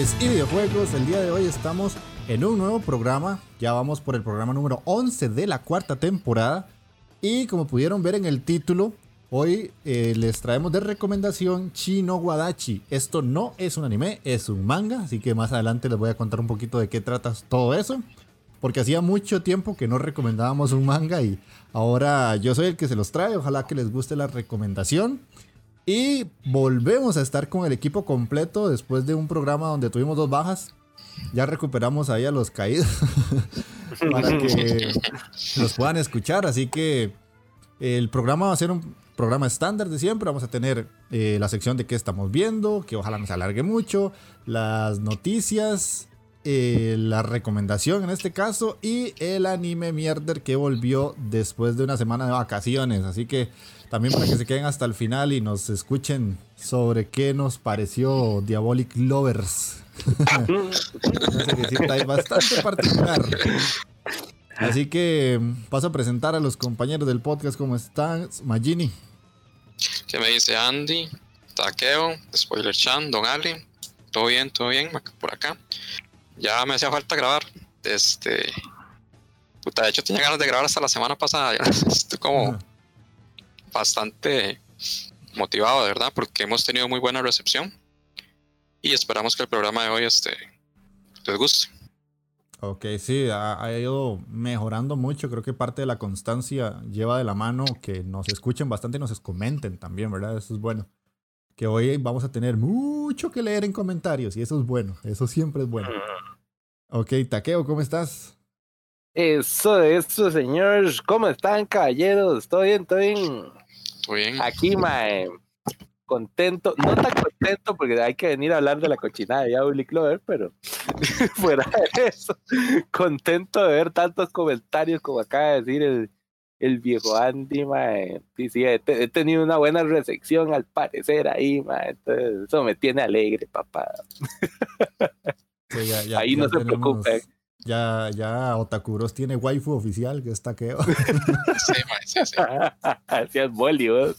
Y videojuegos. El día de hoy estamos en un nuevo programa. Ya vamos por el programa número 11 de la cuarta temporada. Y como pudieron ver en el título, hoy eh, les traemos de recomendación Chino Wadachi. Esto no es un anime, es un manga. Así que más adelante les voy a contar un poquito de qué trata todo eso. Porque hacía mucho tiempo que no recomendábamos un manga y ahora yo soy el que se los trae. Ojalá que les guste la recomendación. Y volvemos a estar con el equipo completo después de un programa donde tuvimos dos bajas. Ya recuperamos ahí a los caídos para que los puedan escuchar. Así que el programa va a ser un programa estándar de siempre. Vamos a tener eh, la sección de qué estamos viendo, que ojalá no se alargue mucho, las noticias, eh, la recomendación en este caso y el anime mierder que volvió después de una semana de vacaciones. Así que también para que se queden hasta el final y nos escuchen sobre qué nos pareció Diabolic Lovers. bastante particular. Así que paso a presentar a los compañeros del podcast. ¿Cómo están? Magini. ¿Qué me dice Andy? Taqueo, Spoiler Chan, Don Ali. Todo bien, todo bien por acá. Ya me hacía falta grabar. Este. Puta, de hecho tenía ganas de grabar hasta la semana pasada. Estoy como bastante motivado, de verdad, porque hemos tenido muy buena recepción y esperamos que el programa de hoy este, les guste. Ok, sí, ha, ido mejorando mucho. Creo que parte de la constancia lleva de la mano que nos escuchen bastante y nos comenten también, ¿verdad? Eso es bueno. Que hoy vamos a tener mucho que leer en comentarios y eso es bueno. Eso siempre es bueno. Ok, Taqueo, ¿cómo estás? Eso, eso, señor. ¿Cómo están, caballeros? ¿Todo bien? ¿Todo bien? Bien. Aquí, mae, contento, no tan contento porque hay que venir a hablar de la cochinada de Uli Clover, pero fuera de eso, contento de ver tantos comentarios como acaba de decir el, el viejo Andy, mae. Sí, sí, he, tenido una buena recepción al parecer ahí, mae. eso me tiene alegre, papá. ahí no se preocupen. Ya, ya Otakuros tiene waifu oficial que está que. sí, sí, sí. Así es Bollywood,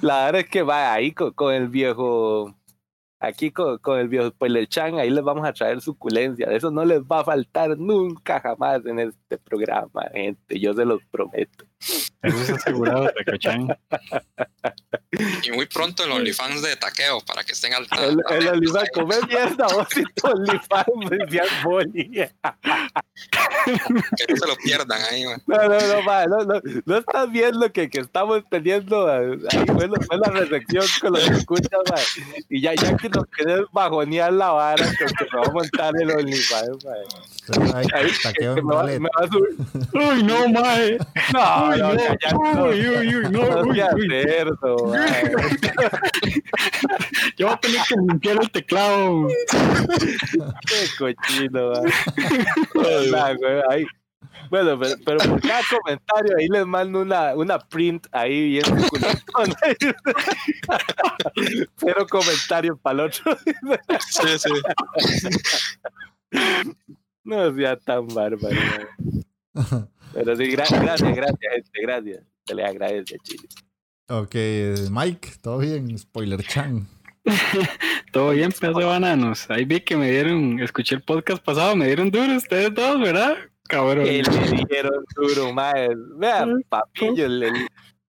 La verdad es que va ahí con, el viejo. Aquí con, con el viejo Chan, ahí les vamos a traer suculencia. De eso no les va a faltar nunca jamás en este programa, gente. Yo se los prometo. Eso es asegurado, Tacochan. Y muy pronto el OnlyFans de Taqueo, para que estén al El, el OnlyFans, comer mierda, vos y tu OnlyFans decían boli. Que no se lo pierdan ahí, man. No, no, no, no, no, no, estás viendo que, que estamos teniendo ahí, fue, fue la recepción con los que escuchas, man. Y ya, ya que nos querés bajonear la vara, que nos va a montar el OnlyFans, man. Ahí, taqueo, me, me va a Uy, no, mae. No, Uy, no, no. cállate, Uy, uy, uy, no, no uy, uy. cerdo. Yo voy a tener que limpiar el teclado. Qué cochino, mae. Bueno, pero, pero por cada comentario ahí les mando una, una print ahí bien suculentona. Cero comentarios para el otro. Sí, sí. No sea tan bárbaro. Pero sí, gra- gracias, gracias, gente, gracias. Se le agradece, Chile. Ok, Mike, todo bien, Spoiler Chan. Todo bien, pedazo de bananos. Ahí vi que me dieron, escuché el podcast pasado, me dieron duro ustedes dos, ¿verdad? Cabrón. Que le dieron duro, mae. Vea, papillo, le,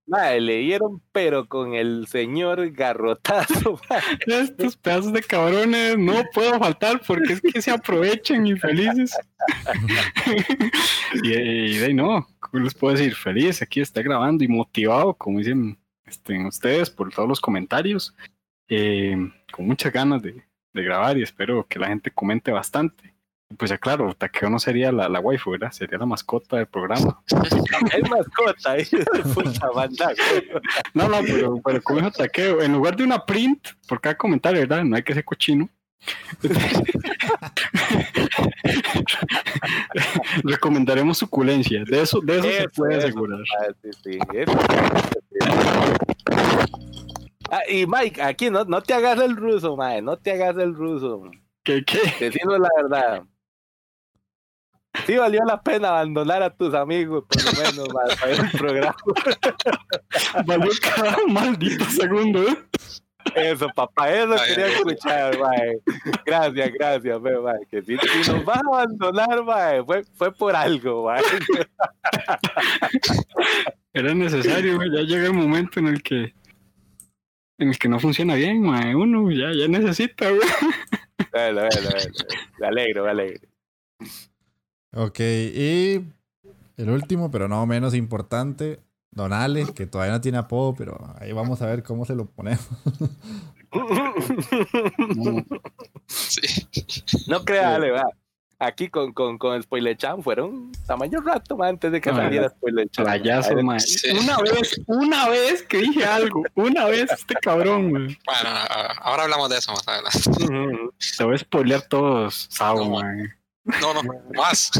mae, le dieron, pero con el señor garrotazo. Estos pedazos de cabrones no puedo faltar porque es que se aprovechan y felices. y, y de ahí no, ¿cómo les puedo decir? Feliz, aquí está grabando y motivado, como dicen este, ustedes, por todos los comentarios. Eh, con muchas ganas de grabar y espero que la gente comente bastante. Pues ya claro, Takeo no sería la, la waifu, ¿verdad? Sería la mascota del programa. Es mascota, de puta banda. No, no, pero, pero como dijo Takeo, en lugar de una print por cada comentario, ¿verdad? No hay que ser cochino. Recomendaremos suculencia. De eso, de eso, se puede asegurar. Ah, sí, sí, eso. Ah, y Mike, aquí no, no te hagas el ruso, mae, no te hagas el ruso. ¿Qué, qué? Decinos la verdad. Sí valió la pena abandonar a tus amigos, por lo menos, mae, para ver el programa. Valió cada maldito segundo, ¿eh? Eso, papá, eso Ay, quería ay. escuchar, mae. Gracias, gracias, mae, mae, Que si, si nos vas a abandonar, mae, fue, fue por algo, mae. Era necesario, güey. Ya llega el momento en el que en el que no funciona bien, mae. Uno ya, ya necesita, güey. Bueno, bueno, bueno. Me alegro, me alegro. Ok, y el último, pero no menos importante, Don Ale, que todavía no tiene apodo, pero ahí vamos a ver cómo se lo ponemos. No, Sí. No crea, Ale, va. Aquí con, con, con Spoiler Chan fueron tamaño rato ma, antes de que No, saliera Spoiler Chan. Playazo, mae. Sí. Una vez, una vez que dije algo. Una vez este cabrón, güey. Bueno, ahora hablamos de eso más adelante. Te voy a spoilear todos, Sao, No. mae. No, no, más.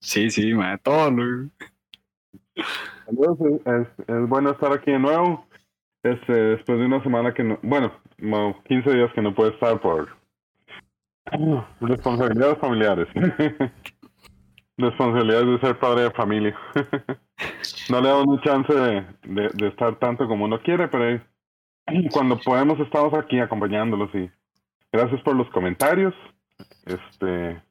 Sí, sí, mae. Todo lo... Saludos, es, es bueno estar aquí de nuevo. Este, después de una semana que no, bueno, como 15 días que no puede estar por responsabilidades familiares. responsabilidades de ser padre de familia. no le damos chance de, de, de estar tanto como uno quiere, pero cuando podemos estamos aquí acompañándolos y gracias por los comentarios. Este,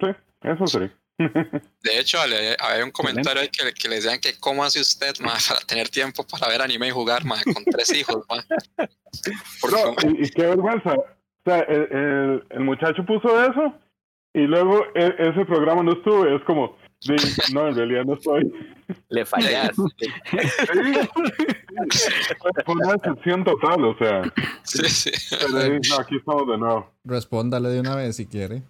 sí, eso sería. De hecho, había un comentario ahí que, que le decían que cómo hace usted, ma, para tener tiempo para ver anime y jugar, ma, con tres hijos, ma. Porque, No, y, y qué vergüenza. O sea, el, el, el muchacho puso eso y luego e- ese programa no estuvo. Es como, sí, no, en realidad no estoy. Le fallaste. Fue una excepción total, o sea. sí, sí. Pero ahí, no, aquí estamos de nuevo. Respóndale de una vez si quiere.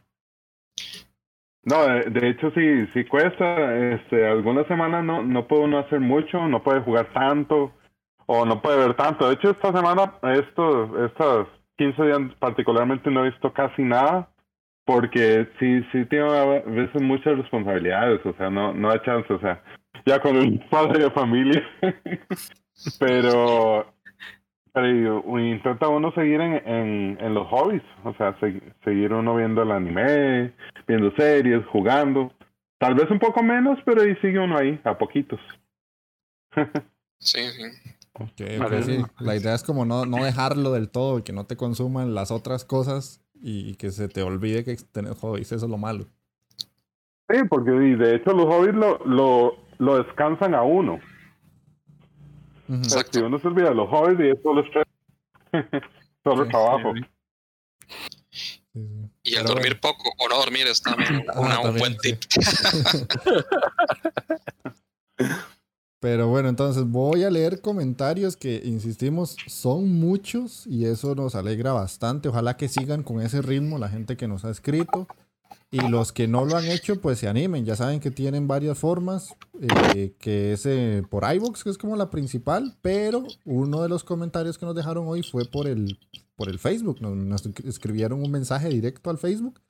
No, de, de hecho sí, sí cuesta. Este, algunas semanas no, no puede uno hacer mucho, no puede jugar tanto o no puede ver tanto. De hecho, esta semana, esto, estas 15 días particularmente no he visto casi nada porque sí, sí tiene a veces muchas responsabilidades, o sea, no, no hay chance, o sea, ya con un padre de familia. pero pero y- y intenta uno seguir en, en, en los hobbies, o sea, se- seguir uno viendo el anime, viendo series, jugando. Tal vez un poco menos, pero ahí sigue uno ahí, a poquitos. Sí, sí. La idea es como no, no dejarlo del todo y que no te consuman las otras cosas y que se te olvide que tenés hobbies. Eso es lo malo. Sí, porque de hecho los hobbies lo, lo, lo descansan a uno. Exacto. si uno se olvida de los hobbies y es solo estrés, solo Sí, trabajo. sí, Sí, sí. Y el Pero dormir poco o no dormir es también Ah, una- un buen sí. tip. Pero bueno, entonces voy a leer comentarios que, insistimos, son muchos y eso nos alegra bastante. Ojalá que sigan con ese ritmo la gente que nos ha escrito. Y los que no lo han hecho, pues se animen. Ya saben que tienen varias formas, eh, que es eh, por iVoox, que es como la principal, pero uno de los comentarios que nos dejaron hoy fue por el, por el Facebook. Nos, nos escribieron un mensaje directo al Facebook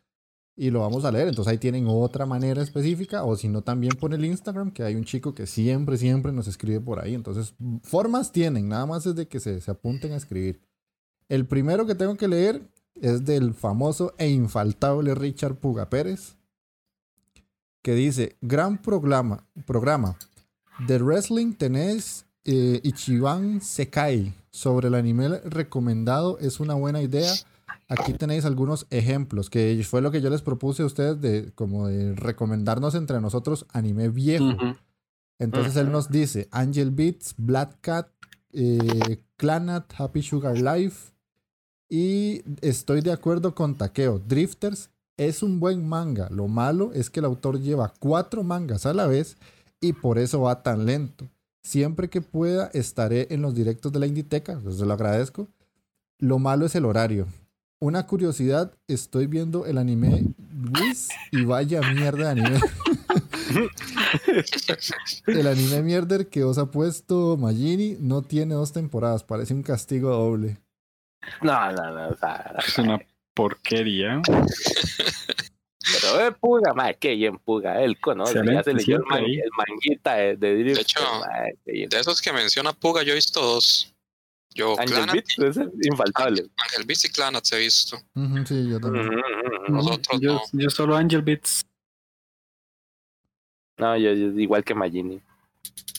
y lo vamos a leer. Entonces ahí tienen otra manera específica, o si no, también por el Instagram, que hay un chico que siempre, siempre nos escribe por ahí. Entonces, formas tienen, nada más es de que se, se apunten a escribir. El primero que tengo que leer es del famoso e infaltable Richard Puga Pérez, que dice, gran programa, programa. De wrestling tenés eh, Ichiban Sekai. Sobre el anime recomendado es una buena idea. Aquí tenéis algunos ejemplos, que fue lo que yo les propuse a ustedes de como de recomendarnos entre nosotros anime viejo. Entonces él nos dice Angel Beats, Black Cat, eh, Clanat, Happy Sugar Life. Y estoy de acuerdo con Takeo. Drifters es un buen manga. Lo malo es que el autor lleva cuatro mangas a la vez y por eso va tan lento. Siempre que pueda estaré en los directos de la Inditeca, pues lo agradezco. Lo malo es el horario. Una curiosidad, estoy viendo el anime y vaya mierda de anime. El anime mierder que os ha puesto Magini no tiene dos temporadas, parece un castigo doble. No, no, no. O sea, Es una porquería. pero es Puga, mae, qué bien Puga. Él conoce, ya Excelente, se leyó el, man- manguita de, de Drift. De hecho. De esos que menciona Puga, yo he visto dos. Yo, Angel Clanat, Beats es infaltable. Ángel Beats y Clanat he visto. Sí, yo también. Ujú, ujú, ujú. Nosotros yo, no. yo solo Angel Beats. No, yo, yo igual que Magini.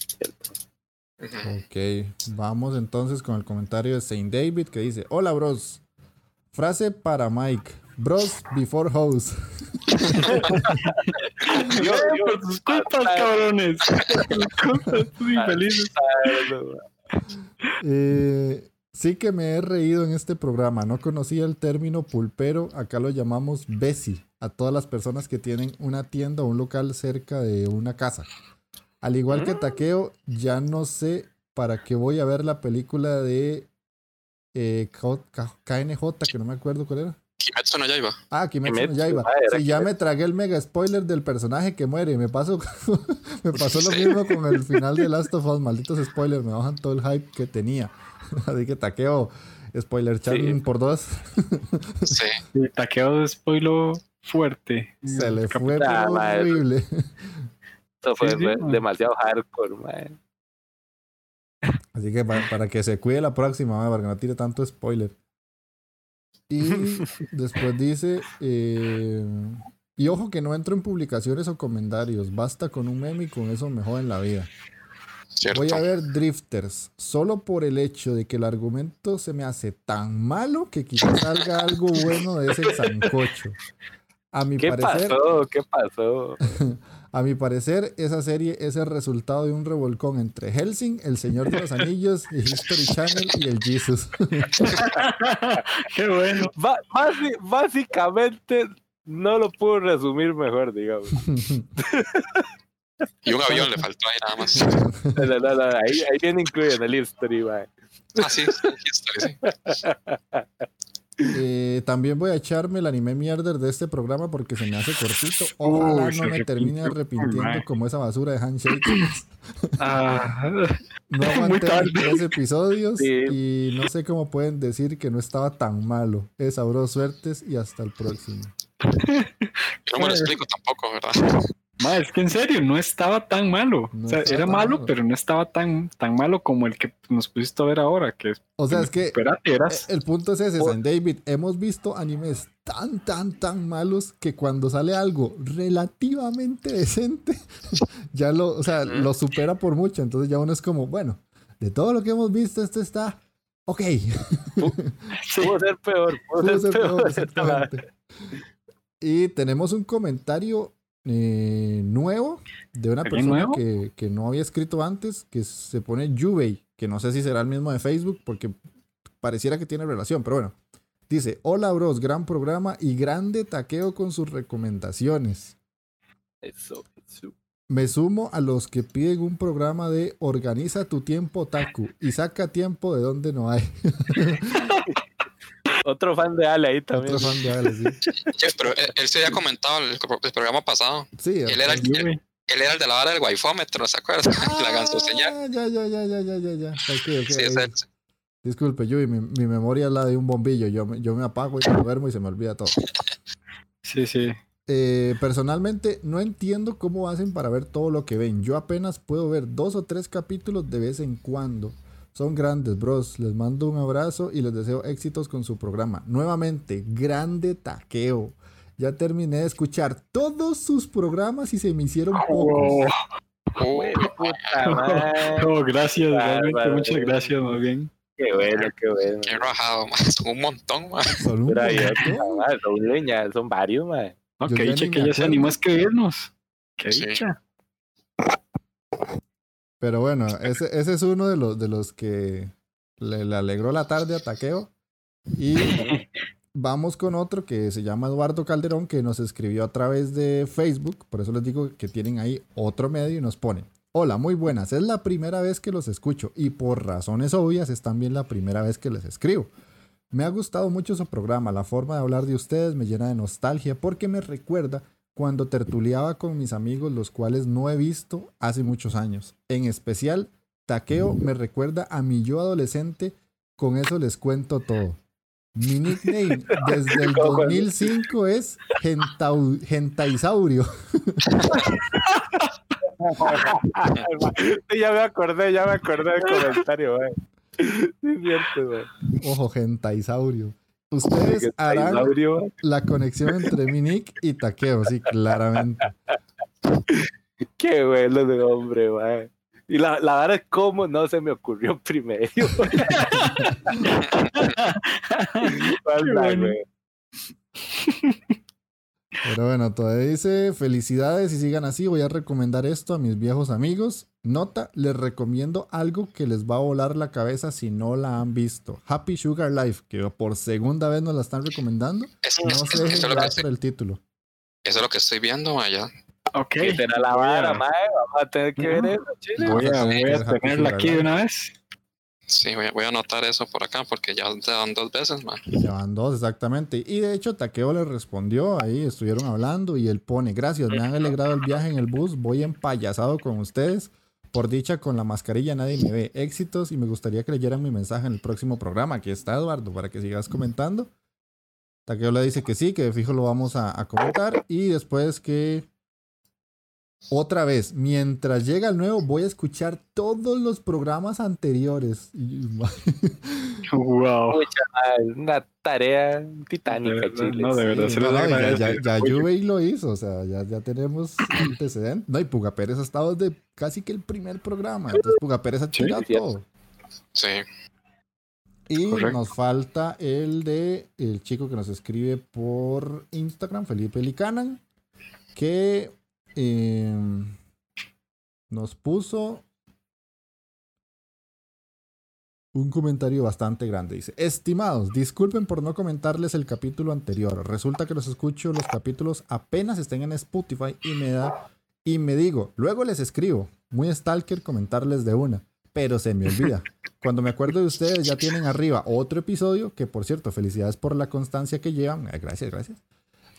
Cierto. Ok, vamos entonces con el comentario de Saint David que dice: Hola, bros. Frase para Mike: Bros before house. Yo- Eh, yo- por sus culpas, cabrones. Culpas, infelices. Eh, sí que me he reído en este programa. No conocía el término pulpero. Acá lo llamamos Bessie. A todas las personas que tienen una tienda o un local cerca de una casa. Al igual que Taqueo, ya no sé para qué voy a ver la película de eh, K- K- KNJ, que no me acuerdo cuál era. Kimetsu no Yaiba. Ah, Kimetsu no Kimetsu, Yaiba. ah, era Sí, ya me tragué el mega spoiler del personaje que muere. Me pasó, me pasó lo mismo con el final de Last of Us. Malditos spoilers, me bajan todo el hype que tenía. Así que taqueo, spoiler chat Sí. por dos. Sí. Taqueo de spoilo fuerte. Se le fue Ah, horrible. Eso fue Sí, sí, demasiado hardcore, mae. Así que para, para que se cuide la próxima, para que no tire tanto spoiler. Y después dice, eh, y ojo que no entro en publicaciones o comentarios, basta con un meme y con eso me joden la vida. Cierto. Voy a ver Drifters, solo por el hecho de que el argumento se me hace tan malo que quizás salga algo bueno de ese sancocho. A mi ¿Qué parecer, pasó? ¿Qué pasó? a mi parecer, esa serie es el resultado de un revolcón entre Helsing, El Señor de los Anillos, y History Channel y el Jesus. Qué bueno. Ba- básicamente, no lo puedo resumir mejor, digamos. Y un avión le faltó ahí nada más. No, no, no, ahí, ahí viene incluido en el history, mae. Ah, sí, sí, History, sí. Eh, también voy a echarme el anime mierder de este programa porque se me hace cortito. Ojalá Uy, no me termine arrepintiendo como esa basura de Handshake. Ah, No aguanté tres episodios Sí. y no sé cómo pueden decir que no estaba tan malo. Es abro suertes y hasta el próximo. No me lo explico tampoco, ¿verdad? Ma, es que en serio, no estaba tan malo. No o sea, estaba era malo, malo. pero no estaba tan, tan malo como el que nos pusiste a ver ahora. Que O sea, es que eras. el punto es ese, San David. Hemos visto animes tan, tan, tan malos que cuando sale algo relativamente decente, ya lo, o sea, lo supera por mucho. Entonces ya uno es como, bueno, de todo lo que hemos visto, esto está ok. Sí. Pudo ser peor, pudo, Pudo ser ser peor. peor, exactamente. Y tenemos un comentario eh, nuevo de una ¿Alguien persona que, que no había escrito antes, que se pone Yubei, que no sé si será el mismo de Facebook, porque pareciera que tiene relación, pero bueno. Dice, hola bros, gran programa y grande taqueo con sus recomendaciones. Eso, eso. Me sumo a los que piden un programa de organiza tu tiempo, Taku, y saca tiempo de donde no hay. Otro fan de Ale ahí también. Otro fan de Ale, sí. Jeff, pero él, él se había comentado en el, el programa pasado. Sí, Él era, el, él, él era el de la vara del wifómetro, ¿se acuerdas? la gansoseña. Ah, ya, ya, ya, ya, ya, ya, ya. Sí, es él. Disculpe, Yui, mi, mi memoria es la de un bombillo. Yo, me- yo me apago y me duermo y se me olvida todo. Sí, sí. Eh, personalmente, no entiendo cómo hacen para ver todo lo que ven. Yo apenas puedo ver dos o tres capítulos de vez en cuando. Son grandes, bros. Les mando un abrazo y les deseo éxitos con su programa. Nuevamente, grande taqueo. Ya terminé de escuchar todos sus programas y se me hicieron pocos. Oh, puta madre. oh, gracias, realmente, Bárbaro. muchas gracias, más bien. Qué bueno, qué bueno. Qué rajado, man. Son un montón, man. Son un montón. Son leña, son varios, madre. No, que ya dicha que ella se animó a escribirnos. Qué Sí. Pero bueno, ese, ese es uno de los, de los que le, le alegró la tarde a Taqueo. Y vamos con otro que se llama Eduardo Calderón, que nos escribió a través de Facebook. Por eso les digo que tienen ahí otro medio y nos pone. Hola, muy buenas. Es la primera vez que los escucho y por razones obvias es también la primera vez que les escribo. Me ha gustado mucho su programa. La forma de hablar de ustedes me llena de nostalgia porque me recuerda cuando tertuliaba con mis amigos, los cuales no he visto hace muchos años. En especial, Taqueo me recuerda a mi yo adolescente. Con eso les cuento todo. Mi nickname desde el 2005 es Gentau- Gentaisaurio. Ya me acordé, ya me acordé del comentario, güey. Sí, es cierto, güey. Ojo, Gentaisaurio. Ustedes harán la conexión entre mi nick y Taqueo, sí, claramente. Qué bueno de hombre, güey. Y la, la verdad es cómo no se me ocurrió primero. Anda, bueno. Pero bueno, todavía dice felicidades y sigan así. Voy a recomendar esto a mis viejos amigos. Nota, les recomiendo algo que les va a volar la cabeza si no la han visto. Happy Sugar Life, que por segunda vez nos la están recomendando. Es, No es- se dejen estoy, el título. eso es lo que estoy viendo, ya. Ok. Vamos a tener que ver eso, chile. Voy a, voy a tenerla aquí de una vez. Sí, voy a, anotar eso por acá porque ya te dan dos veces, man. Ya van dos, exactamente. Y de hecho, Taqueo le respondió ahí, estuvieron hablando y él pone, gracias, me han alegrado el viaje en el bus, voy empayasado con ustedes. Por dicha, con la mascarilla nadie me ve. Éxitos y me gustaría que leyeran mi mensaje en el próximo programa. Aquí está Eduardo, para que sigas comentando. Taqueo le dice que sí, que fijo lo vamos a comentar. Y después que... Otra vez, mientras llega el nuevo, voy a escuchar todos los programas anteriores. Wow. Una tarea titánica, De verdad, chile. no, de verdad, Sí, se no, ya, ya, Juve lo hizo, o sea, ya, ya tenemos antecedentes. No, y Puga Pérez ha estado desde casi que el primer programa. Entonces Puga Pérez ha tirado todo. Sí. Y Correcto. nos falta el de el chico que nos escribe por Instagram, Felipe Licanan, que eh, nos puso un comentario bastante grande. Dice, estimados, disculpen por no comentarles el capítulo anterior. Resulta que los escucho los capítulos apenas estén en Spotify y me da y me digo, luego les escribo, muy stalker comentarles de una, pero se me olvida. Cuando me acuerdo de ustedes ya tienen arriba otro episodio, que por cierto, felicidades por la constancia que llevan. Gracias, gracias.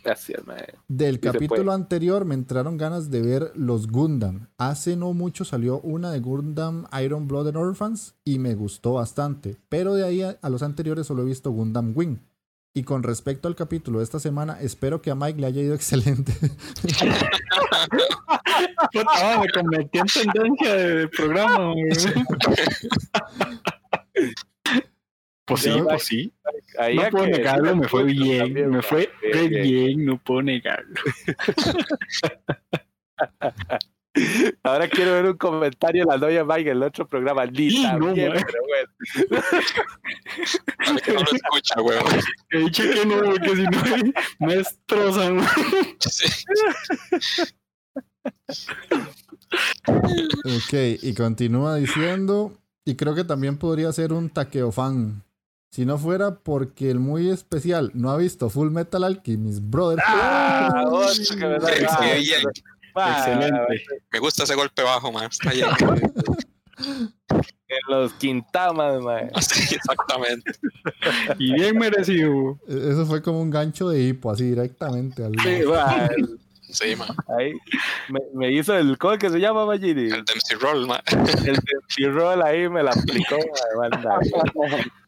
Gracias. Del Sí se capítulo anterior me entraron ganas de ver los Gundam. Hace no mucho salió una de Gundam Iron Blooded Orphans y me gustó bastante. Pero de ahí a, a los anteriores solo he visto Gundam Wing. Y con respecto al capítulo de esta semana, espero que a Mike le haya ido excelente. puta, ah, me convertí en tendencia de, de programa. Pues sí, pues sí. Ahí No puedo negarlo, me fue También, bien, me mae. fue Bien, bien. bien, no puedo negarlo. Ahora quiero ver un comentario de la novia Mike en el otro programa. Ni Sí, también, pero bueno. Que no lo escucha, weón. He dicho que no, porque si no me destrozan. Sí. ok, y continúa diciendo, y creo que también podría ser un taqueo fan. Si no fuera porque el muy especial no ha visto Full Metal Alchemist, brother. Ah, otro que me da- Sí, ah, sí, ah, Excelente. Me gusta ese golpe bajo, man. Está bien. El los Quintamas, mae. Así, exactamente. Y bien merecido. E- Eso fue como un gancho de hipo, así directamente. Al... Sí, mae, Sí, man. ahí me, me hizo el. ¿Cómo es que se llama, Magini? El Dempsey Roll, man. El de roll ahí me la aplicó, banda.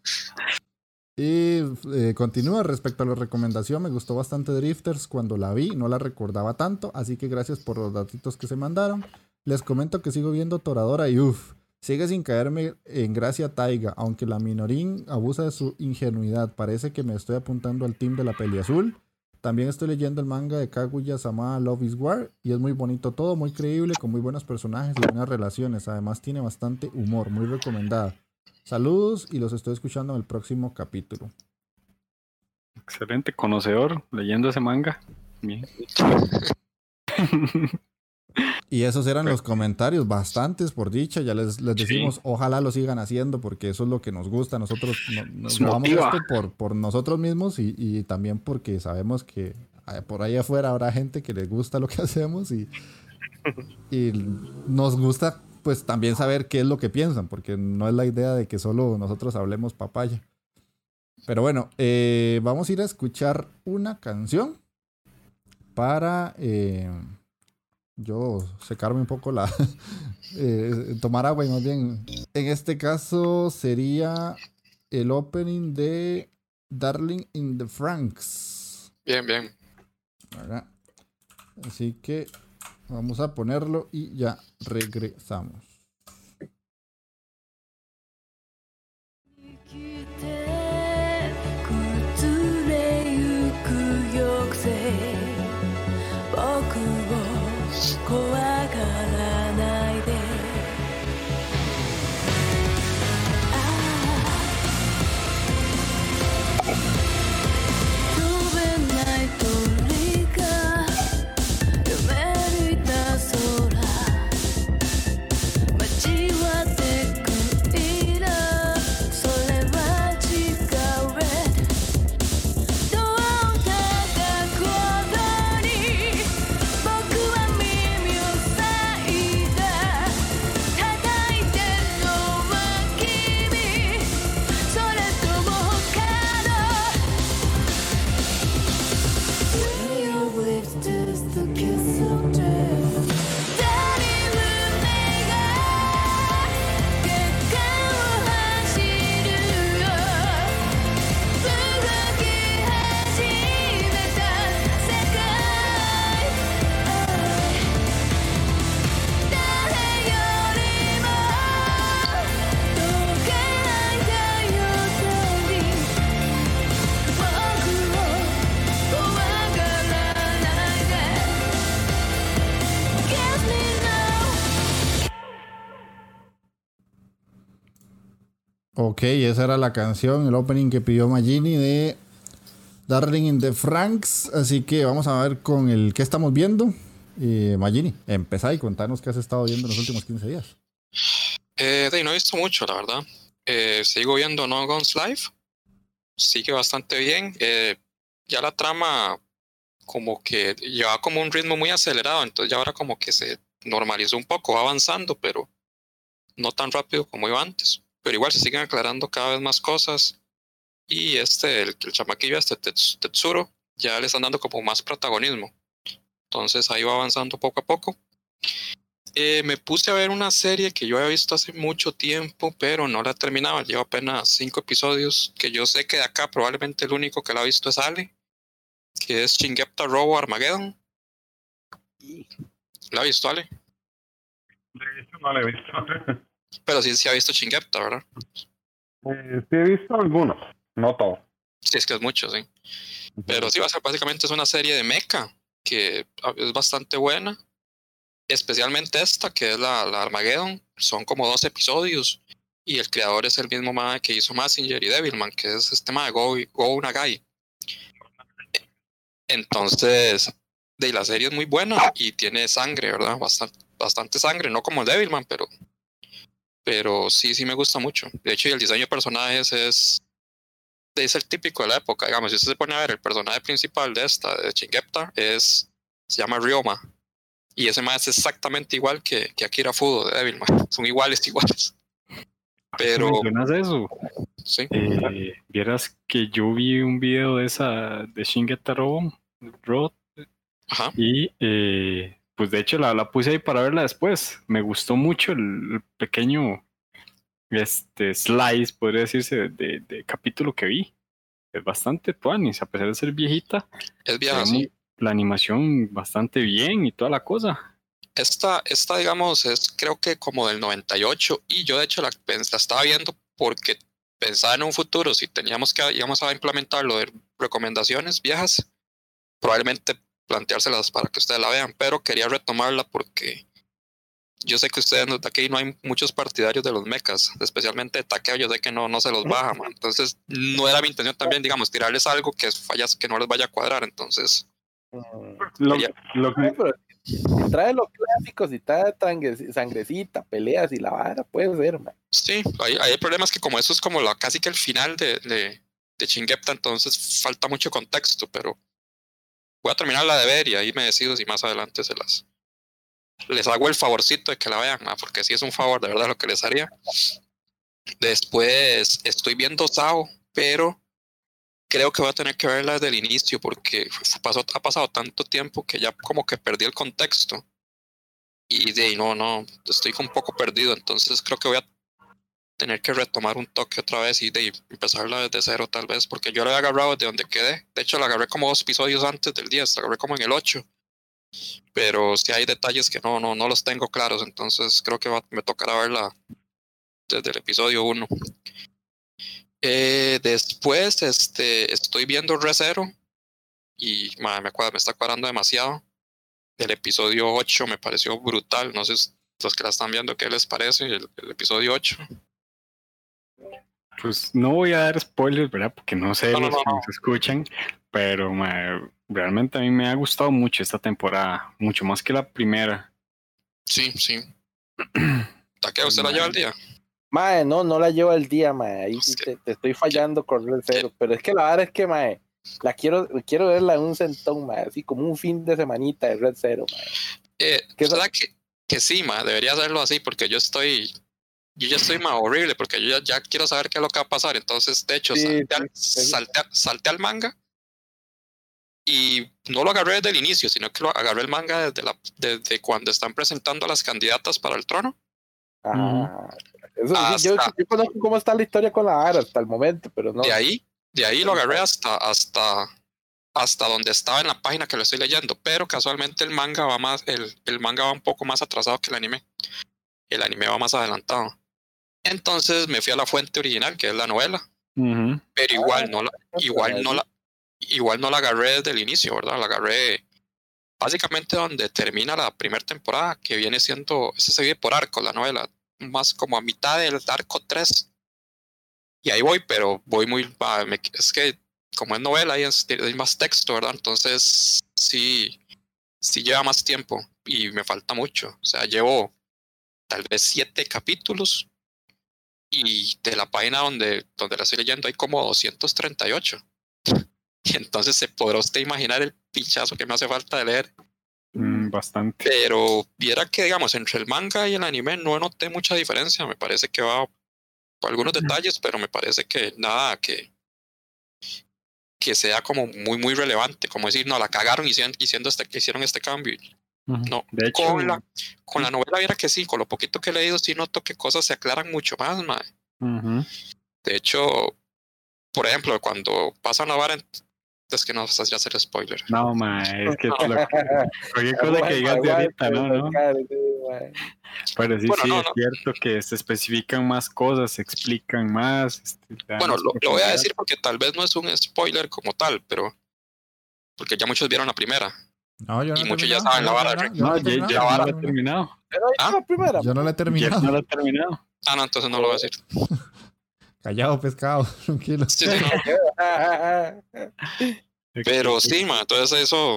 Y eh, continúa respecto a la recomendación. Me gustó bastante Drifters cuando la vi. No la recordaba tanto. Así que gracias por los datitos que se mandaron. Les comento que sigo viendo Toradora y uff. Sigue sin caerme en gracia Taiga. Aunque la minorín abusa de su ingenuidad. Parece que me estoy apuntando al team de la peli azul. También estoy leyendo el manga de Kaguya Sama Love is War. Y es muy bonito todo, muy creíble, con muy buenos personajes y buenas relaciones. Además tiene bastante humor, muy recomendada. Saludos y los estoy escuchando en el próximo capítulo. Excelente conocedor leyendo ese manga. Bien. Y esos eran los comentarios, bastantes por dicha. Ya les, les Sí. decimos, ojalá lo sigan haciendo porque eso es lo que nos gusta. Nosotros no- nos grabamos esto por, por nosotros mismos y, y también porque sabemos que eh, por ahí afuera habrá gente que le gusta lo que hacemos y, y nos gusta pues también saber qué es lo que piensan, porque no es la idea de que solo nosotros hablemos papaya. Pero bueno, eh, vamos a ir a escuchar una canción para eh, yo secarme un poco la... eh, tomar agua y más bien. En este caso sería el opening de Darling in the Franks. Bien, bien. ¿verdad? Así que vamos a ponerlo y ya regresamos. Ok, esa era la canción, el opening que pidió Magini de Darling in the Franks. Así que vamos a ver con el que estamos viendo. Eh, Magini, empezá y contanos qué has estado viendo en los últimos 15 días. Eh, no he visto mucho, la verdad. Eh, sigo viendo No Guns Live. Sigue bastante bien. Eh, ya la trama como que lleva como un ritmo muy acelerado, entonces ya ahora como que se normalizó un poco, va avanzando, pero no tan rápido como iba antes. Pero igual se siguen aclarando cada vez más cosas. Y este, el, el chamaquillo, este Tets- Tetsuro, ya le están dando como más protagonismo. Entonces ahí va avanzando poco a poco. Eh, me puse a ver una serie que yo había visto hace mucho tiempo, pero no la terminaba. Llevo apenas cinco episodios, que yo sé que de acá probablemente el único que la ha visto es Ale, que es Chingepta Robo Armageddon. ¿La ha visto Ale? De hecho, no la he visto. Pero sí, sí ha visto Chingepta, ¿verdad? Eh, sí he visto algunos, no todos. Sí, es que es mucho, sí. Pero sí, va a ser- básicamente es una serie de mecha que ah, es bastante buena. Especialmente esta, que es la, la Armageddon. Son como dos episodios. Y el creador es el mismo mae que hizo Messenger y Devilman, que es este mae Go, Go Nagai. Entonces, de la serie es muy buena y tiene sangre, ¿verdad? Bastante, bastante sangre, no como el Devilman, pero, pero sí, sí me gusta mucho. De hecho, el diseño de personajes es, es el típico de la época. Digamos, si usted se pone a ver el personaje principal de esta, de Chingepta, es, se llama Ryoma. Y ese más es exactamente igual que, que Akira Fudo de Devilman. Son iguales, iguales. Pero mencionas eso. sí, Eh, vieras que yo vi un video de esa de Shingetaro Road ajá. y eh, pues de hecho la, la puse ahí para verla después. Me gustó mucho el, pequeño este slice, podría decirse, de, de- de capítulo que vi. Es bastante tuanis, a pesar de ser viejita, Es vieja, sí. la animación bastante bien y toda la cosa. Esta, esta, digamos, es creo que como del 98 y yo de hecho la, la estaba viendo porque pensaba en un futuro, si teníamos que íbamos a implementar lo de recomendaciones viejas, probablemente planteárselas para que ustedes la vean, pero quería retomarla porque yo sé que ustedes de aquí no hay muchos partidarios de los mechas, especialmente de Takeo, yo sé que no, no se los baja, man. entonces no era mi intención también, digamos, tirarles algo que fallas que no les vaya a cuadrar, entonces Mm. Lo, Quería- lo que, trae los clásicos y trae sangrecita, peleas y la vara, puede ser, man. Sí, hay, hay problemas que como eso es como la, casi que el final de, de, de Chingepta, entonces falta mucho contexto, pero voy a terminar la de ver y ahí me decido si más adelante se las... Les hago el favorcito de que la vean, ma, porque sí es un favor de verdad lo que les haría. Después estoy viendo Sao, pero creo que voy a tener que verla desde el inicio porque pasó, ha pasado tanto tiempo que ya como que perdí el contexto. Y de no, no, estoy un poco perdido, entonces creo que voy a tener que retomar un toque otra vez y de empezarla desde cero tal vez, porque yo la he agarrado desde donde quedé. De hecho, la agarré como dos episodios antes del 10, la agarré como en el 8. Pero sí hay detalles que no, no, no los tengo claros, entonces creo que va- me tocará verla desde el episodio 1. Eh, después este, estoy viendo Recero y ma, me, me está cuadrando demasiado. El episodio 8 me pareció brutal, no sé si los que la están viendo, ¿qué les parece? El, el episodio 8. Pues no voy a dar spoilers, ¿verdad? Porque no sé No, no, los no, que no. nos escuchan, pero ma, realmente a mí me ha gustado mucho esta temporada, mucho más que la primera. Sí, sí. Taqueo, ¿usted la lleva al día? Mae, no, no la llevo al día, mae. Ahí sí Es que- te, te estoy fallando con Red Zero. Pero es que la verdad es que, mae, la quiero, quiero verla en un centón, mae. Así como un fin de semanita de Red Zero, mae. Eh, ¿Qué ¿verdad que, que sí, ma? Debería hacerlo así porque yo estoy... Yo ya estoy más horrible porque yo ya, ya quiero saber qué es lo que va a pasar. Entonces, de hecho, Sí, salté, al, salté al- salté al manga y no lo agarré desde el inicio, sino que lo agarré el manga desde, la, desde cuando están presentando a las candidatas para el trono. Ajá. Eso sí, yo, Hasta- yo conozco cómo está la historia con la Ara hasta el momento, pero no. De ahí, de ahí lo agarré hasta, hasta, hasta donde estaba en la página que lo estoy leyendo, pero casualmente el manga va más, el, el manga va un poco más atrasado que el anime. El anime va más adelantado. Entonces me fui a la fuente original, que es la novela, Ujú. pero igual no la, igual no la, igual no la agarré desde el inicio, ¿verdad? La agarré básicamente donde termina la primera temporada, que viene siendo, ese se vive por arco, la novela, más como a mitad del arco 3. Y ahí voy, pero voy muy, es que como es novela, ahí es, hay más texto, ¿verdad? Entonces sí, sí lleva más tiempo y me falta mucho. O sea, llevo tal vez siete capítulos y de la página donde, donde la estoy leyendo hay como 238. Y entonces se podrá usted imaginar el pinchazo que me hace falta de leer. Mm, bastante. Pero viera que, digamos, entre el manga y el anime no noté mucha diferencia. Me parece que va por algunos detalles, pero me parece que nada que, que sea como muy, muy relevante. Como decir, no, la cagaron hicieron, hicieron, este, hicieron este cambio. No, de hecho, con la, con la novela viera que sí, con lo poquito que he leído sí noto que cosas se aclaran mucho más, mae. ujú. De hecho, por ejemplo, cuando pasan la vara, es que no sé si hacer spoiler. no, ma, es que No. lo- cualquier cosa que digas de ahorita, no, no. Pero sí, Bueno, sí, no, es no. cierto que se especifican más cosas, se explican más. este, Bueno, lo, lo voy a decir porque tal vez no es un spoiler como tal, pero porque ya muchos vieron la primera. No, yo no Y he muchos ya saben la yo no he vara, terminado, No, yo no he ya, ya terminado, no yo no ha he terminado. Ah, la. Yo no lo he Ya terminado. no lo ha terminado. Ah, no, entonces no lo voy a decir. Callado, pescado, tranquilo. Sí, sí, no. Pero sí, ma, entonces eso.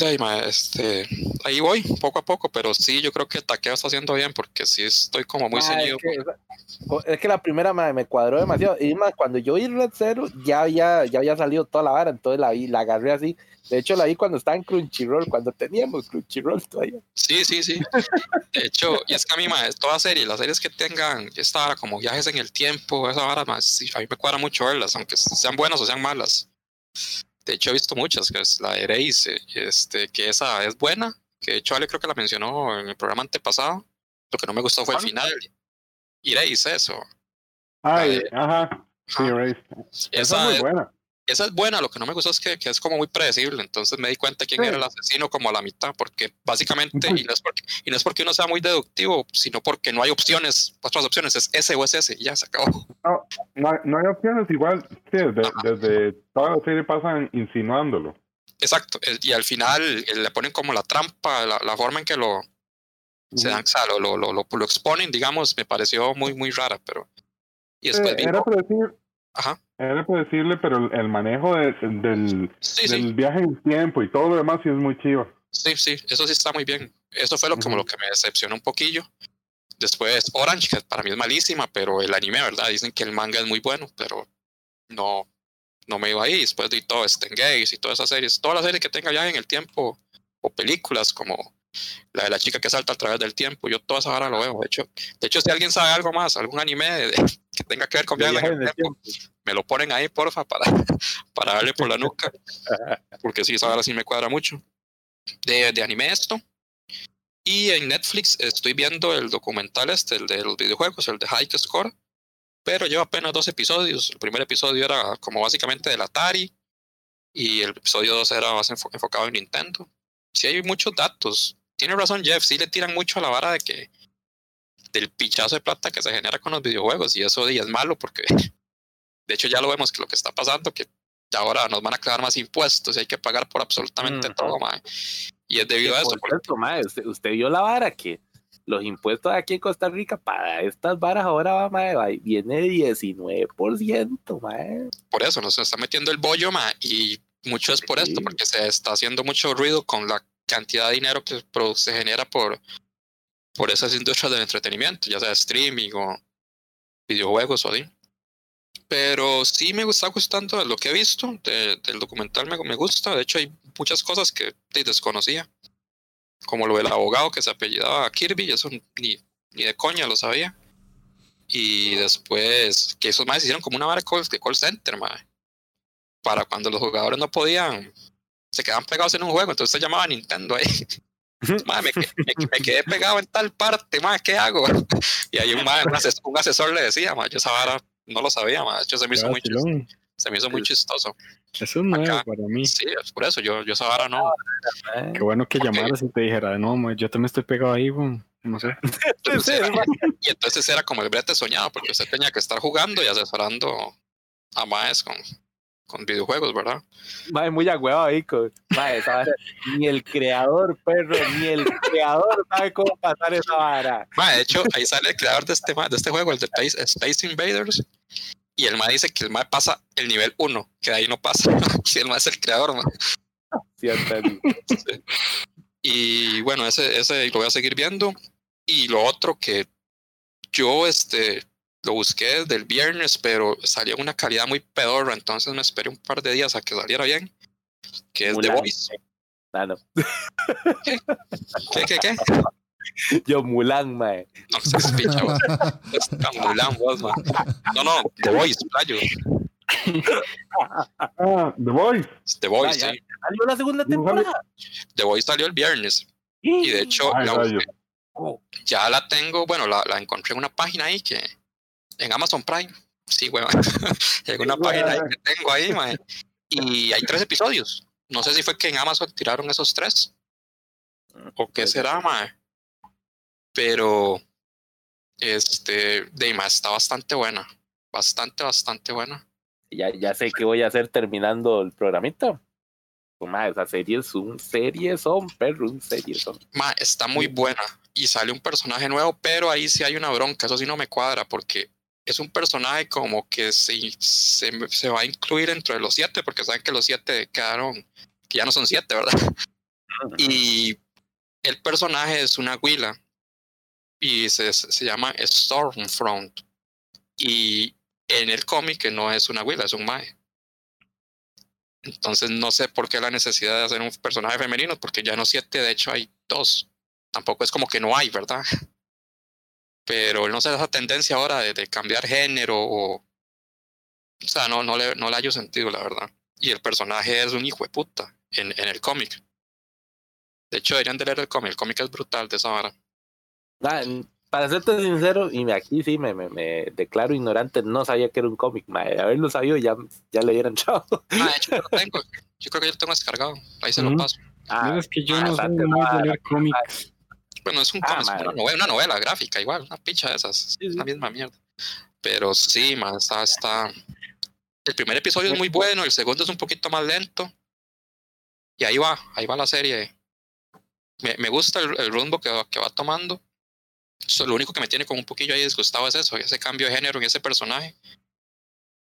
De ahí, ma, este, ahí voy, poco a poco, pero sí, yo creo que Taqueo está haciendo bien, porque sí estoy como muy Mae, ceñido. es, que, es que la primera mae, me cuadró demasiado. Y más, cuando yo vi Red Zero, ya, ya, ya había salido toda la vara, entonces la vi, la agarré así. De hecho, la vi cuando estaba en Crunchyroll, cuando teníamos Crunchyroll todavía. Sí, sí, sí. De hecho, y es que a mí, ma, toda serie, las series que tengan esta vara como viajes en el tiempo, esa vara, ma, sí, a mí me cuadra mucho verlas, aunque sean buenas o sean malas. De hecho, he visto muchas, que es la de Erase, este, que esa es buena, que de hecho Ale creo que la mencionó en el programa antepasado. Lo que no me gustó fue el final. Erase, eso. Ay, La ajá. Sí. Erased. Esa Esa es muy buena. Esa es buena, lo que no me gustó es que, que es como muy predecible, entonces me di cuenta quién Sí. era el asesino como a la mitad, porque básicamente, y no, es porque, y no es porque uno sea muy deductivo, sino porque no hay opciones, otras opciones, es ese o es ese, y ya se acabó. No, hay- no hay opciones igual. Sí, desde, desde toda la serie pasan insinuándolo. Exacto, el- y al final eh, le ponen como la trampa, la, la forma en que lo, se dan, o sea, lo, lo, lo, lo- lo exponen, digamos, me pareció muy, muy rara, pero... Y después Eh, vino- era predecible, Ajá, era predecible, pero el, manejo de- del, sí, del sí, viaje en tiempo y todo lo demás sí es muy chido. sí, sí, eso sí está muy bien. Eso fue lo, como Ujú. lo que me decepcionó un poquillo. Después Orange, que para mí es malísima, pero el anime, ¿verdad? Dicen que el manga es muy bueno, pero no, no me iba ahí. Después de todo Gaze y todas esas series, todas las series que tenga ya en el tiempo, o películas como la de la chica que salta a través del tiempo, yo todas ahora lo veo. De hecho, de hecho, si alguien sabe algo más, algún anime de- que tenga que ver con viajes en el tiempo, me lo ponen ahí, porfa, para, para darle por la nuca, porque sí, esa ahora sí me cuadra mucho. De, de anime esto. Y en Netflix estoy viendo el documental este, el de los videojuegos, el de High Score, pero lleva apenas dos episodios. El primer episodio era como básicamente del Atari y el episodio 2 era más enfo- enfocado en Nintendo. Sí hay muchos datos. Tiene razón Jeff, sí le tiran mucho a la vara de que del pichazo de plata que se genera con los videojuegos y eso sí es malo porque de hecho ya lo vemos que lo que está pasando que ahora nos van a clavar más impuestos y hay que pagar por absolutamente Ujú. todo, mae. Y es debido a eso. Por porque- cierto, mae, usted, usted vio la vara que los impuestos aquí en Costa Rica para estas varas ahora va, mae, va- viene 19%, mae. por eso nos está metiendo el bollo, ma, y mucho es por esto, porque se está haciendo mucho ruido con la cantidad de dinero que se genera por, por esas industrias del entretenimiento, ya sea streaming o videojuegos o así. Pero sí me está gustando lo que he visto de- del documental, me, me gusta. De hecho, hay muchas cosas que desconocía, como lo del abogado que se apellidaba Kirby, eso ni, ni de coña lo sabía. Y después que esos más hicieron como una vara de call, center, mae. Para cuando los jugadores no podían, se quedaban pegados en un juego, entonces se llamaba Nintendo ahí. Mae, me, me- me quedé pegado en tal parte, mae, ¿qué hago? Y ahí un, mae, un, ases- un asesor le decía, mae, yo esa vara no lo sabía, hecho, se me hizo muy, chis- Vacilón. se me hizo muy chistoso. Eso es nuevo Acá. para mí. Sí, es por eso, yo, yo esa vara no. mae. Qué bueno que llamaras y te dijera, no, ma, yo también estoy pegado ahí, weón. no sé. Entonces Sí, era- mae. y entonces era como el brete soñado, porque usted tenía que estar jugando y asesorando a maes con, con videojuegos, ¿verdad? Mae, muy agüeado ahí. Mae, ni el creador, perro, ni el creador sabe cómo pasar esa vara. De hecho, ahí sale el creador de este, de este juego, el de Space, Space Invaders. Y el ma dice que el ma pasa el nivel 1, que de ahí no pasa. si el ma es el creador, ma. Sí. Sí. Y bueno, ese, ese lo voy a seguir viendo. Y lo otro que yo este, lo busqué desde el viernes, pero salió en una calidad muy pedorra, entonces me esperé un par de días a que saliera bien. Que es The Mulan. Voice. Ah, no. ¿Qué, qué, qué? Yo, Mulan, mae. No seas picha, vos. Mulan, vos, ma. No, no, The Voice, playo. Ah, The Voice. The Voice, Ah, sí. Salió la segunda temporada. The Voice salió el viernes. Y de hecho, Ay, la ya la tengo, bueno, la, la encontré en una página ahí que. En Amazon Prime. Sí, weón. en una página ahí que tengo ahí, mae. Y hay tres episodios. No sé si fue que en Amazon tiraron esos tres. O qué será, mae. Pero. Este. De está bastante buena. Bastante, bastante buena. Ya, ya sé qué voy a hacer terminando el programita. Pues, mae, esas series son series son, perro, un series son. Ma, está muy buena y sale un personaje nuevo, pero ahí sí hay una bronca, eso sí no me cuadra porque es un personaje como que se, se, se va a incluir entre los siete, porque saben que los siete quedaron, que ya no son siete, ¿verdad? Y el personaje es una huila y se, se llama Stormfront. Y en el cómic no es una huila, es un mae. Entonces no sé por qué la necesidad de hacer un personaje femenino, porque ya no siete, de hecho hay dos. Tampoco es como que no hay, ¿verdad? Pero no sé esa tendencia ahora de, de cambiar género o... O sea, no, no, le, no le hallo sentido, la verdad. Y el personaje es un hijo de puta en, en el cómic. De hecho, deberían de leer el cómic. El cómic es brutal de esa vara. Ah, para serte sincero, y me- aquí sí me, me, me declaro ignorante, no sabía que era un cómic, mae. De haberlo sabido ya, ya le hubieran echado. Ah, de hecho, yo lo tengo. Yo creo que yo lo tengo descargado. Ahí se lo Ujú. paso. Ah, es que yo ah, no soy bastante muy de leer cómics. Bueno, es un Ah, cómic, una novela, una novela gráfica, igual, una picha de esas. Sí, sí. la misma mierda. Pero sí, man, está, está. El primer episodio es muy bueno, el segundo es un poquito más lento. Y ahí va, ahí va la serie. Me, me gusta el, el rumbo que, va- que va tomando. So, lo único que me tiene como un poquillo ahí disgustado es eso, ese cambio de género en ese personaje.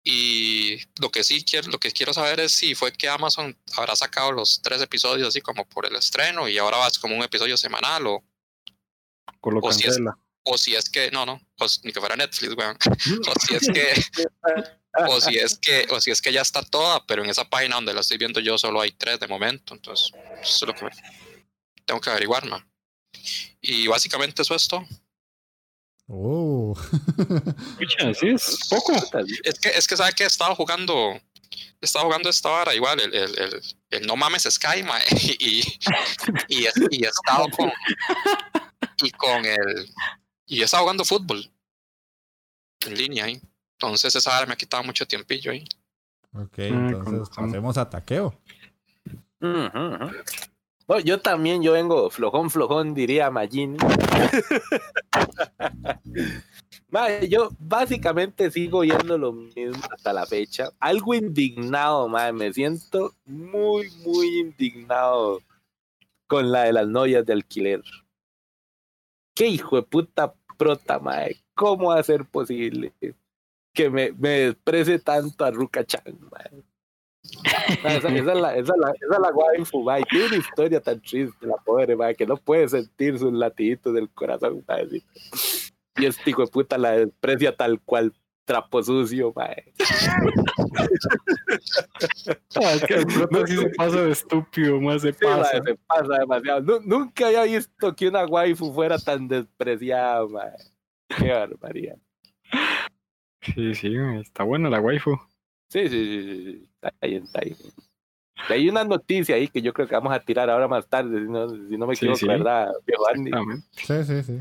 Y lo que sí quiero, lo que quiero saber es si fue que Amazon habrá sacado los tres episodios así como por el estreno y ahora va como un episodio semanal o, O lo o si es- cancela. o si es que, no, no, o ni que fuera Netflix, weón. O si es que, o si es que, o si es que ya está toda, pero en esa página donde la estoy viendo yo solo hay tres de momento, entonces eso es lo que tengo que averiguar, man. Y básicamente eso es todo. Oh. Escucha, sí, es poco. Es que, es que sabe que he estado jugando, he estado jugando esta vara igual, el, el, el, el No Mames Sky, ma, y, y, he- y he estado con, y con el, y he estado jugando fútbol en línea ahí. Entonces esa vara me ha quitado mucho tiempillo ahí. ok, con entonces pasemos a taqueo. Yo también, yo vengo flojón, flojón, diría Magini. Mae, yo básicamente sigo yendo lo mismo hasta la fecha. Algo indignado, mae. Me siento muy, muy indignado con la de las novias de alquiler. Qué hijo de puta prota, mae. ¿Cómo va a ser posible que me, me desprecie tanto a Ruka Chan, mae? Ah, Esa, es la, esa es la, esa es la waifu, mae. Tiene una historia tan triste, la pobre, mae, que no puede sentir sus latiditos del corazón, mae. Y este hijo de puta la desprecia tal cual trapo sucio, mae. Ah, es que el prota sí se pasa de estúpido, más se Sí, pasa. mae, se pasa demasiado. Nu- nunca había visto que una waifu fuera tan despreciada, mae. Qué barbaridad. Sí, sí, está buena la waifu. Sí, sí, sí, sí. Está ahí, está ahí. Hay una noticia ahí que yo creo que vamos a tirar ahora más tarde, si no, si no me equivoco, sí. ¿verdad, viejo Andy? Sí, sí, sí.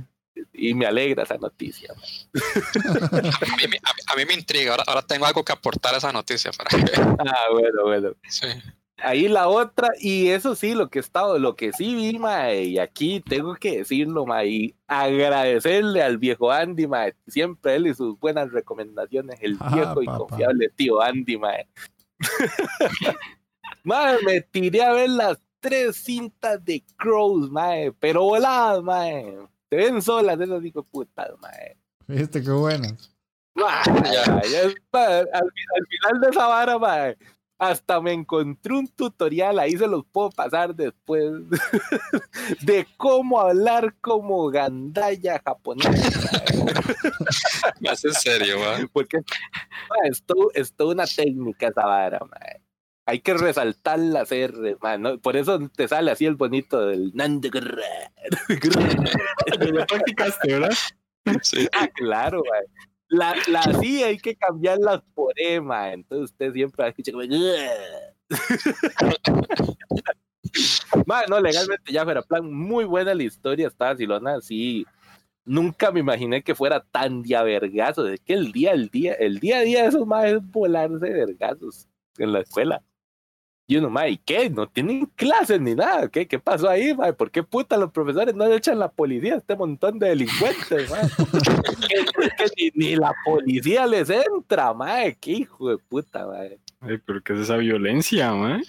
Y me alegra esa noticia. A mí, me- a mí- a mí me intriga, ahora, ahora tengo algo que aportar a esa noticia. Para Ah, bueno, bueno. sí. Ahí la otra, y eso sí, lo que he estado, lo que sí vi, mae, y aquí tengo que decirlo, mae, y agradecerle al viejo Andy, mae, siempre él y sus buenas recomendaciones, el Ah, viejo y papá. confiable tío Andy, mae. mae, me tiré a ver las tres cintas de Crows, mae, pero voladas, mae. Se ven solas esas de putas, mae. Viste qué bueno. Ah, Ya. es- al, al final de esa vara, mae, hasta me encontré un tutorial, ahí se los puedo pasar después, de cómo hablar como gandaya japonés. Me hace en serio, man. Porque es, toda una técnica esa vara, mae. Hay que resaltar las R, por eso te sale así el bonito del Guerrero. Ya practicaste, ¿verdad? Sí. Ah, claro, mae. La, la sí hay que cambiarlas por E, mae. Entonces usted siempre va a escuchar como. Mae, no, legalmente ya fuera plan, muy buena la historia, está vacilona, sí. Nunca me imaginé que fuera tan vergazos. Es que el día, el día, el día a día de esos más es volarse de vergazos en la escuela. Y uno, mae, ¿y qué? No tienen clases ni nada. ¿Qué, qué pasó ahí, mae? ¿Por qué puta los profesores no le echan la policía a este montón de delincuentes, mae? que, ni, la policía les entra, mae. Qué hijo de puta, mae. Ay, pero ¿qué es esa violencia, man?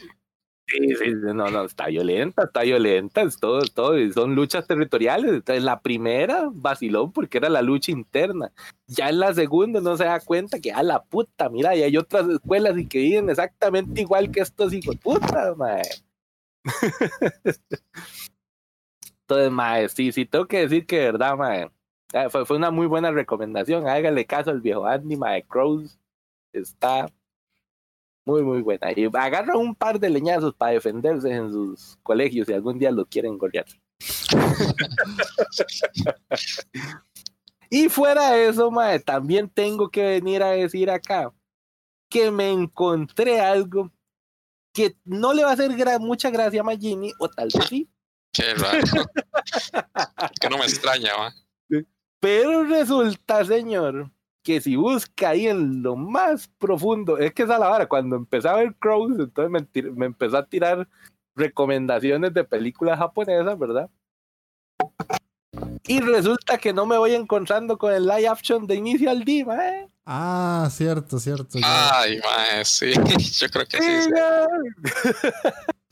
Sí, sí, no, no, está violenta, está violenta, es todo, todo, son luchas territoriales. Entonces, la primera, vacilón, porque era la lucha interna. Ya en la segunda no se da cuenta que, a la puta, mira, y hay otras escuelas y que viven exactamente igual que estos hijos de puta, mae. Entonces, mae, sí, sí, tengo que decir que de verdad, mae, eh, fue, fue una muy buena recomendación. Hágale caso al viejo Andy, mae, Crows está muy, muy buena. Y agarra un par de leñazos para defenderse en sus colegios si algún día lo quieren golpear. y fuera de eso, mae, también tengo que venir a decir acá que me encontré algo que no le va a hacer gra- mucha gracia a Magini, o tal vez sí, Qué raro. que no me extraña, va. pero resulta, señor, que si busca ahí en lo más profundo, es que esa la vara, cuando empecé a ver Crows, entonces me, me empezó a tirar recomendaciones de películas japonesas, ¿verdad? Y resulta que no me voy encontrando con el live action de Initial D, mae. Ah, cierto, cierto. ya. Ay, mae, sí. Yo creo que sí. sí.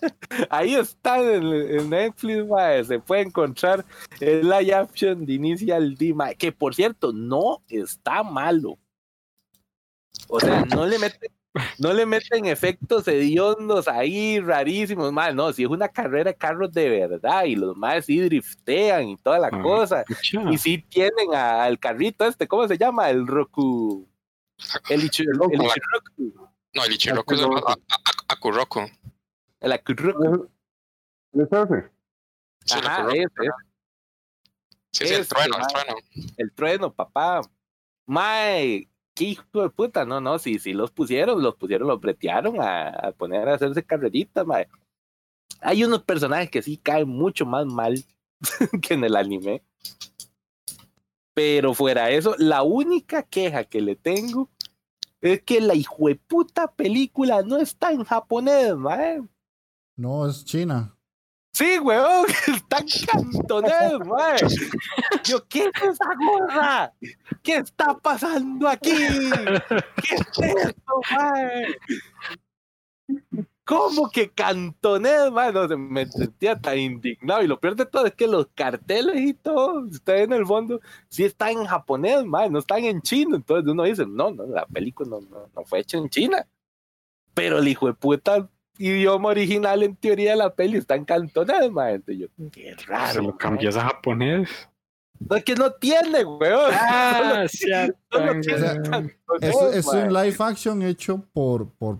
Ahí está en, en Netflix, mae, se puede encontrar el live action de Initial D, mae, que por cierto no está malo. O sea, no le meten, no le meten efectos hediondos ahí rarísimos, mae, no, si es una carrera de carros de verdad y los más sí driftean y toda la Ah. cosa. Y sí tienen a- al carrito este, ¿cómo se llama? El Roku. El, Ichi- el, el Ichiroku. No, el Ichiroku es el Akuroku. El Akuroku. ¿Es ese? Sí, el Ajá, ese, ese. Sí, sí, el trueno, el trueno. El trueno, papá. Mae, qué hijo de puta. No, no, sí, sí los pusieron, los pusieron, los bretearon a, poner a hacerse carreritas, mae. Hay unos personajes que sí caen mucho más mal que en el anime. Pero fuera de eso, la única queja que le tengo es que la hijueputa película no está en japonés, mae. No, es China. Sí, weón, está cantonés, mae. Yo, ¿qué es esa gorra? ¿Qué está pasando aquí? ¿Qué es esto, mae? ¿Cómo que cantonés, se- me sentía tan indignado. Y lo peor de todo es que los carteles y todo, está en el fondo, sí están en japonés, mae, no están en chino. Entonces uno dice, no, no, la película no, no fue hecha en China. Pero el hijo de puta idioma original en teoría de la peli está en cantonés, mae. Entonces yo, qué Se raro. lo mae. cambias a japonés. No, es que no tiene, weón. Ah, tiene sea, Es, un live action hecho por, por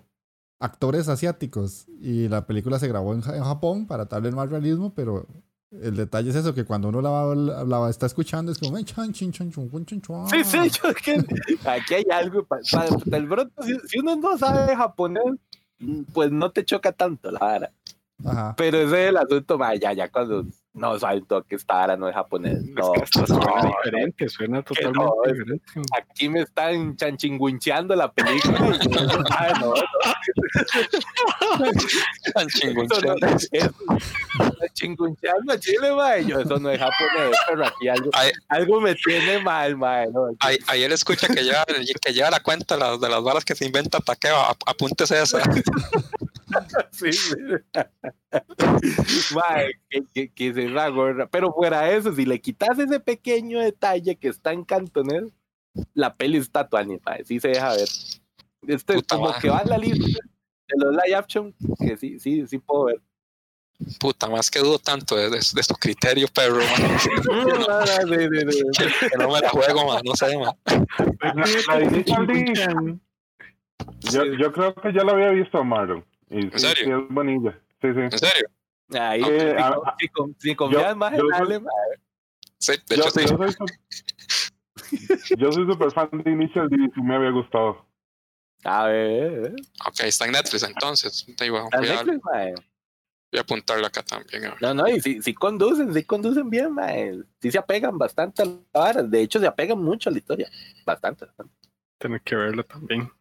actores asiáticos. Y la película se grabó en, en Japón para darle más realismo, pero el detalle es eso, que cuando uno la, va- la va- está escuchando es como... "Ay, chan, chin, chan, chun, chua". Sí, sí, yo es que aquí hay algo. pa- pa- del pronto, si, si uno no sabe japonés, pues no te choca tanto la vara. Ajá. Pero ese es el asunto, ma, ya, ya cuando no todo que esta vara no es japonés. No, es que hasta suena no, diferente, suena totalmente no, diferente. aquí me están chanchinguincheando la película. ah, no, Chile, ma, y yo, eso no es japonés, pero aquí algo, me tiene mal, ma, no, él escucha que lleva, que lleva la cuenta de las, de las balas que se inventa Taqueo. ap- Apúntese esa. Sí, sí. Mae, que, que, que se la gorra. Pero fuera de eso, si le quitas ese pequeño detalle que está en cantonés, la peli está tuani, sí se deja ver. Este Puta como madre. que va en la lista de los live action, que sí, sí, sí puedo ver. Puta, más que dudo tanto de, de, de su criterio, perro, man. No, no, sí, sí, sí. que, que no me la juego, man. No sé, man. La, la Initial D, yo, yo creo que ya la había visto, Marlon. Y sí, serio? sí es bonilla. Sí, sí. ¿En serio? Ahí, Eh, si, a- con- si, con- si confías más en yo- Ale, mae. Sí, de Yo, hecho, sí. yo soy yo soy súper fan de Initial D y sí me había gustado. A ver, Ok, está en Netflix entonces. ¿está en voy, a, Netflix, mae? voy a apuntarlo acá también. a. No, no, y si, si conducen, si conducen bien, mae. Sí se apegan bastante a la vara. De hecho, se apegan mucho a la historia. Bastante, bastante. Tener que verlo también.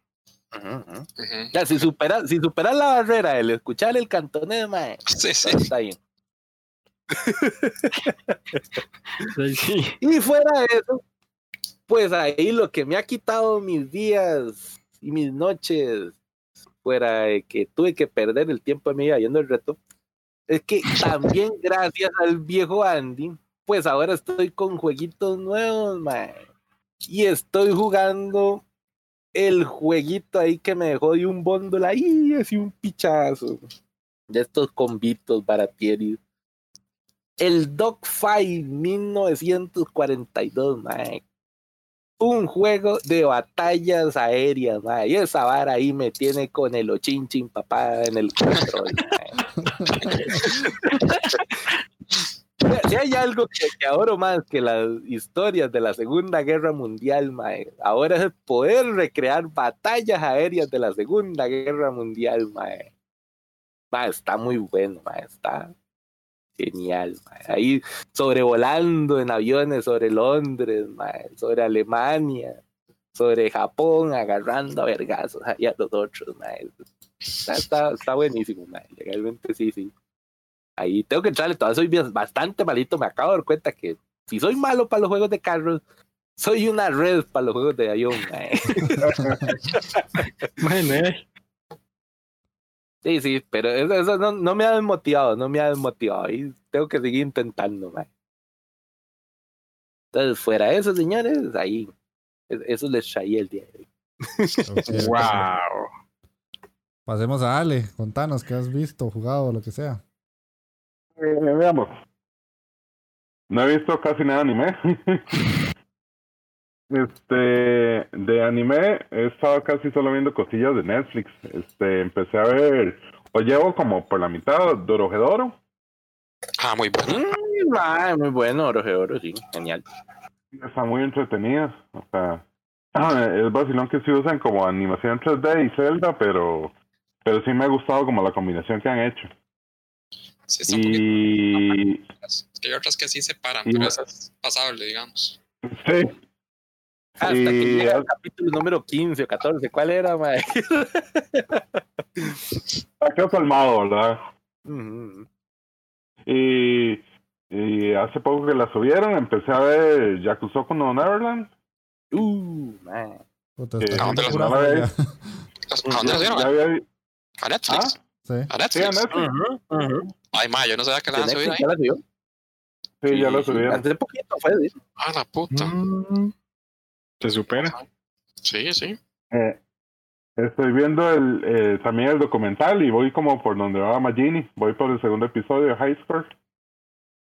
Ujú. Ujú. Ya, si superas si superas la barrera del escuchar el cantonés, mae, Sí, sí. está bien. Sí, sí. Y fuera de eso, pues ahí lo que me ha quitado mis días y mis noches, fuera de que tuve que perder el tiempo de mi vida yendo el reto, es que también gracias al viejo Andy, pues ahora estoy con jueguitos nuevos, mae. Y estoy jugando el jueguito ahí que me dejó de un bundle ahí, así un pichazo. de estos convitos baratieri. El Dogfight 1942, mae. Un juego de batallas aéreas, mae. Y esa vara ahí me tiene con el ochinchin papá en el control, mae. Si hay algo que, que adoro más que las historias de la Segunda Guerra Mundial, mae, ahora es poder recrear batallas aéreas de la Segunda Guerra Mundial, mae. Mae, está muy bueno, mae, está genial, mae. Ahí sobrevolando en aviones sobre Londres, mae, sobre Alemania, sobre Japón, agarrando a vergazos ahí a los otros, mae. Está, está, buenísimo, mae. Legalmente sí, sí. Ahí tengo que entrarle todavía soy bastante malito. Me acabo de dar cuenta que si soy malo para los juegos de carros, soy una red para los juegos de avión. mae. Bueno, eh, Sí, sí, pero eso, eso no, no me ha desmotivado, no me ha desmotivado. Y tengo que seguir intentando, mae. Entonces, fuera de eso, señores, ahí. es- Eso les traía el día de hoy. Wow. Pasemos a Ale. Contanos qué has visto, jugado, lo que sea. Eh, veamos. No he visto casi nada de anime. este, de anime he estado casi solo viendo cosillas de Netflix. Este, empecé a ver, o llevo como por la mitad Dorohedoro. Ah, muy bueno. Mm, mae, muy bueno, oro de oro, sí, genial. Está muy entretenida. O sea, es vacilón que se usan como animación 3D y Zelda, pero, pero sí me ha gustado como la combinación que han hecho. Sí, está un poquito- Y Es que hay otras que sí se paran, pero esa es pasable, digamos. sí, Hasta que Y- llega el capítulo número 15 o 14. ¿Cuál era, mae? ha quedado calmado, ¿verdad? Ujú. Y, y hace poco que la subieron, empecé a ver Yakusoku no Neverland. Uh, mae. Puta, ¿A dónde pura van a feria. ¿A dónde? Ya había, ¿A Netflix? Sí. ¿A sí, a Netflix? Ujú, ujú. Ay, ma, yo no sabía que la ¿De habían subido ahí. ya la subió? Sí, ya la Sí, subieron. Hace poquito fue, sí. Ah, la puta. Mm, Se supera. Sí, sí. Eh, estoy viendo el, eh, también el documental y voy como por donde va Magini. Voy por el segundo episodio de High Score.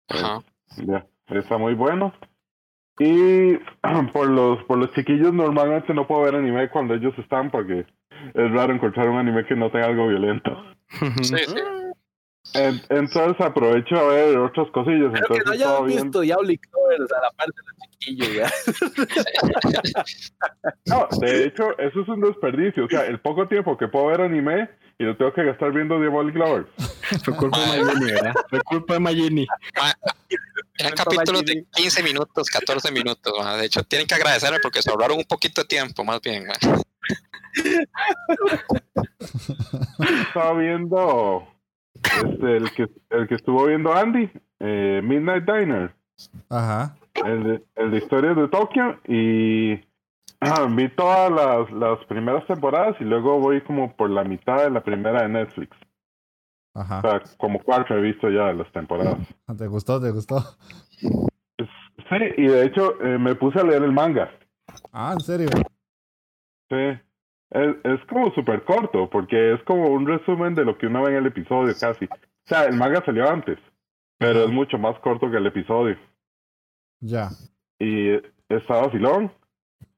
Ajá. Ya, está muy bueno. Y por los por los chiquillos normalmente no puedo ver anime cuando ellos están porque es raro encontrar un anime que no tenga algo violento. Sí, sí. En- entonces aprovecho a ver otras cosillas. Que entonces no estaba hayan visto Diablo Clovers a la parte de los chiquillos, ya. No, de hecho, eso es un desperdicio. O sea, el poco tiempo que puedo ver anime y lo tengo que gastar viendo Diabolic Lovers. Fue culpa de Magini, ¿verdad? Fue culpa de Magini. Eran Tanto capítulos Magini. de 15 minutos, 14 minutos. De hecho, tienen que agradecerme porque se ahorraron un poquito de tiempo, más bien. ma. Estaba viendo este, el que el que estuvo viendo Andy, eh, Midnight Diner, Ajá. el de, el de historias de Tokio y ah, vi todas las, las primeras temporadas y luego voy como por la mitad de la primera de Netflix. O Ajá. sea, como cuatro he visto ya de las temporadas. ¿Te gustó? ¿Te gustó? Sí, y de hecho eh, me puse a leer el manga. Ah, ¿en serio? Sí. Es, es como súper corto, porque es como un resumen de lo que uno ve en el episodio casi. O sea, el manga salió antes, pero es mucho más corto que el episodio. Ya. Y está vacilón.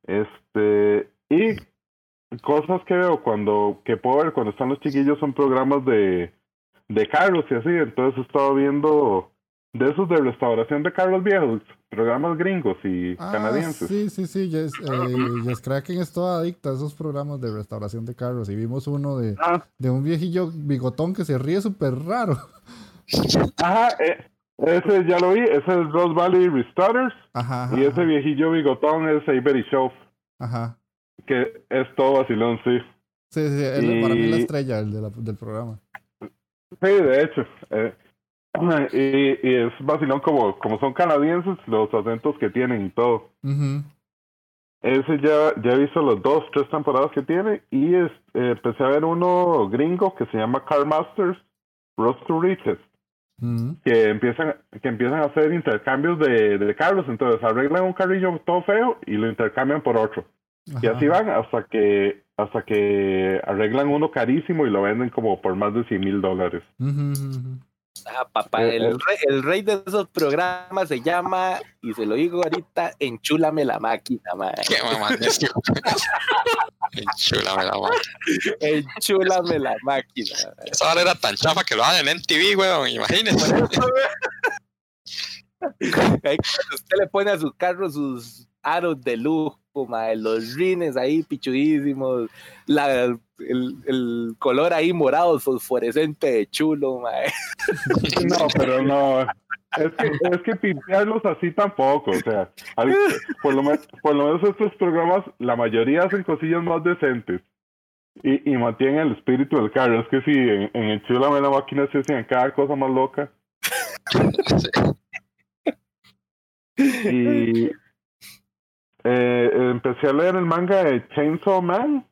Este, y cosas que veo cuando, que puedo ver cuando están los chiquillos son programas de, de carros y así. Entonces he estado viendo de esos de restauración de carros viejos, programas gringos y Ah, canadienses. sí, sí, sí. Yes, eh, Yes Kraken es toda adicta a esos programas de restauración de carros. Y vimos uno de, Ah, de un viejillo bigotón que se ríe súper raro. Ajá, eh, ese ya lo vi, ese es Rose Valley Restarters. Ajá. ajá, Y ese viejillo bigotón es Avery Show, Ajá. que es todo vacilón, sí. Sí, sí, él para mí la estrella el de la- del programa. Sí, de hecho. eh, y, y es vacilón como, como son canadienses, los acentos que tienen y todo. Ese ya, ya he visto los dos, tres temporadas que tiene y es, eh, empecé a ver uno gringo que se llama Car Masters Road to Riches, Que empiezan, que empiezan a hacer intercambios de, de carros, entonces arreglan un carrillo todo feo y lo intercambian por otro. Y así van hasta que hasta que arreglan uno carísimo y lo venden como por más de 100 mil dólares. Ujú. Ah, papá, el, rey, el rey de esos programas se llama, y se lo digo ahorita, Enchúlame la máquina, mae. Qué mamadísimo. Chula, me la madre. Enchúlame la máquina. Esa vara era tan chafa que lo hagan en MTV, weón. Imagínense. Ahí usted le pone a su carro sus aros de lujo, mae, los rines ahí pichudísimos, la, el, el color ahí morado fosforescente de chulo, mae. No, pero no. Es que, es que pintarlos así tampoco, o sea, al- por, lo menos, por lo menos estos programas, la mayoría hacen cosillas más decentes y, y mantienen el espíritu del carro. Es que si en, en el Chula la máquina se hacían cada cosa más loca. Y eh, empecé a leer el manga de Chainsaw Man,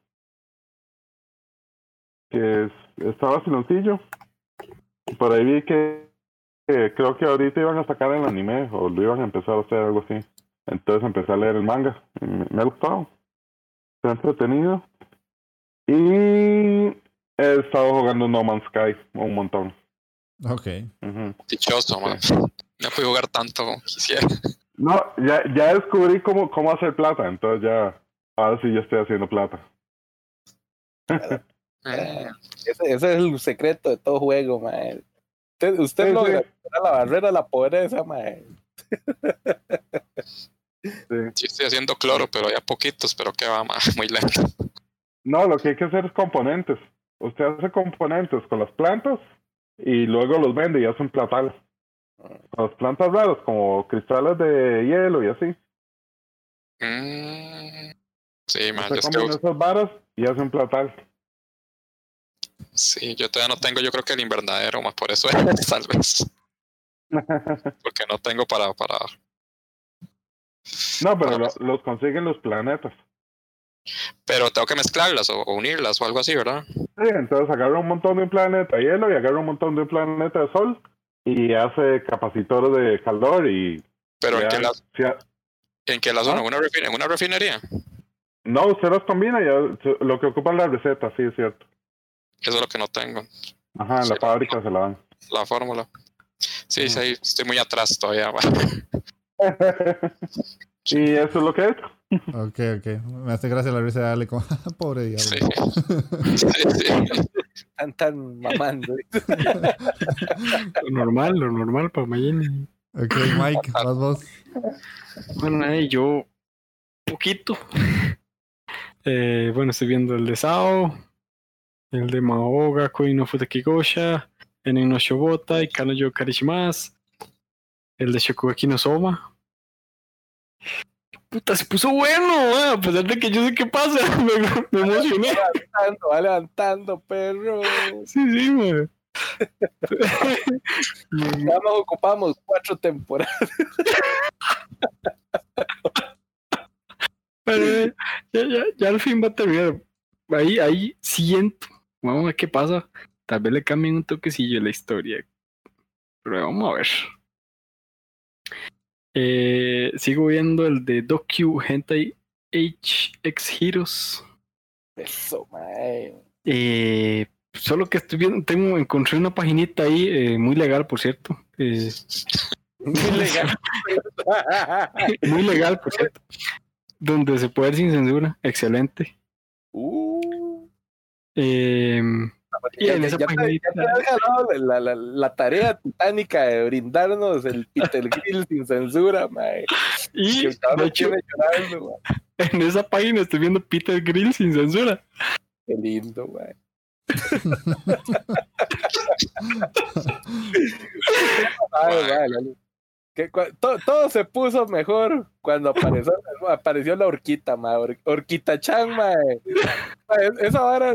que es, estaba silencillo. Y por ahí vi que, que creo que ahorita iban a sacar el anime o lo iban a empezar a hacer algo así. Entonces empecé a leer el manga. y Me, me ha gustado. Está entretenido. Y he estado jugando No Man's Sky un montón. Ok. Ujú. Dichoso, man. No pude jugar tanto como quisiera. No, ya, ya descubrí cómo, cómo hacer plata, entonces ya, ahora sí ya estoy haciendo plata. Mm, Ese, ese es el secreto de todo juego, mae. Usted, usted Sí, logra sí. la barrera de la pobreza, mae. Sí. Sí, estoy haciendo cloro, pero ya poquitos, pero que va, man. Muy lento. No, lo que hay que hacer es componentes. Usted hace componentes con las plantas y luego los vende y hace un platal. Las plantas raras, como cristales de hielo y así. Mm, Sí, man. Yo, es que- combina esas varas y hace un platal. sí, yo todavía no tengo, yo creo que el invernadero, más por eso es, tal vez. Porque no tengo para, para. No, pero lo- los consiguen los planetas. Pero tengo que mezclarlas o, o unirlas o algo así, ¿verdad? Sí, entonces agarra un montón de un planeta de hielo y agarra un montón de un planeta de sol y hace capacitores de calor y Pero en qué las, ya- en qué las ¿Ah? uno, ¿En una, en una refinería. No, usted los combina ya- lo que ocupa es la receta, sí, es cierto. Eso es lo que no tengo, Ajá, en la fábrica se la dan. la fórmula. Sí, sí, estoy muy atrás todavía. y eso es lo que es. Ok, ok. Me hace gracia la risa de Ale como, pobre diablo. Sí. Sí, sí. Están tan mamando. Lo normal, lo normal para Mayeni. Ok, Mike, vas vos. Bueno, nadie, yo poquito. Eh, bueno, estoy viendo el de Sao, el de Maoga, Koi no Futakigosha, Enen no Shobota y Kanojo Karishimasu, el de Shokugeki no Soma. Puta, se puso bueno, ah, a pesar de que yo sé qué pasa, me, me emocioné. levantando, va levantando, perro. Sí, sí, man. Ya nos ocupamos cuatro temporadas. Pero eh, ya, ya, ya al fin va a terminar. Ahí, ahí siento. Vamos a ver qué pasa. Tal vez le cambien un toquecillo la historia. Pero vamos a ver. Eh, sigo viendo el de Docu Hentai HX Heroes. Eso, mae. Eh, solo que estoy viendo, tengo, encontré una paginita ahí, eh, muy legal, por cierto. Muy legal. muy legal, por cierto. Donde se puede ver sin censura. Excelente. Uh, Eh, Y en esa ya, te, ya paginita- te has ganado la, la, la tarea titánica de brindarnos el Peter Grill sin censura, mae. y Que de hecho, llorando, en esa página estoy viendo Peter Grill sin censura. Qué lindo, mae. Ay, mae, la- que cua- to- todo se puso mejor cuando apareció, apareció la horquita, mae. Hor- Horquita Chan, es- Esa vara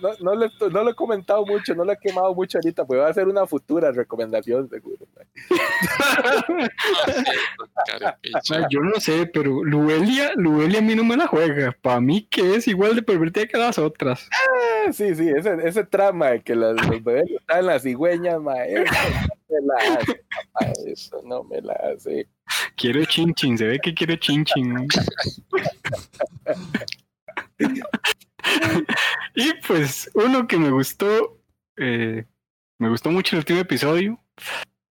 no, no, le, no lo he comentado mucho, no lo he quemado mucho ahorita, pues va a ser una futura recomendación, seguro. yo no sé, pero Luelia, Luelia a mí no me la juega. Para mí que es igual de pervertida que las otras. Ah, Sí, sí, ese, ese trama de que las, los bebés están las cigüeñas. Eso no me la hace, papá, eso no me la hace. Quiero chinchin, se ve que quiere chinchin. y pues uno que me gustó, eh, me gustó mucho el último episodio.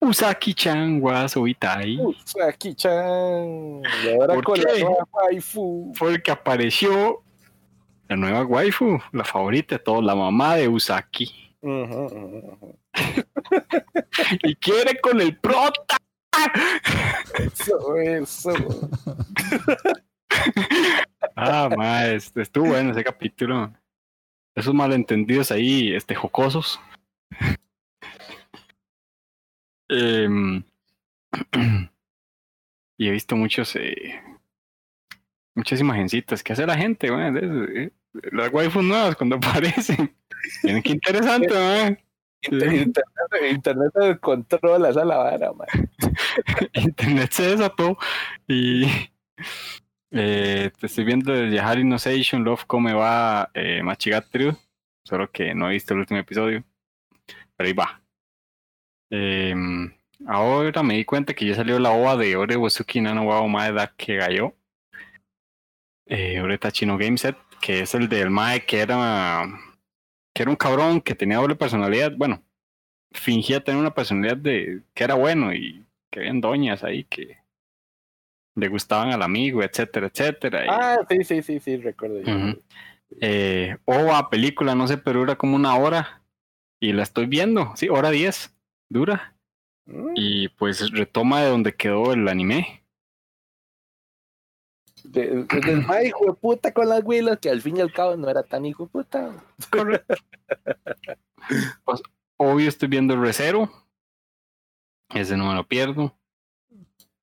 Usaki-chan wa Soitai. Usaki-chan. Y ahora ¿Por con qué? la nueva waifu. Fue el que apareció la nueva waifu, la favorita de todos, la mamá de Usaki. Ujú, ujú. Y quiere con el prota. Eso, eso. Ah, ma, este, estuvo bueno ese capítulo. Esos malentendidos ahí, este, jocosos. Em, y he visto muchos, eh, muchas imagencitas que hace la gente, ma, de eso, eh, las waifus nuevas cuando aparecen. Miren qué interesante, ma. Internet, internet de control, esa es la vara, man. Internet se desató y eh, te estoy viendo desde Hard Innovation, Love Come va eh, Machigatru, solo que no he visto el último episodio, pero ahí va. Em, ahora me di cuenta que ya salió la OVA de Ore Wosuki Nano wa Omae da Kegayo. Eh, Ore Tachino Game Set, que es el del Mae que era, que era un cabrón que tenía doble personalidad, bueno, fingía tener una personalidad de que era bueno y que habían doñas ahí que le gustaban al amigo, etcétera, etcétera. y- Ah, sí, sí, sí, sí, recuerdo. yo. Eh, OVA, película, no sé, pero dura como una hora y la estoy viendo, sí, hora 10, dura. Mm, Y pues retoma de donde quedó el anime. De- Desde el mae hijo de puta con las huilas, que al fin y al cabo no era tan hijo de puta. Obvio estoy viendo el Recero. Ese no me lo pierdo.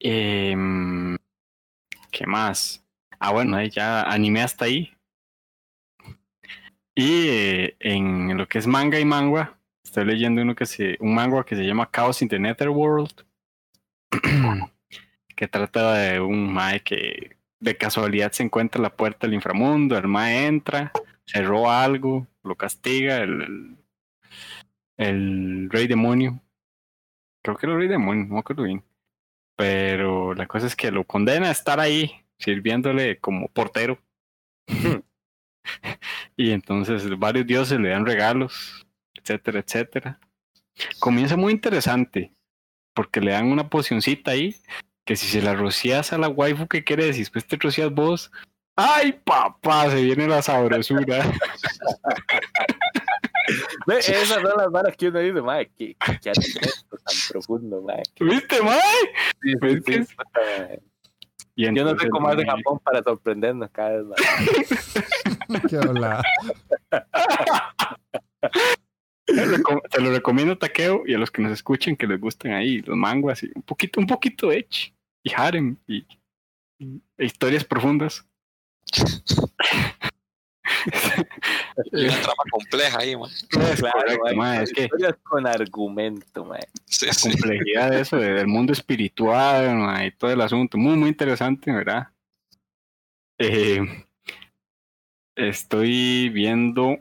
Em, ¿Qué más? Ah, bueno, ahí ya animé hasta ahí. Y eh, en lo que es manga y manga, estoy leyendo uno que se, un manga que se llama Chaos in the Netherworld. que trata de un mae que de casualidad se encuentra en la puerta del inframundo. El mae entra, se roba algo, lo castiga el- el, el rey demonio. Creo que era el rey demonio, no acuerdo bien. Pero la cosa es que lo condena a estar ahí, sirviéndole como portero. y entonces varios dioses le dan regalos, etcétera, etcétera. Comienza muy interesante, porque le dan una pocioncita ahí, que si se la rocias a la waifu que quieres y después te rocias vos, ¡ay papá! Se viene la sabrosura. Ve, Esas son las varas que uno dice, mae, qué, qué argumento tan profundo, mae. ¿Viste, mae? Sí, sí, Pues sí, mae. Y Yo no sé cómo hace mae, Japón para sorprendernos cada vez más. Qué hola. Te lo, recom- te lo recomiendo Taqueo y a los que nos escuchen que les gusten ahí los manguas y un poquito, un poquito de Edge y harem y, y- e historias profundas. Y una trama compleja ahí, man. Es Claro, correcto, es que historias con argumento, mae. Sí, la sí. complejidad de eso, de- del mundo espiritual mae, y todo el asunto, muy, muy interesante, ¿verdad? Eh, estoy viendo,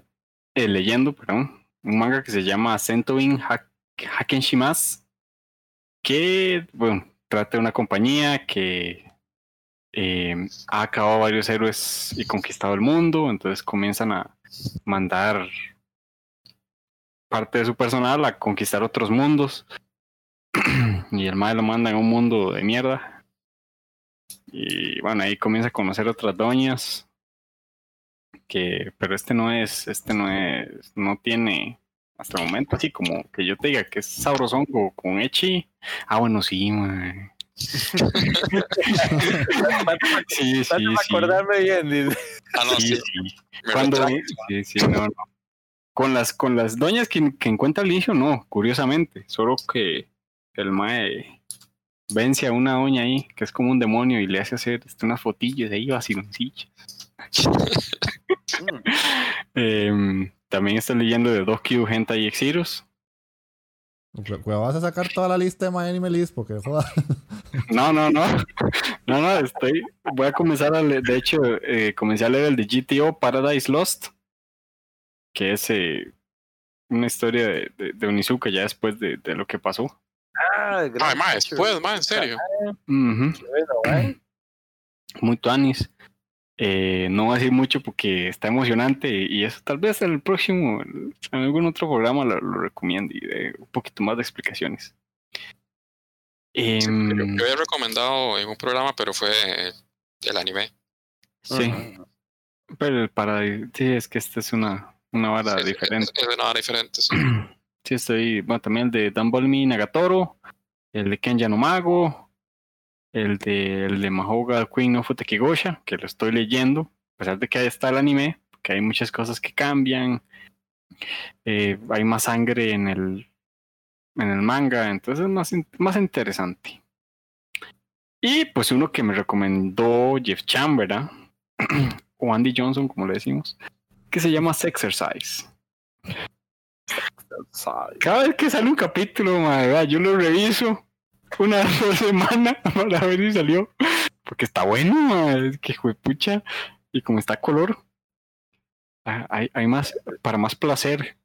eh, leyendo, perdón, un manga que se llama Sentoin Hak- Hakenshimas, que, bueno, trata de una compañía que eh, ha acabado varios héroes y conquistado el mundo, entonces comienzan a mandar parte de su personal a conquistar otros mundos. y el mae lo manda en un mundo de mierda. Y bueno, ahí comienza a conocer otras doñas. Que, pero este no es, este no es, no tiene hasta el momento así como que yo te diga que es sabrosón con, con Echi. Ah, bueno, sí, mae. sí, sí, para sí. acordarme bien. Ah, no, Sí, sí. sí. Cuando, sí, sí, no, no. Con las, con las doñas que, que encuentra al inicio, no, curiosamente. Solo que el mae vence a una doña ahí, que es como un demonio, y le hace hacer este, unas fotillas ahí vaciloncillas. Em, también estoy leyendo de Docu Hentai Exirus. Cuidado, vas a sacar toda la lista de My Anime List porque joda. No, no, no. No, no, estoy. Voy a comenzar a leer. De hecho, eh, comencé a leer el de GTO Paradise Lost. Que es eh, una historia de, de, de Onizuka ya después de, de lo que pasó. Ah, Mae, mae, después, mae, en serio. Qué bueno, mae. Muy tuanis. Eh, no voy a decir mucho porque está emocionante y eso tal vez en el próximo, en algún otro programa lo, lo recomiendo y de un poquito más de explicaciones. Em, Yo, yo había recomendado en un programa, pero fue el anime. sí, pero para sí es que esta es una, una vara Sí, diferente. Es, es de nada diferente, sí. Sí, estoy, bueno, también el de Dan Bolmi Nagatoro, el de Ken Yanomago, el de, el de Mahoga Queen no Futekigosha, que lo estoy leyendo, a pesar de que ahí está el anime, que hay muchas cosas que cambian, eh, hay más sangre en el, en el manga, entonces es más, más interesante. Y pues uno que me recomendó Jeff Chan, ¿verdad? o Andy Johnson, como le decimos, que se llama Sexercise. Cada vez que sale un capítulo, madre, yo lo reviso una semana para ver si salió. Porque está bueno, es que pucha. Y como está color, ah, hay, hay más, para más placer.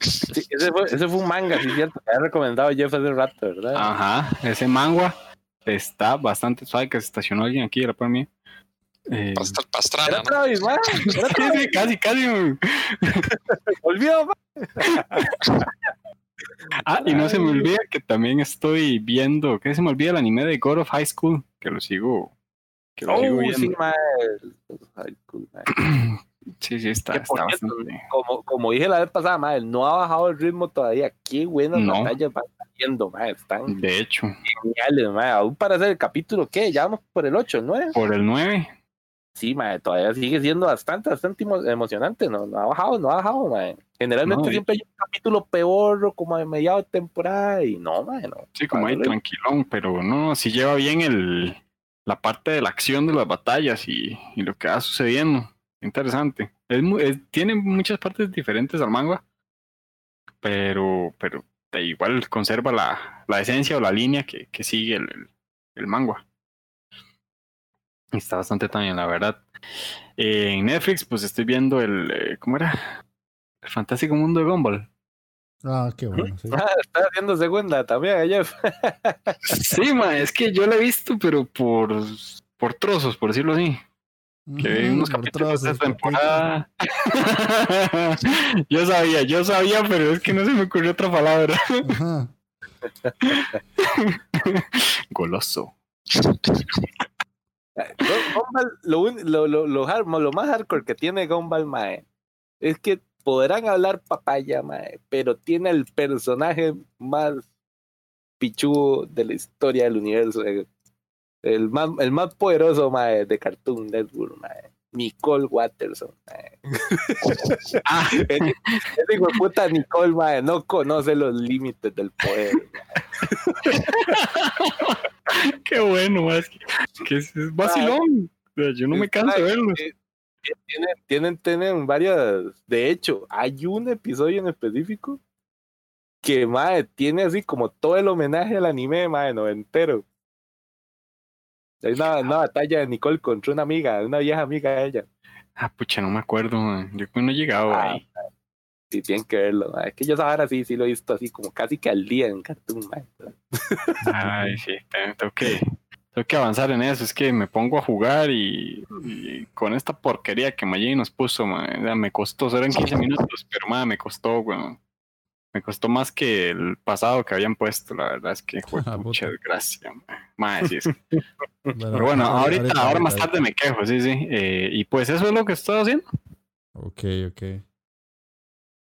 Sí, ese, fue, ese fue un manga, sí, cierto. que había recomendado Jeff hace rato, ¿verdad? Ajá, ese mangua está bastante suave que se estacionó alguien aquí, era para mí. Eh, Past- Pastrana, Era ¿no? otra vez, man. Era otra sí, vez. sí, casi, casi. güey. Ah, y no se me olvida que también estoy viendo, que se me olvida el anime de God of High School, que lo sigo, que lo sigo Oh, viendo. sí, cool, man. Sí, sí, está, está cierto, bastante. Como, como dije la vez pasada, man, no ha bajado el ritmo todavía. Qué buenas No. batallas van saliendo, man. Están De hecho, geniales, man. Aún para hacer el capítulo, ¿qué? Ya vamos por el 8, ¿no? por el 9, Sí, man, todavía sigue siendo bastante, bastante emo- emocionante. No, no ha bajado, no ha bajado, man. Generalmente No, siempre hay un capítulo peor, como a mediados de temporada, y no, man, no. sí, como ahí tranquilón, pero no, sí lleva bien el, la parte de la acción de las batallas y, y lo que va sucediendo. Interesante. Es, es- tiene muchas partes diferentes al manga, pero, pero igual conserva la, la esencia o la línea que, que sigue el, el, el manga. Está bastante también, la verdad. Eh, en Netflix, pues estoy viendo el. eh, ¿Cómo era? El Fantástico Mundo de Gumball. Ah, qué bueno. sí. Ah, está haciendo segunda también, eh, Jeff. Sí, ma, es que yo la he visto, pero por, por trozos, por decirlo así. Que Ujú, unos capítulos de temporada. yo sabía, yo sabía, pero es que no se me ocurrió otra palabra. Ajá. Goloso. Lo, lo, más hardcore que tiene Gumball, mae, es que podrán hablar papaya, mae, pero tiene el personaje más pichudo de la historia del universo. El más, poderoso, mae, de Cartoon Network. Nicole Watterson. Ah, Ese hijo puta Nicole, mae, no conoce los límites del poder. qué bueno, es que, que es, es vacilón. Yo no me canso de verlo. Eh, eh, Tienen, tienen, tienen varias. De hecho, hay un episodio en específico que, mae, tiene así como todo el homenaje al anime, mae, noventero. Hay una, una batalla de Nicole contra una amiga, una vieja amiga de ella. Ah, pucha, no me acuerdo. Yo no he llegado Ah, ahí. Sí, tienen que verlo, mae. Es que yo ahora sí, sí lo he visto así como casi que al día en Cartoon, mae. Ay, sí, te- tengo que, tengo que avanzar en eso. Es que me pongo a jugar y, y con esta porquería que Maggi nos puso, me costó, eran 15 minutos, pero ma, me costó, weón. Me costó más que el pasado que habían puesto, la verdad es que fue mucha desgracia. ma. Ma, sí, es que- Bueno, pero bueno, ahorita, ahora más tarde me quejo, sí, sí. Eh, y pues eso es lo que estoy haciendo. Ok, ok.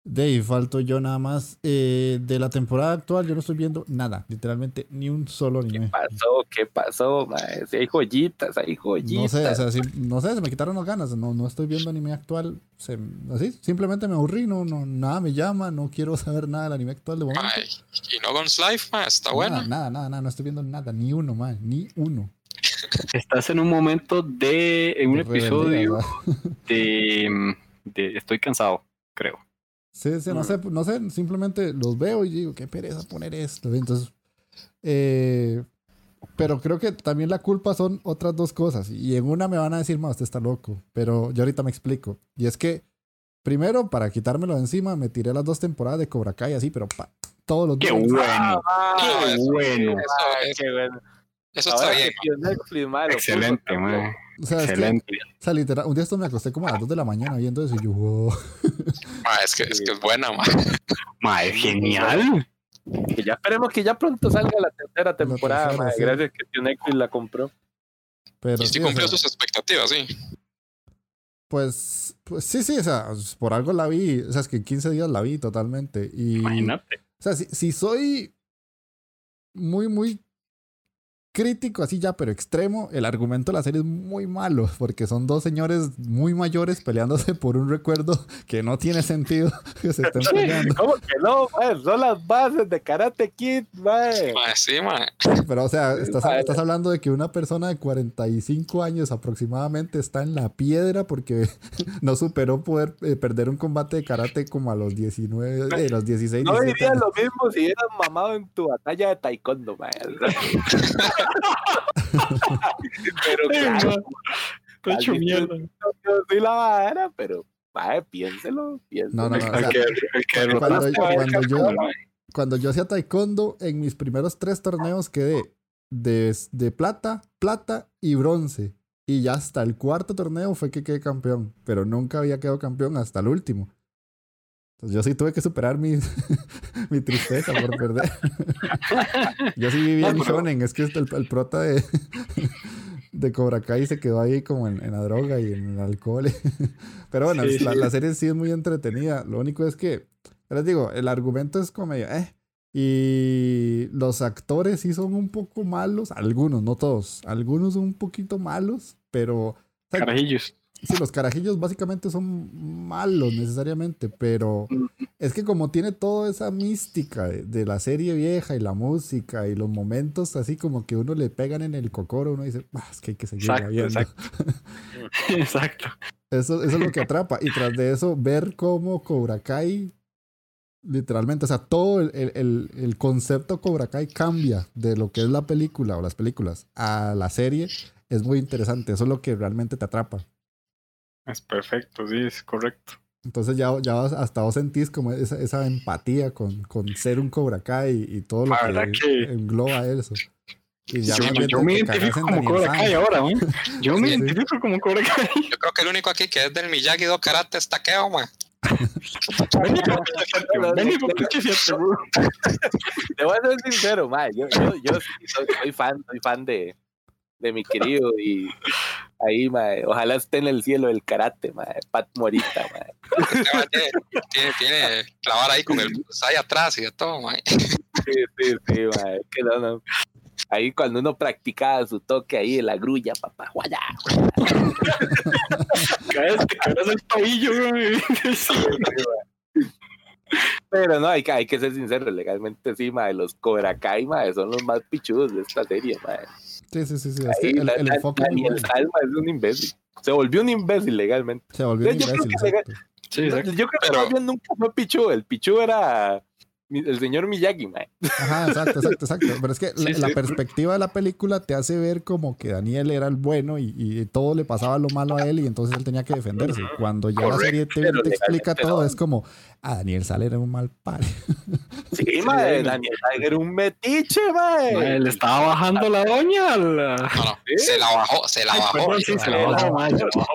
Dave, falto yo nada más. Eh, de la temporada actual, yo no estoy viendo nada, literalmente ni un solo ¿Qué anime. pasó? ¿Qué pasó, mae? Si hay joyitas, hay No joyitas. sé, o sea, sí- no sé, se me quitaron las ganas. No, no estoy viendo anime actual. Se- así, simplemente me aburrí, no, no, nada me llama, no quiero saber nada del anime actual de momento. Mae, y no Guns Life, mae, está bueno. Nada, nada, nada, no estoy viendo nada, ni uno, man, ni uno. Estás en un momento de, en un De episodio de estoy cansado, creo. Sí, sí, no sé, no sé, simplemente los veo y digo, qué pereza poner esto. Entonces, eh, pero creo que también la culpa son otras dos cosas. Y en una me van a decir, más, usted está loco. Pero yo ahorita me explico. Y es que, primero, para quitármelo de encima, me tiré las dos temporadas de Cobra Kai así, pero pa, todos los ¡Qué días. bueno! Ah, ¡Qué eso- bueno! Eso, eso- qué bueno. Eso está bien. Netflix, mae, lo puso Excelente, mae. O sea, es que, Excelente. o sea, literal, un día esto me acosté como a las 2 de la mañana viendo eso y yo, wow. Ma, es, que, es que es buena, ma. Mae, genial. Que ya esperemos que ya pronto salga la tercera temporada, tercera, mae, sí. gracias que Netflix la compró. Pero Y sí sí, o cumplió sea, sus expectativas, sí. pues, pues sí, sí, o sea, por algo la vi, o sea, es que en 15 días la vi totalmente. Y, Imagínate. o sea, si, si soy muy, muy crítico, así ya, pero extremo, el argumento de la serie es muy malo, porque son dos señores muy mayores peleándose por un recuerdo que no tiene sentido que se estén peleando. ¿Cómo que no, mae? Son las bases de Karate Kid, mae. Ma, sí, ma. Pero, o sea, estás, Vale. estás hablando de que una persona de 45 años aproximadamente está en la piedra porque no superó poder eh, perder un combate de karate como a los 19, eh, los 16, No 17 diría años. lo mismo si hubieras mamado en tu batalla de taekwondo, mae. Pero claro, hecho mierda. yo soy la vara, pero mae, piénselo, piénselo. No, no, no. o El sea, que, el que cuando, yo, cuando yo hacía taekwondo, en mis primeros tres torneos quedé de, de plata, plata y bronce. Y ya hasta el cuarto torneo fue que quedé campeón. Pero nunca había quedado campeón hasta el último. Entonces yo sí tuve que superar mi, mi tristeza por perder. yo sí viví en Shonen. Es que el, el prota de, de Cobra Kai se quedó ahí como en, en la droga y en el alcohol. Pero bueno, Sí, la, sí. la serie sí es muy entretenida. Lo único es que, les digo, el argumento es como medio, eh. Y los actores sí son un poco malos, algunos, no todos, algunos son un poquito malos, pero sea, Carajillos. Sí, los carajillos básicamente son malos necesariamente, pero es que como tiene toda esa mística de, de la serie vieja y la música y los momentos así como que uno le pegan en el cocoro, uno dice, "Ah, es que hay que seguir Exacto, viendo. exacto. Exacto. Eso, eso es lo que atrapa. Y tras de eso, ver cómo Cobra Kai, literalmente, o sea, todo el, el- el- el concepto Cobra Kai cambia de lo que es la película o las películas a la serie, es muy interesante. Eso es lo que realmente te atrapa. Es perfecto, sí, es correcto. Entonces ya, ya vas- hasta vos sentís como esa, esa empatía con, con ser un Cobra Kai y, todo lo que, engloba eso. Y ya Yo, me identifico en como Daniel Cobra. Kai ahora, ¿eh? Yo me Sí, identifico como Cobra Kai. Yo creo que el único aquí que es del Miyagi do Karate es Takeo, ma. Vení, porque Vení, porque fíjate, bro. Te voy a ser sincero, mae. Yo, yo, soy, soy fan, soy fan de, de mi querido y ahí, mae. Ojalá esté en el cielo el karate, mae. Pat Morita, mae. Ma tiene, tiene, tiene clavar ahí con el ahí atrás y de todo, ma. Sí, sí, sí, mae. Que no, no. Ahí cuando uno practicaba su toque ahí en la grulla, papá, guaya. Caes, te caes el tobillo, güey. Sí. Pero no, hay que, hay que ser sincero, legalmente sí, mae. Los Cobra Kai, mae, son los más pichudos de esta serie, mae. Sí, sí, sí. sí. Es que Ahí, el, el la- enfoque Daniel. Salma es un imbécil. Se volvió un imbécil legalmente. Se volvió un Yo creo imbécil, que le- exacto. Sí. Yo creo que Pero- más bien nunca fue Pichu. El Pichu era el señor Miyagi, mae. Ajá, exacto, exacto, exacto. Pero es que la, Sí, la sí. perspectiva de la película te hace ver como que Daniel era el bueno y, y todo le pasaba lo malo a él y entonces él tenía que defenderse. Cuando ya la serie te, te explica todo, no. es como, a Daniel Sale era un mal padre. Sí, mae. Daniel Tiger era un metiche, Mae, mae. Le estaba bajando la doña la. No, no, ¿Sí? se la bajó, se la Ay, bajó. perdón, sí, se la bajó, se la bajó.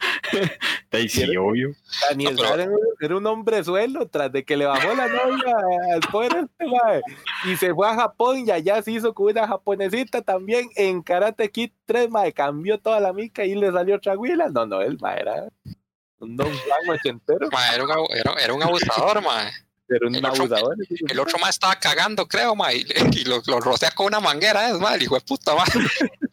Sí, obvio. Daniel No, pero- Tiger era un hombre suelo tras de que le bajó la novia al poder este, mae. Y se fue a Japón y allá se hizo con una japonesita también en Karate Kid 3, mae. Cambió toda la mica y le salió otra huila. No, no, él, mae, era un don Juan ochentero. Ma, era, un, abu- era, era un abusador, ma. Era un El otro- abusador. El otro más estaba cagando, creo, ma, y, y lo, lo rocea con una manguera, es el hijo de puta, ma.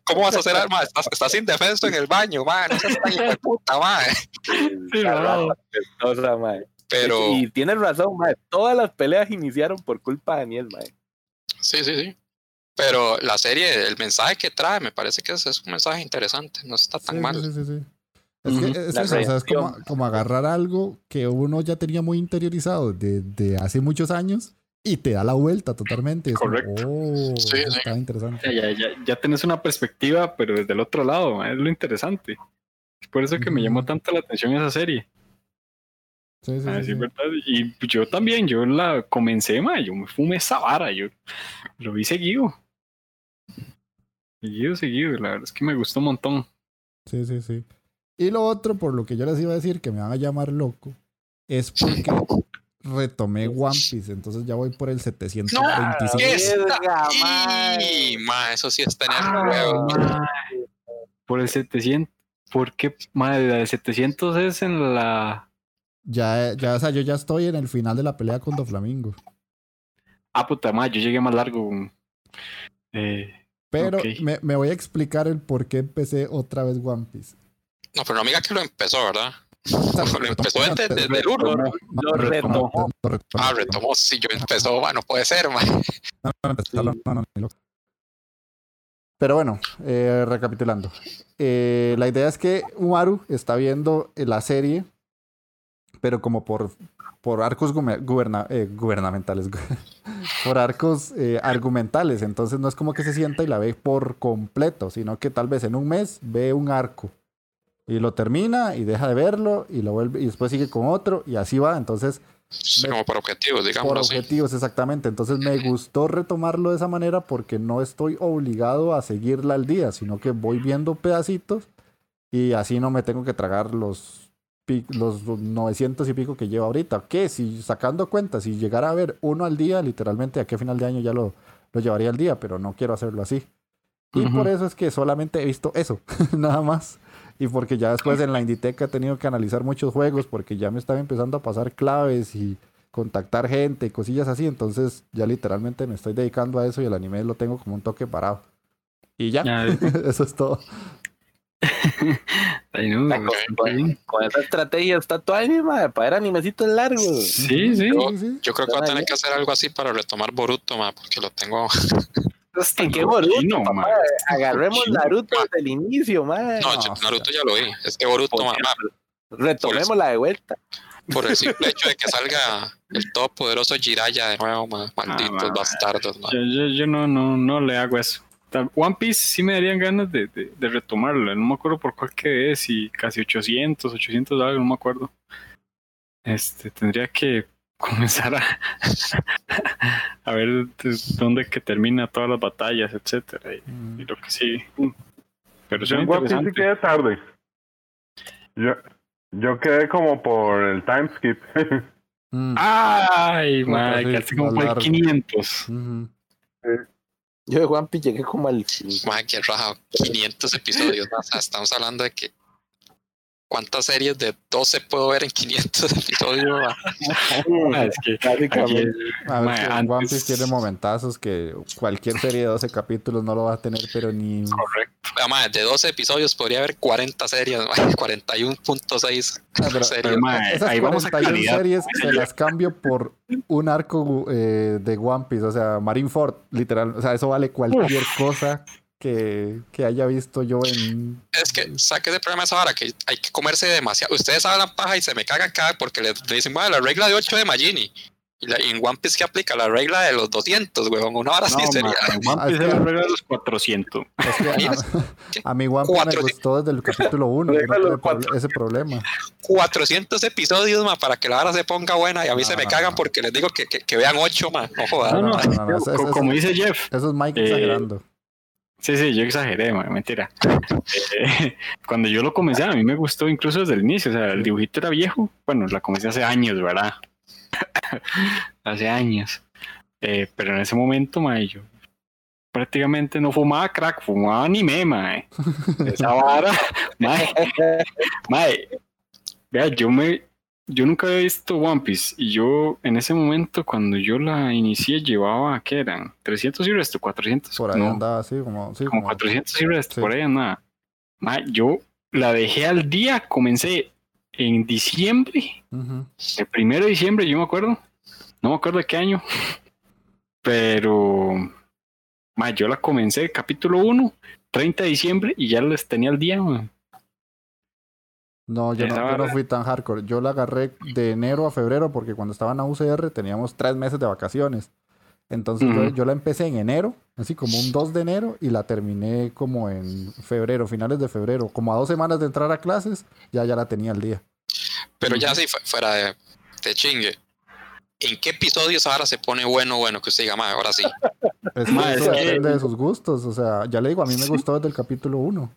¿Cómo vas a hacer, ma? Estás, estás indefenso en el baño, ma, no seas tan hijo de puta, ma. Sí, no. Mae. Pero, Y tienes razón, mae. Todas las peleas iniciaron por culpa de Daniel, mae. sí, sí, sí. Pero la serie, el mensaje que trae, me parece que es, es un mensaje interesante, no está tan Sí, mal. sí, sí, sí. Es que es, La eso, o sea, es como, agarrar algo que uno ya tenía muy interiorizado de, de hace muchos años y te da la vuelta totalmente. Es como, Correcto. oh, Sí, está interesante. Ya, ya, ya, ya tenés una perspectiva, pero desde el otro lado, es lo interesante. Es por eso que me llamó tanto la atención esa serie. Sí, sí, sí. verdad. Y yo también, yo la comencé, ma, yo me fumé esa vara, yo lo vi seguido. Seguido, seguido. La verdad es que me gustó un montón. Sí, sí, sí. Y lo otro, por lo que yo les iba a decir, que me van a llamar loco, es porque retomé One Piece. Entonces ya voy por el 725. ¿Qué está Verga, ahí? mae. Ma, eso sí es tener Ah, huevos. ma. mae. Por el 700. ¿Por qué? Madre, la de 700 es en la. Ya, ya, o sea, yo ya estoy en el final de la pelea con Doflamingo. Ah, puta madre, yo llegué más largo. Eh, Pero me, me voy a explicar el por qué empecé otra vez One Piece. No, pero no me diga que lo empezó, ¿verdad? Lo empezó desde, desde el 1. retomó- no, Lo retomó. Ah, retomó. Si yo empezó, ma, no puede ser, ma. No, no, empezó, no, no, no, ni loco. Pero bueno, eh, recapitulando. Eh, la idea es que Umaru está viendo eh, la serie, pero como por, por arcos guberna- eh, gubernamentales, por arcos eh, argumentales. Entonces no es como que se sienta y la ve por completo, sino que tal vez en un mes ve un arco y lo termina y deja de verlo y lo vuelve y después sigue con otro y así va. Entonces Sí, Como por objetivos, por digámoslo así. objetivos, exactamente. Entonces me gustó retomarlo de esa manera porque no estoy obligado a seguirla al día, sino que voy viendo pedacitos y así no me tengo que tragar los, los 900 y pico que llevo ahorita. Que si sacando cuentas, si llegara a ver uno al día, literalmente a final de año ya lo, lo llevaría al día, pero no quiero hacerlo así. Y Ujú. por eso es que solamente he visto eso, nada más. Y porque ya después en la Inditeca he tenido que analizar muchos juegos porque ya me están empezando a pasar claves y contactar gente y cosillas así. Entonces ya literalmente me estoy dedicando a eso y el anime lo tengo como un toque parado. Y ya, eso es todo. ahí no, Con, esa estrategia está tu anime para ver animecitos largos. Sí, sí. Sí, sí. Yo creo que voy a tener que hacer algo así para retomar Boruto, ma, porque lo tengo. ¿En qué Boruto, papá? Agarremos Cochino. Naruto desde el inicio, man. No, Naruto ya lo vi. Es que Boruto, ma, ma, Retomémosla de vuelta. por el simple hecho de que salga el todopoderoso Jiraya de nuevo, ma, malditos ma, ma. bastardos, ma. Yo, yo, yo no, no, no le hago eso. One Piece sí me darían ganas de, de, de retomarlo. No me acuerdo por cuál que es, y casi 800, 800 algo, no me acuerdo. Este, tendría que comenzar a, a ver de- dónde que termina todas las batallas, etcétera, y, y lo que sí. Pero Yo es en sí interesante. quedé tarde. Yo, yo quedé como por el time skip. Mm, Ay, madre, hace como por el largo. 500. ujú. Yo de One Piece llegué como al Ma, qué raja, 500 episodios. o sea, estamos hablando de que. ¿Cuántas series de 12 puedo ver en 500 episodios? Ah, es que Básicamente. One Piece tiene momentazos que cualquier serie de 12 capítulos no lo va a tener, pero ni. correcto. Ah, ma, de 12 episodios podría haber 40 series, ma, 41.6 Ah, pero- series. Pero, ma, Esas ahí vamos a 41 calidad. series se las cambio por un arco eh, de One Piece, o sea, Marineford, literal. O sea, eso vale cualquier cosa que, que haya visto yo en. Es que, saque ese problema esa hora que hay que comerse demasiado. Ustedes hablan paja y se me cagan cada porque les le dicen, bueno, la regla de 8 de Magini. Y, la- y en One Piece que aplica la regla de los 200, huevón. Una hora sí No, sería. ma, en One Piece es la regla de los 400. Es que a, a mí One Piece me gustó desde el capítulo 1. No ese problema. 400 episodios, ma, para que la hora se ponga buena. Y a mí se me cagan porque les digo que, que, que vean 8, ma. No jodas. No, no, ma. no, no, no, eso- co- eso- como dice Jeff. Eso es Mike Eh, exagerando. Sí, sí, yo exageré, ma, mentira. Eh, cuando yo lo comencé, a mí me gustó incluso desde el inicio. O sea, el dibujito era viejo. Bueno, la comencé hace años, ¿verdad? hace años. Eh, pero en ese momento, ma, yo prácticamente no fumaba crack, fumaba anime, ma. Esa vara, ma, ma, vea, yo me, yo nunca había visto One Piece y yo en ese momento cuando yo la inicié llevaba, ¿qué eran? 300 y resto, 400. Por ahí no, andaba así, como. Sí, como como 400 y resto, Sí. por ahí andaba. Ma, yo la dejé al día, comencé en diciembre, Ujú. el primero de diciembre, yo me acuerdo, no me acuerdo de qué año, pero ma, yo la comencé capítulo 1, 30 de diciembre y ya les tenía al día. ma. No, yo no, yo fui tan hardcore. Yo la agarré de enero a febrero porque cuando estaba en la UCR teníamos tres meses de vacaciones. Entonces yo, la empecé en enero, así como un 2 de enero, y la terminé como en febrero, finales de febrero. Como a dos semanas de entrar a clases, ya, ya la tenía al día. Pero ya sí, fu- fuera de, de chingue. ¿En qué episodios ahora se pone bueno, bueno? Que usted diga, mae, ahora sí. Es eso que- depende de sus gustos. O sea, ya le digo, a mí me gustó desde el capítulo 1.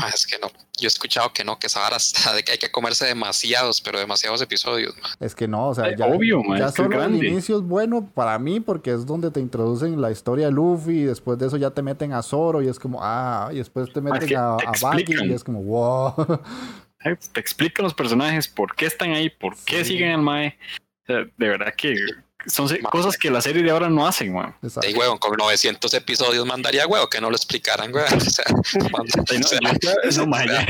Ah, es que no. Yo he escuchado que no, que esa vara está de que hay que comerse demasiados, pero demasiados episodios. Es que no, o sea, ya, obvio, ma, ya solo el inicio es bueno para mí porque es donde te introducen la historia de Luffy y después de eso ya te meten a Zoro y es como, ah, y después te meten que a, te a y es como, wow. Te explican los personajes, por qué están ahí, por qué Sí. siguen al Mae. O sea, de verdad que son cosas que la serie de ahora no hacen, man. Exacto. Y huevón, con 900 episodios mandaría huevo que no lo explicaran, huevón. O sea, yo,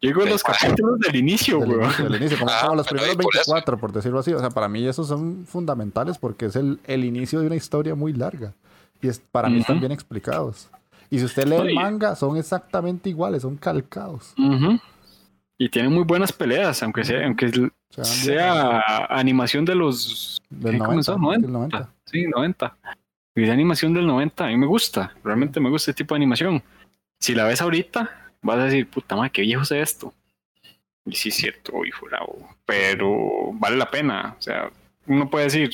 digo en los capítulos del inicio, Del weón. inicio, del inicio, como, Ah, como los primeros ahí por eso. 24, por decirlo así. O sea, para mí esos son fundamentales porque es el, el inicio de una historia muy larga. Y es, para mí están bien explicados. Y si usted lee el manga, son exactamente iguales, son calcados. Ujú. Y tienen muy buenas peleas, aunque sea, aunque O sea, sea animación de los del ¿qué 90, comenzó? del 90. 90. Sí, 90. Y de animación del 90, a mí me gusta, realmente me gusta este tipo de animación. Si la ves ahorita, vas a decir, puta madre, qué viejo es esto. Y sí es cierto, hijo. Pero vale la pena. O sea, uno puede decir,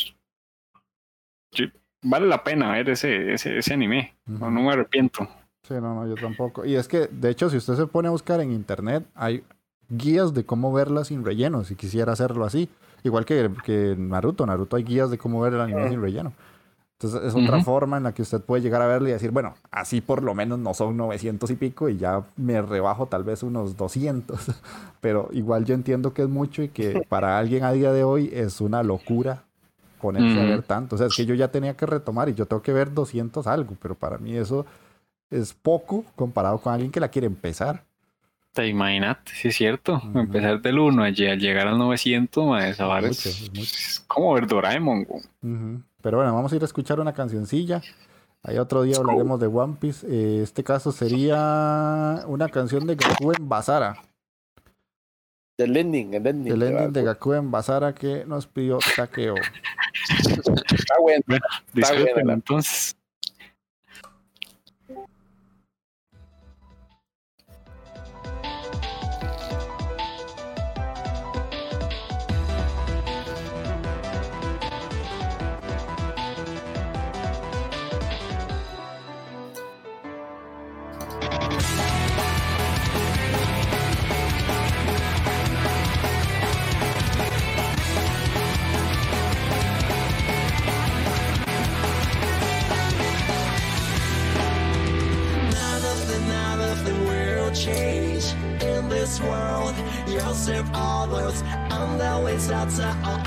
"Sí, vale la pena ver ese, ese, ese anime. No, no me arrepiento. Sí, no, no, yo tampoco. Y es que, de hecho, si usted se pone a buscar en internet, hay guías de cómo verla sin relleno, si quisiera hacerlo así. Igual que, que Naruto. Naruto hay guías de cómo ver el anime sin relleno. Entonces es otra forma en la que usted puede llegar a verlo y decir, bueno, así por lo menos no son 900 y pico y ya me rebajo tal vez unos 200. Pero igual yo entiendo que es mucho y que para alguien a día de hoy es una locura ponerse a Ujú. ver tanto. O sea, es que yo ya tenía que retomar y yo tengo que ver 200 algo, pero para mí eso es poco comparado con alguien que la quiere empezar. Te imaginate, sí es cierto. Ujú. Empezar del 1 a lle- llegar al 900, ma, esa vara es, es es como ver Doraemon. güey. Ujú. Pero bueno, vamos a ir a escuchar una cancioncilla. Ahí otro día hablaremos de One Piece. Eh, este caso sería una canción de Gakuen Basara. El ending, el ending. El ending de va, Gakuen Basara que nos pidió Takeo. Está bueno. Buena la- entonces. And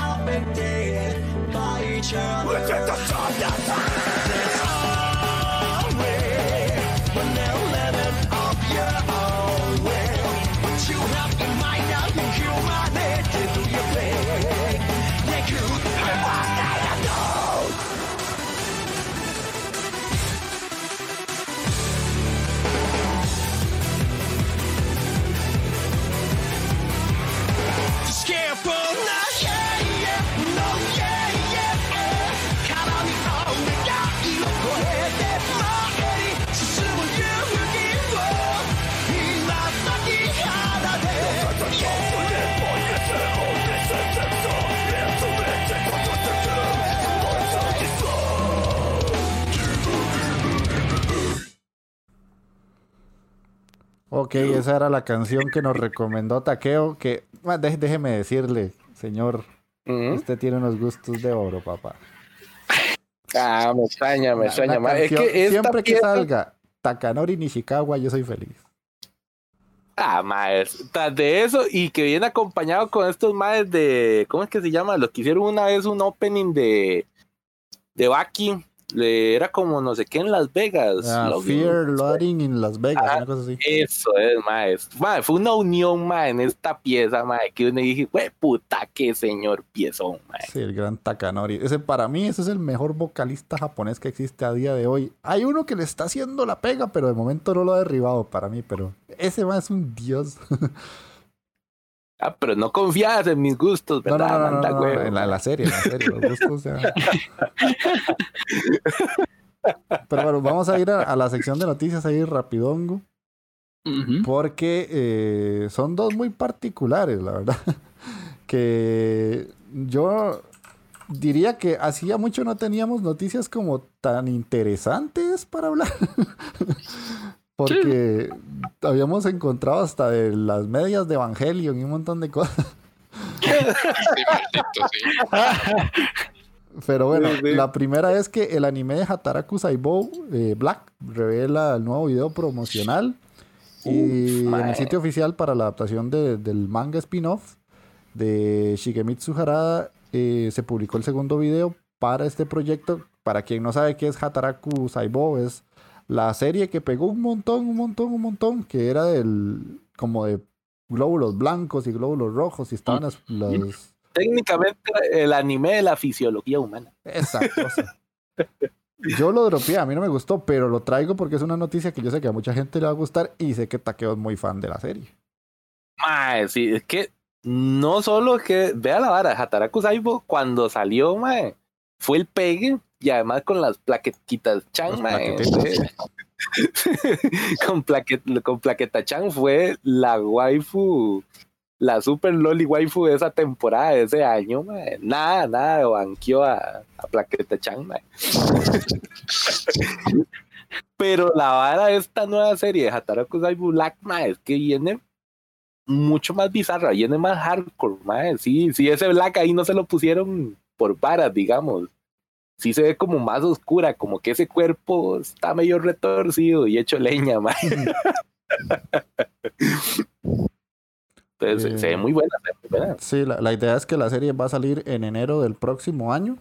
Ok, esa era la canción que nos recomendó Takeo. Que dé- déjeme decirle, señor, usted tiene unos gustos de oro, papá. Ah, me extraña, me extraña. Es que siempre que pieza- salga Takanori Nishikawa, yo soy feliz. Ah, maes. Tras de eso, y que viene acompañado con estos maes de. ¿Cómo es que se llama? Los que hicieron una vez un opening de. De Baki. Era como no sé qué en Las Vegas. Ah, Fear Loading en Las Vegas, Ah, una cosa así. Eso es, maes. Mae, fue una unión, mae, en esta pieza, mae, que uno dije, güey, puta, qué señor piezón, mae. Sí, el gran Takanori. Ese para mí ese es el mejor vocalista japonés que existe a día de hoy. Hay uno que le está haciendo la pega, pero de momento no lo ha derribado para mí, pero ese más es un dios. Ah, pero no confías en mis gustos, ¿verdad? no, no, no, en, la, serie, en la serie, los gustos ya. Pero bueno, vamos a ir a, a la sección de noticias ahí rapidongo, porque eh, son dos muy particulares, la verdad. Que yo diría que hacía mucho no teníamos noticias como tan interesantes para hablar. Porque habíamos encontrado hasta de las medias de Evangelion y un montón de cosas. Sí, maldito, sí. Pero bueno, Sí, sí. la primera es que el anime de Hataraku Saibou eh, Black revela el nuevo video promocional. y en el sitio oficial para la adaptación de- del manga spin-off de Shigemitsu Harada eh, se publicó el segundo video para este proyecto. Para quien no sabe qué es Hataraku Saibou, es la serie que pegó un montón, un montón, un montón, que era del como de glóbulos blancos y glóbulos rojos y estaban las, las- Técnicamente el anime de la fisiología humana. esa cosa. Yo lo dropeé, a mí no me gustó, pero lo traigo porque es una noticia que yo sé que a mucha gente le va a gustar y sé que Takeo es muy fan de la serie. Mae, sí, es que no solo que, vea la vara, Hataraku Saibo cuando salió, mae, fue el pegue y además con las plaquetitas Chan, Los mae. plaquetitas. con, plaquet, con plaqueta Chan fue la waifu, la super loli waifu de esa temporada, de ese año, mae. Nada, nada, banqueó a, a plaqueta Chan, mae. Pero la vara de esta nueva serie de Hataraku Saibo Black, mae, es que viene mucho más bizarra, viene más hardcore, mae. Sí, sí, ese Black ahí no se lo pusieron por varas, digamos. Sí se ve como más oscura, como que ese cuerpo está medio retorcido y hecho leña, mae. Entonces, Eh. se ve muy buena, se ve muy buena. Sí, la, la idea es que la serie va a salir en enero del próximo año.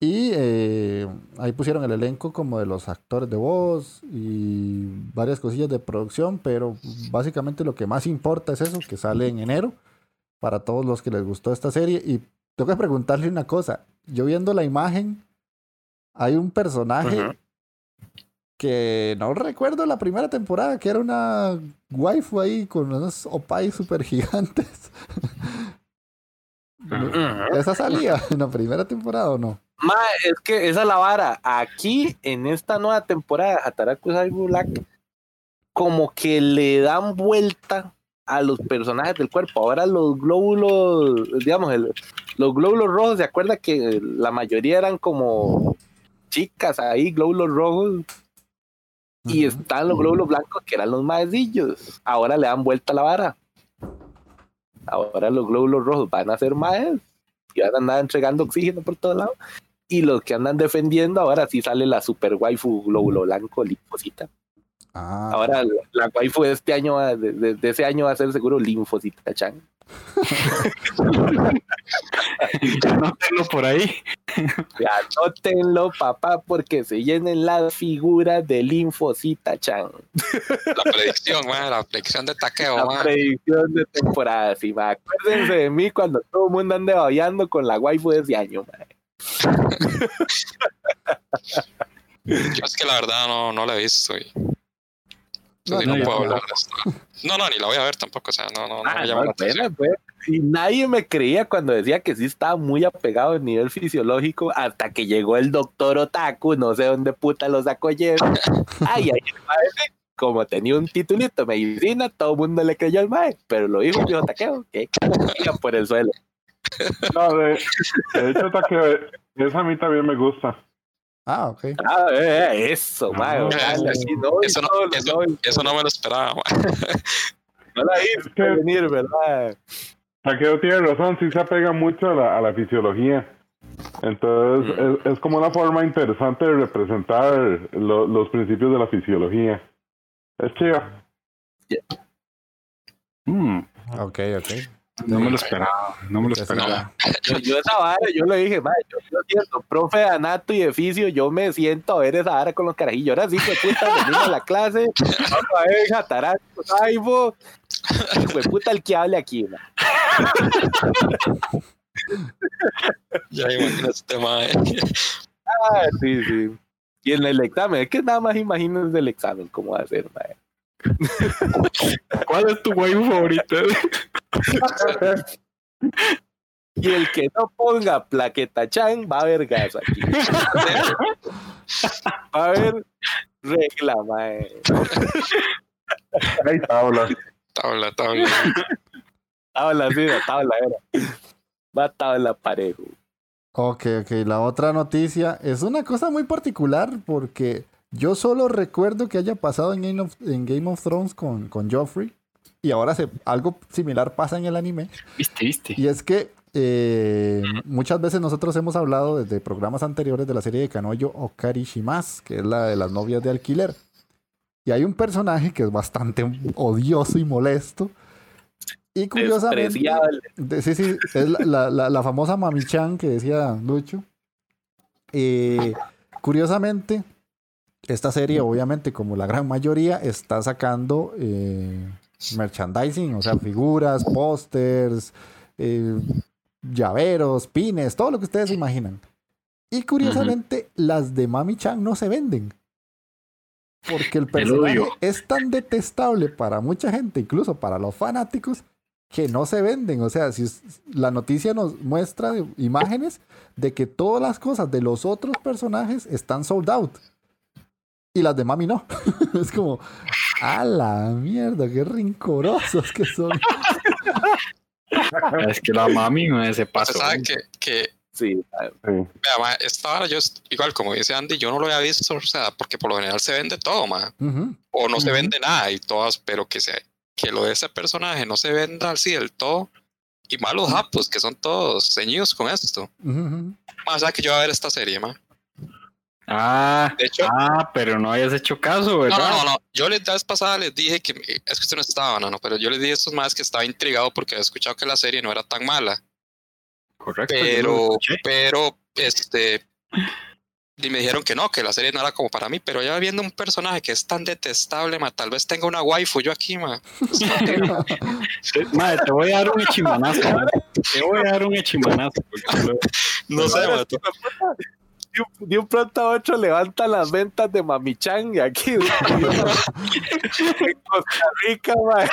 Y eh, ahí pusieron el elenco como de los actores de voz y varias cosillas de producción, pero básicamente lo que más importa es eso, que sale en enero para todos los que les gustó esta serie. Y tengo que preguntarle una cosa, yo viendo la imagen, hay un personaje que no recuerdo la primera temporada, que era una waifu ahí con unos opai super gigantes. ¿Esa salía en la primera temporada o no? Es que esa es la vara. Aquí, en esta nueva temporada de Hataraku Saibu Black, como que le dan vuelta a los personajes del cuerpo. Ahora los glóbulos, digamos, el- los glóbulos rojos, ¿se acuerda que la mayoría eran como chicas ahí, glóbulos rojos? Y están los glóbulos blancos que eran los maecillos. Ahora le dan vuelta a la vara. Ahora los glóbulos rojos van a ser maes y van a andar entregando oxígeno por todos lados. Y los que andan defendiendo, ahora sí sale la super waifu glóbulo blanco linfocita. Ah, Ahora la, la waifu de este año, de, de- de ese año va a ser seguro linfocita chan. Anótenlo por ahí. Anótenlo, papá, porque se llenen las figuras de linfocita chan. La predicción, man, la predicción de taqueo, La man. predicción de temporada, sí, ma. Acuérdense de mí cuando todo el mundo ande babeando con la waifu de ese año, ma. Yo es que la verdad no, no la he visto y No, no, puedo hablar de esto. No, no, ni la voy a ver tampoco, o sea, no, no, no Ah, me no, la atención. apenas, pues. Y nadie me creía cuando decía que sí estaba muy apegado a nivel fisiológico hasta que llegó el doctor Otaku, no sé dónde puta lo sacó ayer. Ay, ay, como tenía un titulito de medicina, todo el mundo le creyó al mae, pero lo dijo yo taqueo, que por el suelo. No, de, de hecho, Takeo, esa a mí también me gusta. Ah, ok. Ah, eh, eso, mae, Ah, ojalá, eso- no, Eso no, eso, me lo esperaba, man. no la hice que- venir, ¿verdad? Takeo tiene razón, sí se apega mucho a la, a la fisiología. Entonces, es, es como una forma interesante de representar lo- los principios de la fisiología. Es chido. Mm, Ok, ok. No me lo esperaba. No me lo Ya esperaba. Yo, yo esa vara, yo le dije, madre, yo, yo siento, profe de anato y de fisio, yo me siento a ver esa vara con los carajillos. Ahora sí, que puta, venimos a la clase, vamos a ver jatarato, saibo. Hijo de puta el que hable aquí, ma. Ya imagino este man. Ah, sí, sí. Y en el examen, es que nada más imagínense el examen, cómo va a ser, madre. ¿Cuál es tu waifu favorita? Y el que no ponga plaqueta chan va a haber gas aquí. Va a haber regla, mae. Hay tablas. Tabla, tabla. Tabla, sí, la tabla era. Matado en la pared. güey. Ok, ok. La otra noticia es una cosa muy particular porque yo solo recuerdo que haya pasado en Game of, en Game of Thrones con, con Joffrey y ahora se, algo similar pasa en el anime. Viste, viste. Y es que eh, muchas veces nosotros hemos hablado desde programas anteriores de la serie de Kanoyo Okari Shimas, que es la de las novias de alquiler. Y hay un personaje que es bastante odioso y molesto. Y curiosamente, de- sí, sí, es la, la- la- la famosa Mami-chan que decía Lucho. Eh, curiosamente, esta serie, obviamente, como la gran mayoría, está sacando eh, merchandising, o sea, figuras, pósters, eh, llaveros, pines, todo lo que ustedes imaginan. Y curiosamente, las de Mami-chan no se venden. Porque el personaje es tan detestable para mucha gente, incluso para los fanáticos, que no se venden. O sea, si la noticia nos muestra imágenes de que todas las cosas de los otros personajes están sold out. Y las de Mami no. es como, a la mierda, qué rincorosos que son. Es que la mami no se pasó. sabe que, que Sí, Sí. vea, ma, esta vara yo, igual como dice Andy, yo no lo había visto, o sea, porque por lo general se vende todo, ma, o no se vende nada y todas, pero que se, que lo de ese personaje no se venda así del todo. Y más los japos, que son todos ceñidos con esto. ujú, ujú. Más o sea que yo voy a ver esta serie, ma. Ah, De hecho, ah, pero no hayas hecho caso, no, ¿verdad? no, no, no. Yo les, la vez pasada les dije que, es que usted no estaba, no, no, pero yo les dije a estos más que estaba intrigado porque había escuchado que la serie no era tan mala. Correcto. pero, pero, este, y me dijeron que no, que la serie no era como para mí, pero ya viendo un personaje que es tan detestable, ma, tal vez tenga una waifu yo aquí, ma. Te- Madre, te voy a dar un echimanazo. Te voy a dar un echimanazo. lo- No sé, ma, un, de un pronto a otro levantan las ventas de Mamichan y aquí en Costa Rica, mae.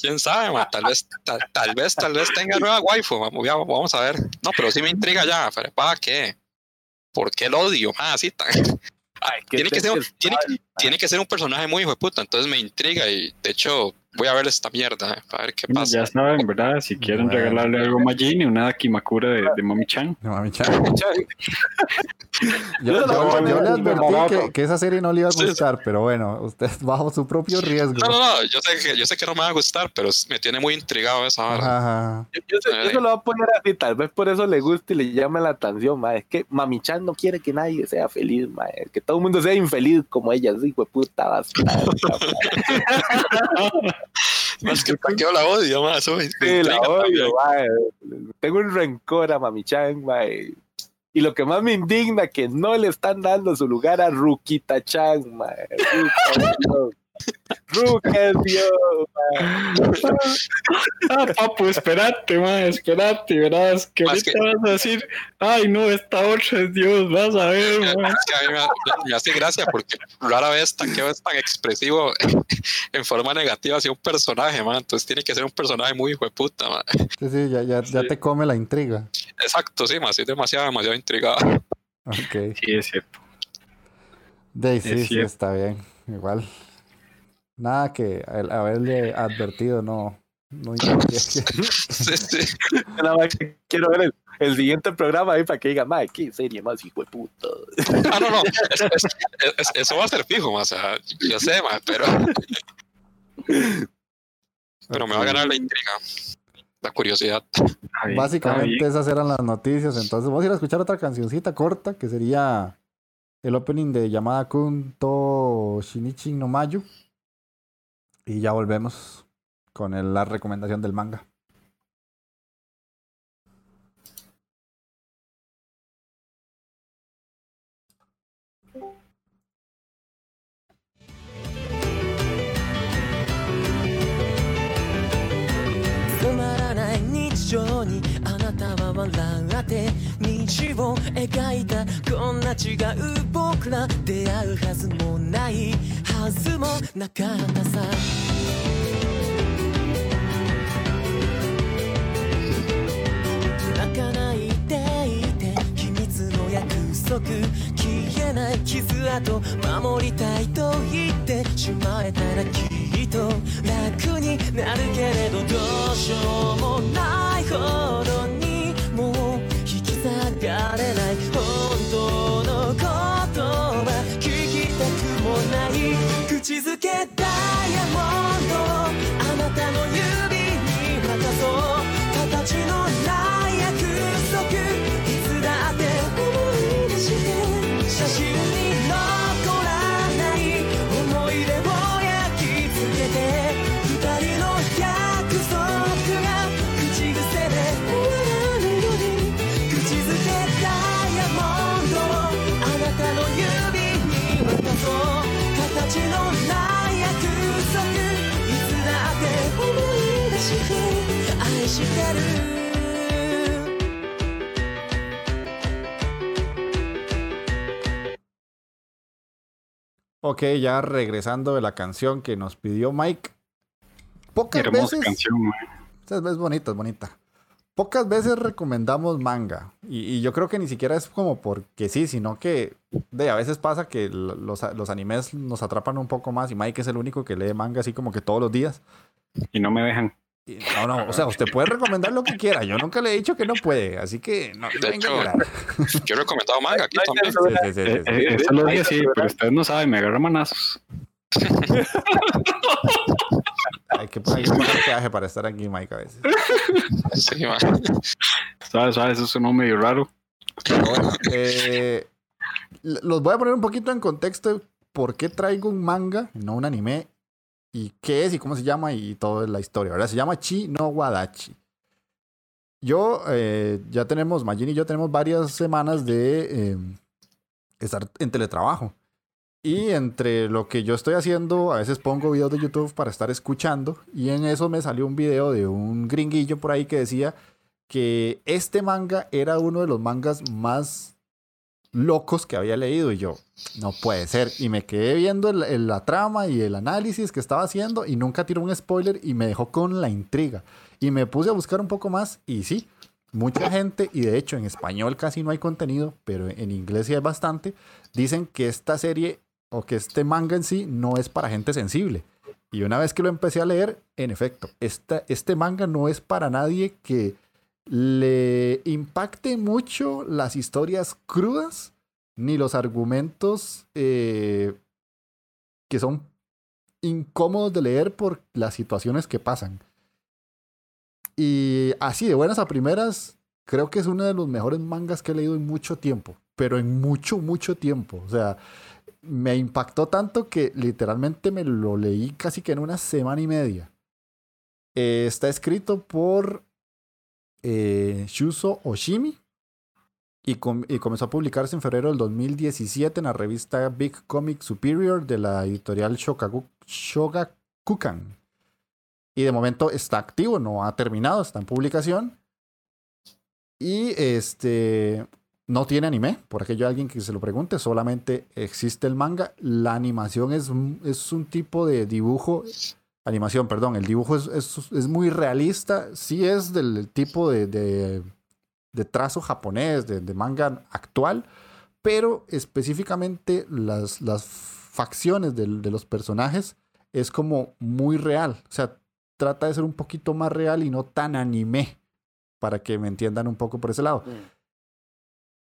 quién sabe, ma, tal vez, tal, tal vez, tal vez tenga nueva waifu, vamos a ver. No, pero sí me intriga ya, pero ¿para qué? ¿Por qué el odio? Ah, así tan. Ay, Tiene que, ser, tiene que ser un personaje muy hijo de puta, entonces me intriga y de hecho voy a ver esta mierda, eh, para ver qué pasa. ya saben, ¿verdad? Si quieren Bueno. regalarle algo a Majin una Kimakura de, de Mami Chan. No, mami, chan. Yo, Yo yo- la- yo le advertí que, esa serie no le iba a sí. gustar, pero bueno, usted bajo su propio riesgo. No, no, no, yo sé que, yo sé que no me va a gustar, pero me tiene muy intrigado esa vara. Ajá. Yo, yo se, yo se lo voy a poner así, tal vez por eso le guste y le llame la atención, mae. Es que Mamichan no quiere que nadie sea feliz, mae. Que todo el mundo sea infeliz como ella, así, hijo de puta bastarda, Es que la odio, Sí, la odio, mae. Tengo un rencor a Mamichan, mae. Y lo que más me indigna que no le están dando su lugar a Rukita Chan, mae. Es es mae. Ah, papu, espérate, ma, espérate, verás que Más ahorita que- vas a decir, ay, no, esta otra es Dios, vas a ver, ma. Es que a mí me, me hace gracia porque rara vez Taqueo es tan expresivo en forma negativa hacia un personaje, man. Entonces tiene que ser un personaje muy hijo de puta, man. Sí, sí, ya, ya, ya Sí. te come la intriga. Exacto, sí, man. Sí, demasiado, demasiado intrigado. Ok. Sí, es cierto. De, sí, sí, cierto. está bien. Igual. Nada que el haberle advertido no, no impedía que- Sí, sí. Yo nada más que quiero ver el, el siguiente programa ahí para que diga, mae, qué serie más hijo de puta. Ah, no, no. es- es- es- eso va a ser fijo, man. O sea, yo sé, man, pero, pero me va a ganar la intriga. La curiosidad. Básicamente esas eran las noticias. Entonces vamos a ir a escuchar otra cancioncita corta que sería el opening de Yamada Kun to Shinichi no Mayu. Y ya volvemos con el- la recomendación del manga. つまらない日常にあなたは笑って道を描いたこんな違う僕ら出会うはずもないはずもなかったさ。泣かないでいて秘密の約束消えない傷跡守りたいと言ってしまえたらきっと楽になるけれどどうしようもないほどにられない本当の言葉聞きたくもない口づけダイヤモンドあなたの指に渡そう形のない約束いつだって思い出して写真 Ok, ya regresando de la canción que nos pidió Mike. Pocas Hermosa veces. canción. Es, bonita, es bonita. Pocas veces recomendamos manga. Y, y yo creo que ni siquiera es como porque sí, sino que de, a veces pasa que los, los animes nos atrapan un poco más. Y Mike es el único que lee manga así como que todos los días. Y no me dejan. Y- no, no, o sea, usted puede recomendar lo que quiera. Yo nunca le he dicho que no puede. Así que no De venga hecho. Yo he recomendado manga aquí también. Sí, sí, sí, sí, Eh, sí. eh, eso lo dije así, pero ustedes no saben, me agarra manazos. Hay que, pagar peaje para estar aquí, Mike, a veces. Sí, man. ¿Sabes? ¿Sabes? Eso sonó medio raro. Bueno, eh, los voy a poner un poquito en contexto de por qué traigo un manga, no un anime, y qué es y cómo se llama y toda la historia, ¿verdad? Se llama Chi no Wadachi. Yo, eh, ya tenemos, Majin y yo tenemos varias semanas de eh, estar en teletrabajo. Y entre lo que yo estoy haciendo, a veces pongo videos de YouTube para estar escuchando. Y en eso me salió un video de un gringuillo por ahí que decía que este manga era uno de los mangas más locos que había leído. Y yo, no puede ser. Y me quedé viendo la trama y el análisis que estaba haciendo y nunca tiró un spoiler y me dejó con la intriga. Y me puse a buscar un poco más y sí, mucha gente, y de hecho en español casi no hay contenido, pero en inglés sí hay bastante, dicen que esta serie o que este manga en sí no es para gente sensible. Y una vez que lo empecé a leer, en efecto, esta, este manga no es para nadie que le impacte mucho las historias crudas ni los argumentos eh, que son incómodos de leer por las situaciones que pasan. Y así, de buenas a primeras, creo que es uno de los mejores mangas que he leído en mucho tiempo, pero en mucho, mucho tiempo. O sea, me impactó tanto que literalmente me lo leí casi que en una semana y media. Eh, está escrito por eh, Shuso Oshimi y, com- y comenzó a publicarse en febrero del 2017 en la revista Big Comic Superior de la editorial Shogakukan. Y de momento está activo, no ha terminado, está en publicación. Y este no tiene anime, por aquello alguien que se lo pregunte, solamente existe el manga. La animación es, es un tipo de dibujo, animación, perdón, el dibujo es, es- es muy realista, sí es del tipo de, de, de trazo japonés, de, de manga actual, pero específicamente las, las facciones de los personajes es como muy real, o sea, trata de ser un poquito más real y no tan anime, para que me entiendan un poco por ese lado.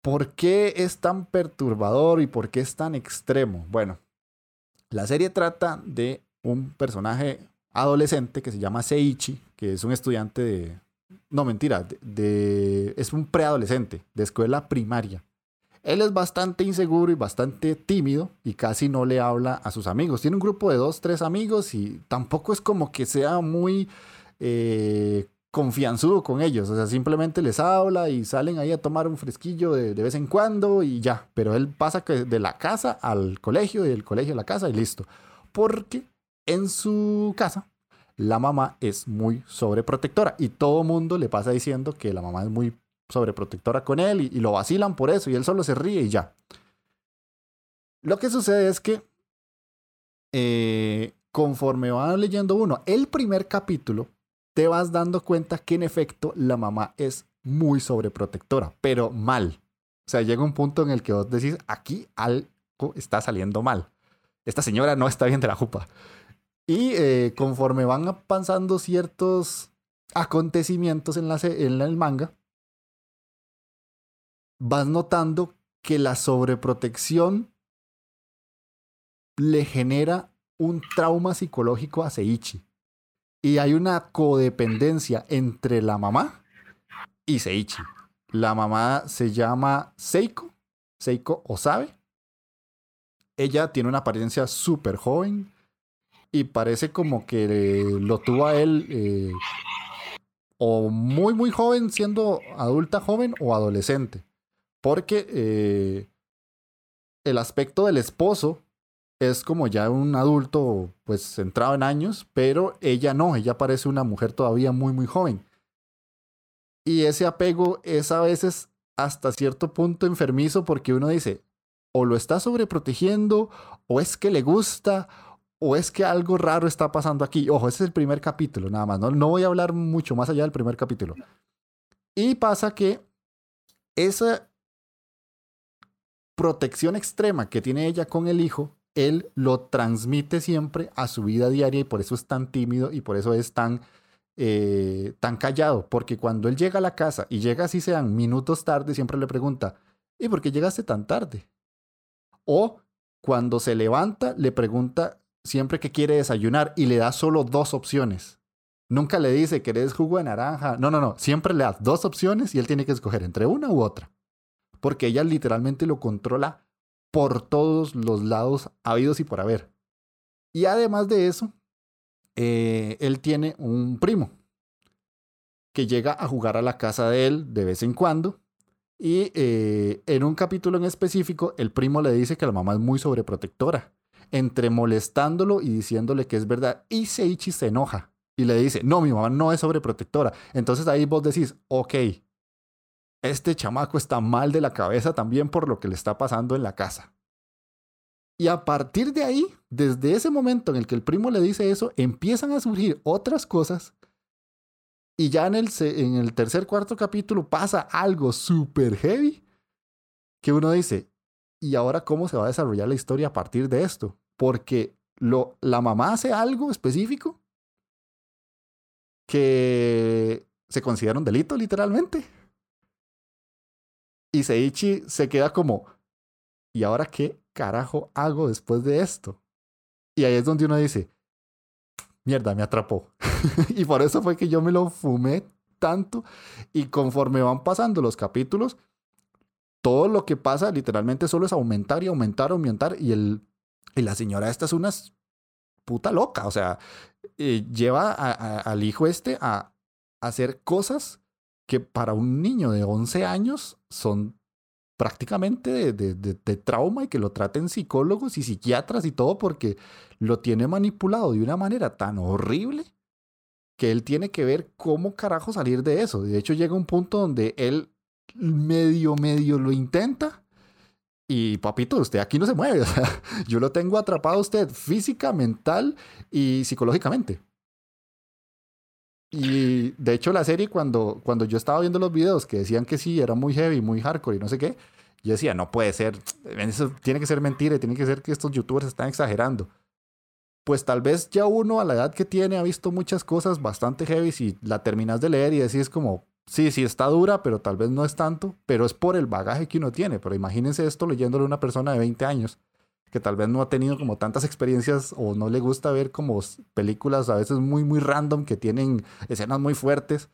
¿Por qué es tan perturbador y por qué es tan extremo? Bueno, la serie trata de un personaje adolescente que se llama Seiichi, que es un estudiante de... No, mentira, de, es un preadolescente de escuela primaria. Él es bastante inseguro y bastante tímido y casi no le habla a sus amigos. Tiene un grupo de dos, tres amigos y tampoco es como que sea muy eh, confianzudo con ellos. O sea, simplemente les habla y salen ahí a tomar un fresquillo de, de vez en cuando y ya. Pero él pasa de la casa al colegio y del colegio a la casa y listo. Porque en su casa la mamá es muy sobreprotectora y todo mundo le pasa diciendo que la mamá es muy sobreprotectora con él y, lo vacilan por eso y él solo se ríe y ya. Lo que sucede es que eh, conforme va leyendo uno el primer capítulo, te vas dando cuenta que en efecto la mamá es muy sobreprotectora, pero mal. O sea, llega un punto en el que vos decís, aquí algo está saliendo mal. Esta señora no está bien de la jupa. Y eh, conforme van pasando ciertos acontecimientos en, la, en el manga, vas notando que la sobreprotección le genera un trauma psicológico a Seiichi. Y hay una codependencia entre la mamá y Seiichi. La mamá se llama Seiko, Seiko Osabe. Ella tiene una apariencia súper joven y parece como que lo tuvo a él eh, o muy muy joven siendo adulta joven o adolescente. Porque eh, el aspecto del esposo es como ya un adulto pues centrado en años, pero ella no, ella parece una mujer todavía muy muy joven. Y ese apego es a veces hasta cierto punto enfermizo porque uno dice, o lo está sobreprotegiendo, o es que le gusta, o es que algo raro está pasando aquí. Ojo, ese es el primer capítulo, nada más. No, no voy a hablar mucho más allá del primer capítulo. Y pasa que esa protección extrema que tiene ella con el hijo, él lo transmite siempre a su vida diaria y por eso es tan tímido y por eso es tan, eh, tan callado. Porque cuando él llega a la casa y llega así sean minutos tarde, siempre le pregunta, ¿y por qué llegaste tan tarde? O cuando se levanta, le pregunta siempre que quiere desayunar y le da solo dos opciones. Nunca le dice, ¿querés jugo de naranja? No, no, no. Siempre le da dos opciones y él tiene que escoger entre una u otra. Porque ella literalmente lo controla por todos los lados habidos y por haber. Y además de eso, eh, él tiene un primo que llega a jugar a la casa de él de vez en cuando. Y eh, en un capítulo en específico, el primo le dice que la mamá es muy sobreprotectora. Entre molestándolo y diciéndole que es verdad. Y Seichi se enoja y le dice, no, mi mamá no es sobreprotectora. Entonces ahí vos decís, ok, este chamaco está mal de la cabeza también por lo que le está pasando en la casa. Y a partir de ahí, desde ese momento en el que el primo le dice eso, empiezan a surgir otras cosas. Y ya en el, en el tercer, cuarto capítulo pasa algo súper heavy que uno dice, ¿y ahora cómo se va a desarrollar la historia a partir de esto? Porque lo, la mamá hace algo específico que se considera un delito, literalmente. Y Seichi se queda como, ¿y ahora qué carajo hago después de esto? Y ahí es donde uno dice, mierda, me atrapó. y por eso fue que yo me lo fumé tanto. Y conforme van pasando los capítulos, todo lo que pasa literalmente solo es aumentar y aumentar, aumentar. Y, el, y la señora esta es una puta loca. O sea, eh, lleva al hijo este a, hacer cosas que para un niño de 11 años son prácticamente de- de- de trauma y que lo traten psicólogos y psiquiatras y todo porque lo tiene manipulado de una manera tan horrible que él tiene que ver cómo carajo salir de eso. De hecho llega un punto donde él medio, medio lo intenta y papito, usted aquí no se mueve. Yo lo tengo atrapado a usted física, mental y psicológicamente. Y de hecho la serie cuando, cuando yo estaba viendo los videos que decían que sí, era muy heavy, muy hardcore y no sé qué, yo decía, no puede ser, eso tiene que ser mentira, tiene que ser que estos youtubers están exagerando. Pues tal vez ya uno a la edad que tiene ha visto muchas cosas bastante heavy y la terminas de leer y decís como, sí, sí está dura, pero tal vez no es tanto, pero es por el bagaje que uno tiene. Pero imagínense esto leyéndolo a una persona de 20 años que tal vez no ha tenido como tantas experiencias o no le gusta ver como películas a veces muy, muy random que tienen escenas muy fuertes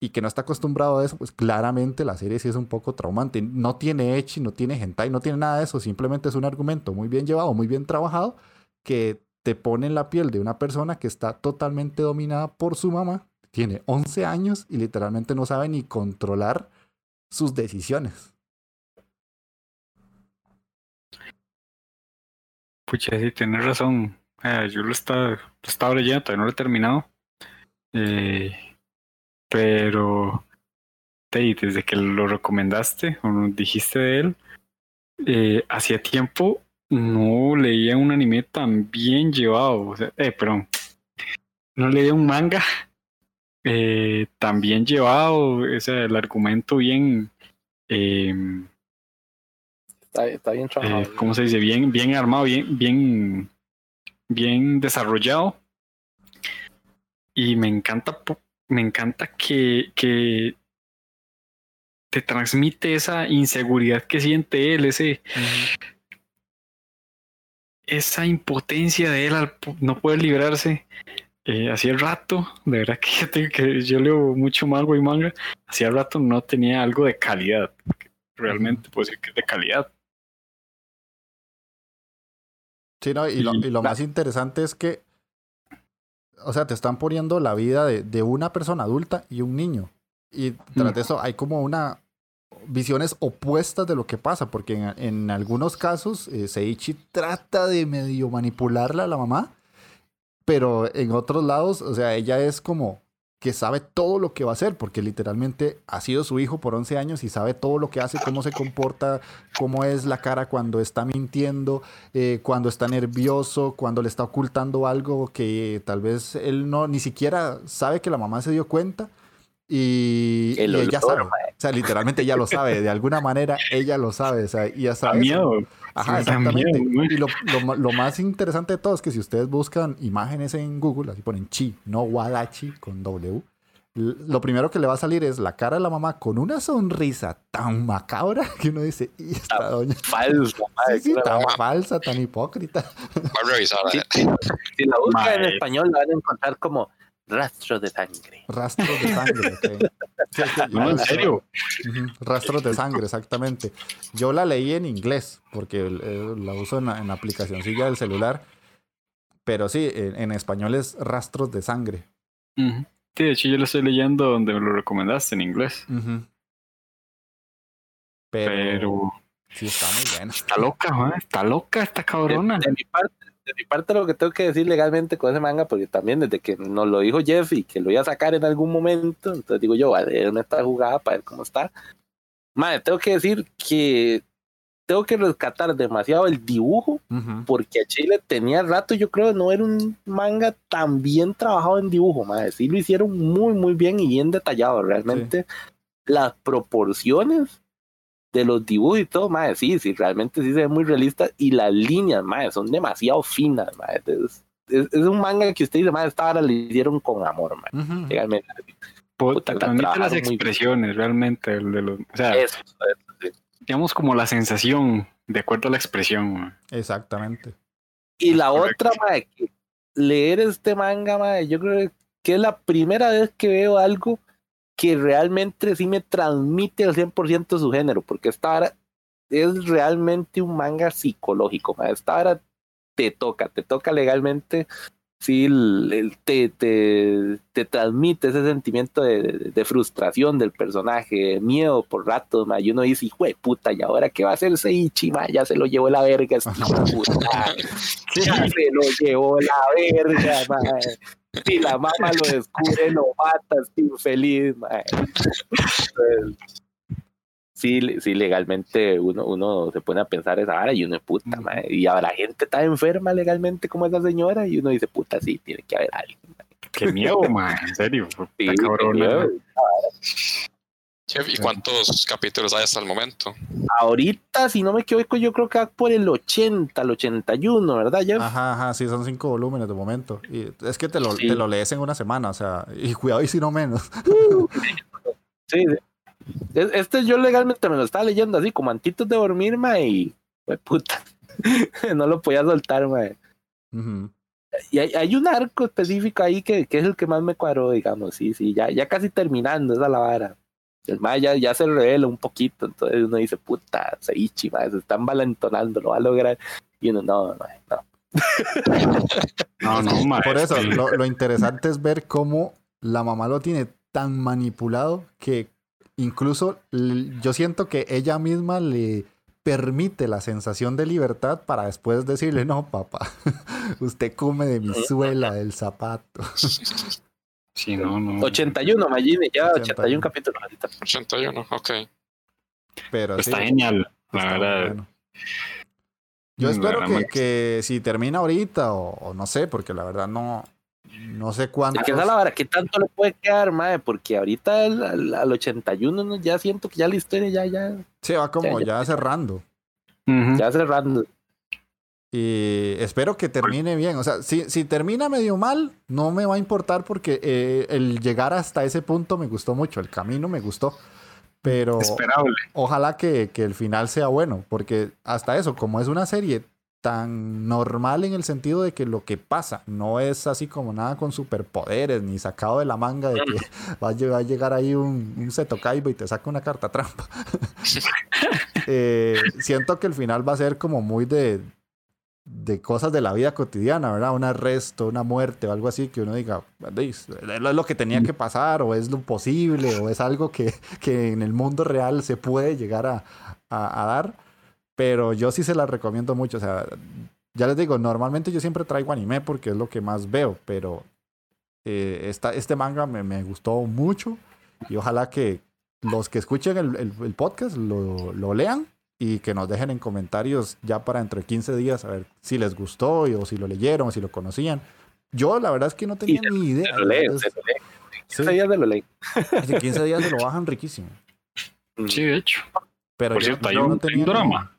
y que no está acostumbrado a eso, pues claramente la serie sí es un poco traumante. No tiene echi, no tiene hentai, no tiene nada de eso, simplemente es un argumento muy bien llevado, muy bien trabajado que te pone en la piel de una persona que está totalmente dominada por su mamá, tiene 11 años y literalmente no sabe ni controlar sus decisiones. Pucha, sí, tienes razón. Eh, yo lo estaba, lo estaba leyendo, todavía no lo he terminado. Eh, pero desde que lo recomendaste o nos dijiste de él, eh, hacía tiempo no leía un anime tan bien llevado. Eh, perdón, no leía un manga eh, tan bien llevado. O sea, el argumento bien. em, Está, está bien eh, trabajado. ¿cómo se dice? Bien, bien armado, bien, bien, bien desarrollado. Y me encanta, me encanta que, que te transmite esa inseguridad que siente él, ese, esa impotencia de él al no poder librarse. Eh, hacía rato, de verdad que, yo tengo que yo leo mucho manga y manga, hacía rato no tenía algo de calidad. Realmente puedo decir que es de calidad. Sí, no, y, lo, Y y lo la- más interesante es que, o sea, te están poniendo la vida de, de una persona adulta y un niño. Y tras Mm. de eso hay como una visiones opuestas de lo que pasa, porque en, en algunos casos eh, Seichi trata de medio manipularla a la mamá, pero en otros lados, o sea, ella es como que sabe todo lo que va a hacer, porque literalmente ha sido su hijo por 11 años y sabe todo lo que hace, cómo se comporta, cómo es la cara cuando está mintiendo, eh, cuando está nervioso, cuando le está ocultando algo que tal vez él no ni siquiera sabe que la mamá se dio cuenta. Y, y ella olor, sabe, o sea, literalmente ella lo sabe, de alguna manera ella lo sabe, o sea, y ya sabe. miedo. Ajá, miedo, exactamente. güey. y lo, lo lo más interesante de todo es que si ustedes buscan imágenes en Google, así ponen chi, no wadachi con W, lo primero que le va a salir es la cara de la mamá con una sonrisa tan macabra que uno dice, y esta doña, Falso, mae, sí, sí, tan la- falsa, tan hipócrita. Voy a revisar. Sí. eh. Si la buscan en español, la van a encontrar como rastro de sangre. Rastros de sangre, ok. Sí, es que- No, en serio. Ujú, Rastros de sangre, exactamente. Yo la leí en inglés, porque eh, la uso en la, en la aplicacioncilla del celular. Pero sí, en, en español es rastros de sangre. Sí, de hecho yo lo estoy leyendo donde me lo recomendaste en inglés. Pero, Pero sí está muy bueno. está loca, ¿no? Está loca esta cabrona. De, de mi parte, de mi parte lo que tengo que decir legalmente con ese manga, porque también desde que nos lo dijo Jeff y que lo iba a sacar en algún momento, entonces digo yo, a ver, esta jugada para ver cómo está. Madre, tengo que decir que tengo que rescatar demasiado el dibujo, Ujú. porque a Chile tenía rato, yo creo, no era un manga tan bien trabajado en dibujo, madre. Sí lo hicieron muy, muy bien y bien detallado. Realmente las proporciones de los dibujos y todo, madre, sí, sí, realmente sí se ve muy realista y las líneas, madre, son demasiado finas, madre. Es, es- es un manga que usted dice, madre, esta hora le hicieron con amor, madre. Realmente. Puta, la transmite las expresiones realmente. el de los, o sea, Eso, eso, sí. digamos como la sensación de acuerdo a la expresión. Exactamente. Y la correcto. otra, madre, que leer este manga, madre, yo creo que es la primera vez que veo algo que realmente sí me transmite al 100% su género, porque esta vara es realmente un manga psicológico, esta vara te toca, te toca legalmente, sí, el- el- te, te, te transmite ese sentimiento de, frustración del personaje, de miedo por ratos, madre, y uno dice, hijo de puta, ¿y ahora qué va a hacer Seichi, madre? Ya se lo llevó la verga, este puta. Ya se lo llevó la verga, madre. Si la mamá lo descubre, lo mata, este infeliz. Entonces, Sí, sí, legalmente uno, uno se pone a pensar esa vara y uno es puta, madre. Y habrá gente tan enferma legalmente como esa señora y uno dice, puta, sí, tiene que haber alguien. Qué miedo, man, en serio. Sí, qué miedo. ¿Y cuántos capítulos hay hasta el momento? Ahorita, si no me equivoco, yo creo que va por el 80, el 81, ¿verdad, Jeff? Ajá, ajá, sí, son cinco volúmenes de momento. Y es que te lo, Sí. te lo lees en una semana, o sea, y cuidado y si no menos. Sí, sí. Es- Este yo legalmente me lo estaba leyendo así, como antitos de dormir, ma, y fue puta. no lo podía soltar, ma. Y hay, hay un arco específico ahí que, que es el que más me cuadró, digamos, sí, sí, ya, ya casi terminando esa la vara. El ma ya, ya se revela un poquito, entonces uno dice, puta, Seichi, ma, se están valentonando, lo va a lograr. Y uno, no, ma, no. No, no, man. Por eso, lo, lo interesante es ver cómo la mamá lo tiene tan manipulado que incluso yo siento que ella misma le permite la sensación de libertad para después decirle, no, papá, usted come de mi suela del zapato. Sí, no, no. 81, Magini, ya 81, 81 capítulos ahorita. 81, ok. Pero sí, Está genial, la verdad. bueno. Yo espero que, que si termina ahorita o, o no sé, porque la verdad no, no sé cuánto. Es que esa es la vara, ¿qué tanto le puede quedar, mae? Porque ahorita al, al- al 81 ¿no? ya siento que ya la historia ya, ya, Se va como Ya, ya. ya cerrando. Ya cerrando. Y espero que termine bien. O sea, si, si termina medio mal, no me va a importar porque eh, el llegar hasta ese punto me gustó mucho. El camino me gustó. Pero Esperable. ojalá que, que el final sea bueno. Porque hasta eso, como es una serie tan normal en el sentido de que lo que pasa no es así como nada con superpoderes ni sacado de la manga de que va a, lle- va a llegar ahí un, un Seto Kaiba y te saca una carta trampa. Eh, siento que el final va a ser como muy de, de cosas de la vida cotidiana, ¿verdad? Un arresto, una muerte o algo así que uno diga, "Veis, es lo que tenía que pasar o es lo posible o es algo que, que en el mundo real se puede llegar a, a- a dar. Pero yo sí se la recomiendo mucho. O sea, ya les digo, normalmente yo siempre traigo anime porque es lo que más veo, pero eh, esta- este manga me, me gustó mucho y ojalá que los que escuchen el, el- el podcast lo, lo lean y que nos dejen en comentarios ya para dentro de 15 días a ver si les gustó y- o si lo leyeron o si lo conocían. Yo la verdad es que no tenía ni idea. Se lo leen, se lo leen. sí, Ese día se lo hace 15 días se lo bajan riquísimo. Mm. Sí, de hecho. Pero Por yo- cierto, hay yo un, no hay tenía un ni- drama.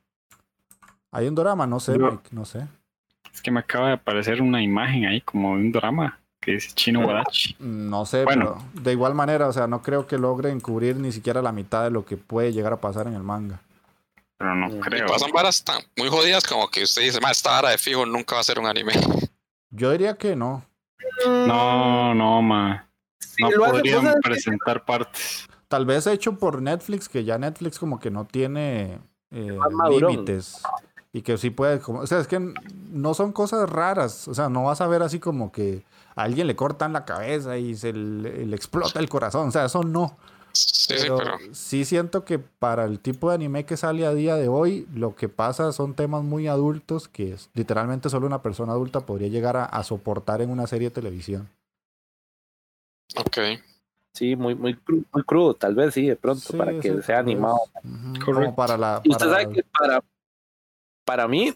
Hay un drama, no sé, Yo- Mike, no sé. Es que me acaba de aparecer una imagen ahí como de un drama que dice Chino Wadachi. No sé, Bueno. pero de igual manera, o sea, no creo que logren cubrir ni siquiera la mitad de lo que puede llegar a pasar en el manga. Pero no Y creo. pasan varas tan muy jodidas como que usted dice, más esta vara de fijo nunca va a ser un anime. Yo diría que no. No, no, ma. Sí, No podrían presentar partes. Tal vez hecho por Netflix, que ya Netflix como que no tiene eh, límites. Y que sí puede, como, o sea, es que no son cosas raras. O sea, no vas a ver así como que a alguien le cortan la cabeza y se le, le explota el corazón. O sea, eso no. Sí, sí, Pero pero sí siento que para el tipo de anime que sale a día de hoy, lo que pasa son temas muy adultos que es- literalmente solo una persona adulta podría llegar a, a soportar en una serie de televisión. ok. Sí, muy, muy, cru- muy crudo, tal vez sí, de pronto, Sí, para sí, que sea animado. Como para la. Y usted sabe que para, para mí,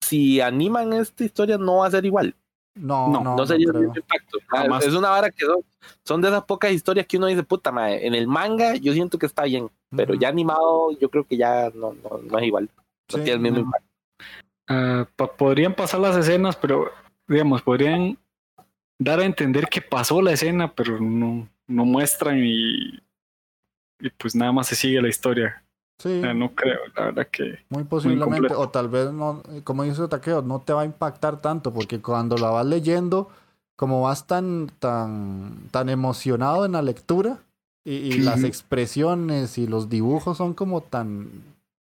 si animan esta historia, no va a ser igual. No, No, no, No, no sería mismo impacto. Ah, Jamás. Es una vara que son, son de esas pocas historias que uno dice, puta madre, en el manga yo siento que está bien, pero ya animado yo creo que ya no, no, no es igual. No Sí, tiene el mismo no. impacto. Ah, pa- podrían pasar las escenas, pero digamos, podrían dar a entender que pasó la escena, pero no, no muestran y, y pues nada más se sigue la historia. Sí, no creo, la verdad que muy posiblemente. O tal vez no, como dice Takeo, no te va a impactar tanto, porque cuando la vas leyendo, como vas tan, tan, tan emocionado en la lectura, y, y las expresiones y los dibujos son como tan,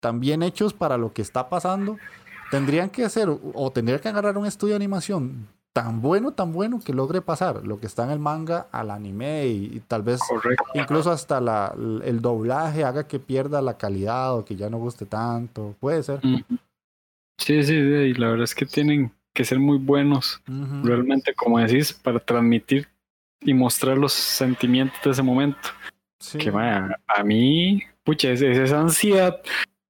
tan bien hechos para lo que está pasando, tendrían que hacer, o tendrían que agarrar un estudio de animación tan bueno, tan bueno que logre pasar lo que está en el manga al anime y, y tal vez correcto. incluso hasta la, el doblaje haga que pierda la calidad o que ya no guste tanto. Puede ser. Sí, sí, sí, y la verdad es que tienen que ser muy buenos, realmente, como decís, para transmitir y mostrar los sentimientos de ese momento. Sí. Que vaya, a mí, pucha, es, es esa ansiedad.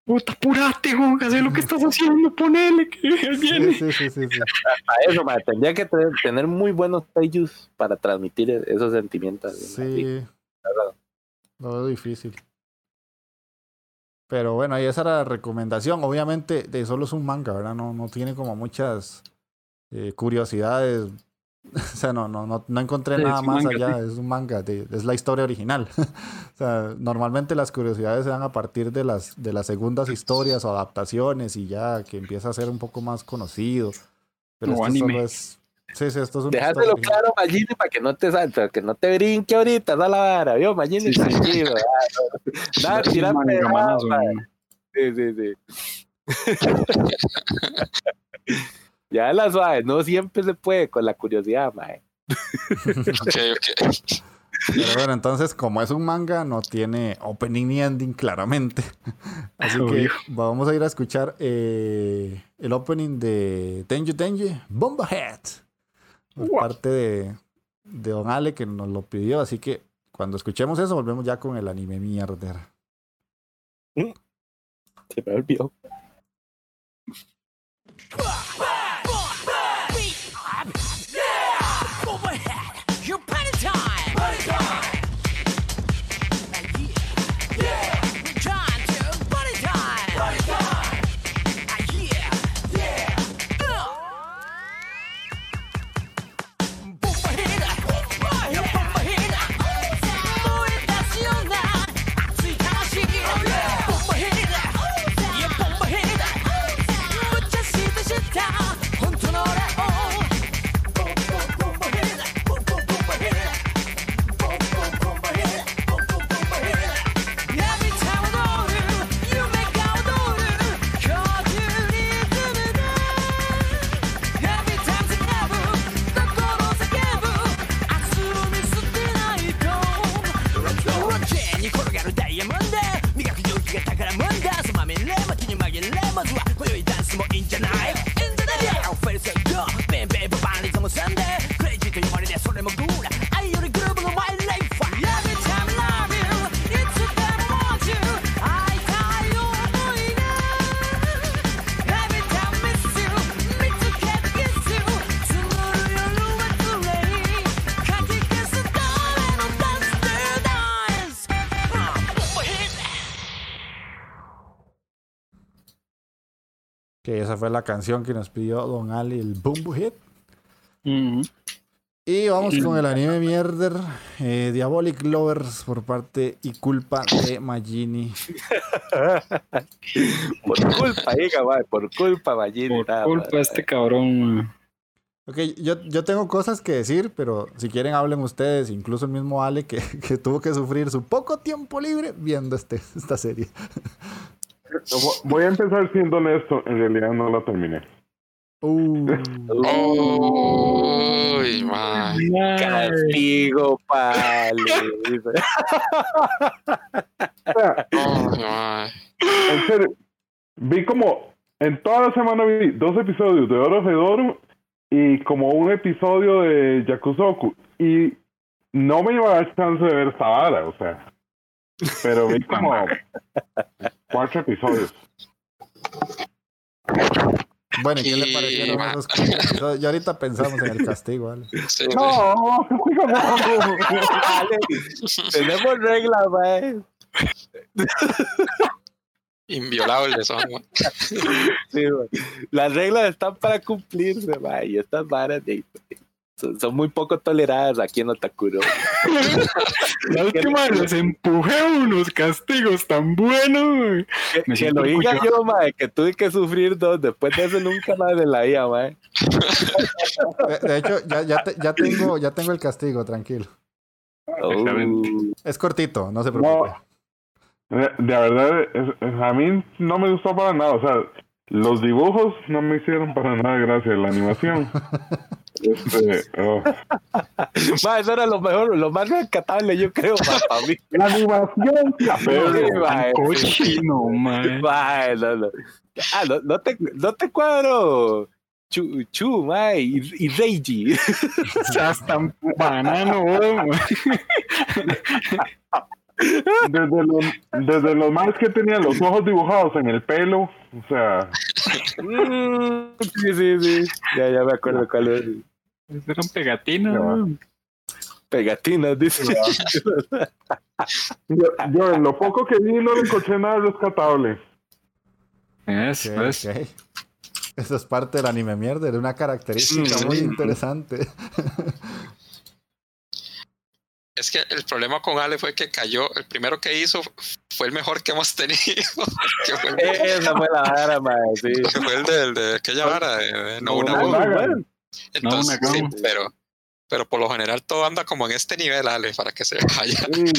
Puta, apurate, Gonga, sé lo que estás haciendo, ponele, que viene. sí, sí, sí, sí. A eso, madre, tendría que tener, muy buenos pages para transmitir e- esos sentimientos. Sí. Lo veo difícil. Pero bueno, ahí esa era la recomendación. Obviamente, de solo es un manga, ¿verdad? No, no tiene como muchas eh, curiosidades. o sea, no, no, no, no encontré Sí, nada un más manga, allá. Es un manga, de- es la historia original. o sea, normalmente las curiosidades se dan a partir de las, de las segundas historias o adaptaciones y ya que empieza a ser un poco más conocido. Pero esto anime. solo es. Sí, sí, esto es historia original. claro, Magini, para que no te salte, que no te brinque ahorita, da la vara, ¿vio? Magini, Sí, sí. tranquilo. no. Nada, un tirante. Sí, sí, sí. ya la suave, no siempre se puede con la curiosidad, mae. Ok, ok. Pero bueno, entonces, como es un manga, no tiene opening ni ending, claramente. Así que Obvio. vamos a ir a escuchar eh, el opening de Tenji Tenji, Bomba Head. Por parte de, de Don Ale, que nos lo pidió. Así que cuando escuchemos eso, volvemos ya con el anime mierder. Se me olvidó. Esa fue la canción que nos pidió Don Ali, el Boom Hit. Ujú. Y vamos con el anime mierder, eh, Diabolic Lovers por parte y culpa de Magini. Por culpa, diga, mae, por culpa, Magini. Por nada culpa este cabrón. Ok, yo, yo tengo cosas que decir, pero si quieren hablen ustedes, incluso el mismo Ale que, que tuvo que sufrir su poco tiempo libre viendo este, esta serie. Vo- Voy a empezar siendo honesto, en realidad no la terminé. Uh, Uy, man. Castigo, pale. dice. O sea, Uy, man. en serio, vi como, en toda la semana vi dos episodios de Oro Fedoro y como un episodio de Yakusoku. Y no me iba a dar chance de ver esta vara, o sea. Pero vi como cuatro episodios. bueno, ¿y qué le parecieron ma- esos cosas? Ya ahorita pensamos en el castigo, Ale. Sí, No, Dale, Tenemos reglas, mae. Inviolables son, man. Sí. Las reglas están para cumplirse, mae, y estas varas de- son, son muy poco toleradas aquí en Otakuro. La última vez les empujé unos castigos tan buenos. Que, Me que lo diga yo, mae, que tuve que sufrir dos, después de eso nunca más de la vida, mae. De, de hecho, ya, ya, te- ya, tengo, ya tengo el castigo, tranquilo. Oh. Es cortito, no se preocupe. De, de verdad, es- es- a mí no me gustó para nada. O sea, los dibujos no me hicieron para nada gracia. La animación. Este, oh. Mae, eso era lo mejor, lo más rescatable, yo creo, para mí. La animación, perro. mae. Cochino. Mae, no, no. Ah, no, no te, no te cuadro. Chu, chu, mae, y, y Reiji. Seas tan banano. Desde los, desde los más que tenían los ojos dibujados en el pelo. O sea, Mm, sí, sí, sí. Ya, ya me acuerdo cuál es. Eran pegatinas. Pegatinas, dice. yo, yo en lo poco que vi no le encontré nada rescatable. Es, Ok, es. ok. Eso es parte del anime mierda, de una característica Mm. muy interesante. Es que el problema con Ale fue que cayó, el primero que hizo fue el mejor que hemos tenido, que fue el, Esa fue la vara, mae, sí. que fue el de, el de aquella vara, de, de no una Una. Entonces, No, sí, pero, pero por lo general todo anda como en este nivel, Ale, para que se vaya. Sí,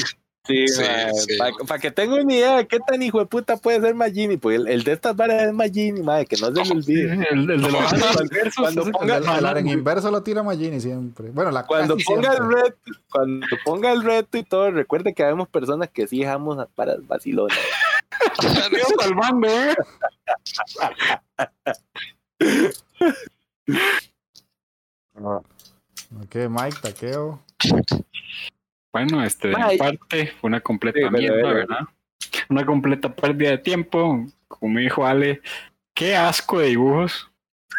Sí, sí. Para que tenga una idea de qué tan hijo de puta puede ser Magini, pues el, el de estas varas es Magini, mae, que no se le olvide. El, el de los Cuando- ponga- El, el en inverso lo tira Magini siempre. Bueno, la Cuando ponga el siempre. reto, cuando ponga el reto y todo, recuerde que habemos personas que sí dejamos para vacilones. Salvando, eh. Ok, Mike, taqueo. Bueno, este, de mi parte, fue una completa Sí, mierda. ¿verdad? Una completa pérdida de tiempo. Como dijo Ale, qué asco de dibujos.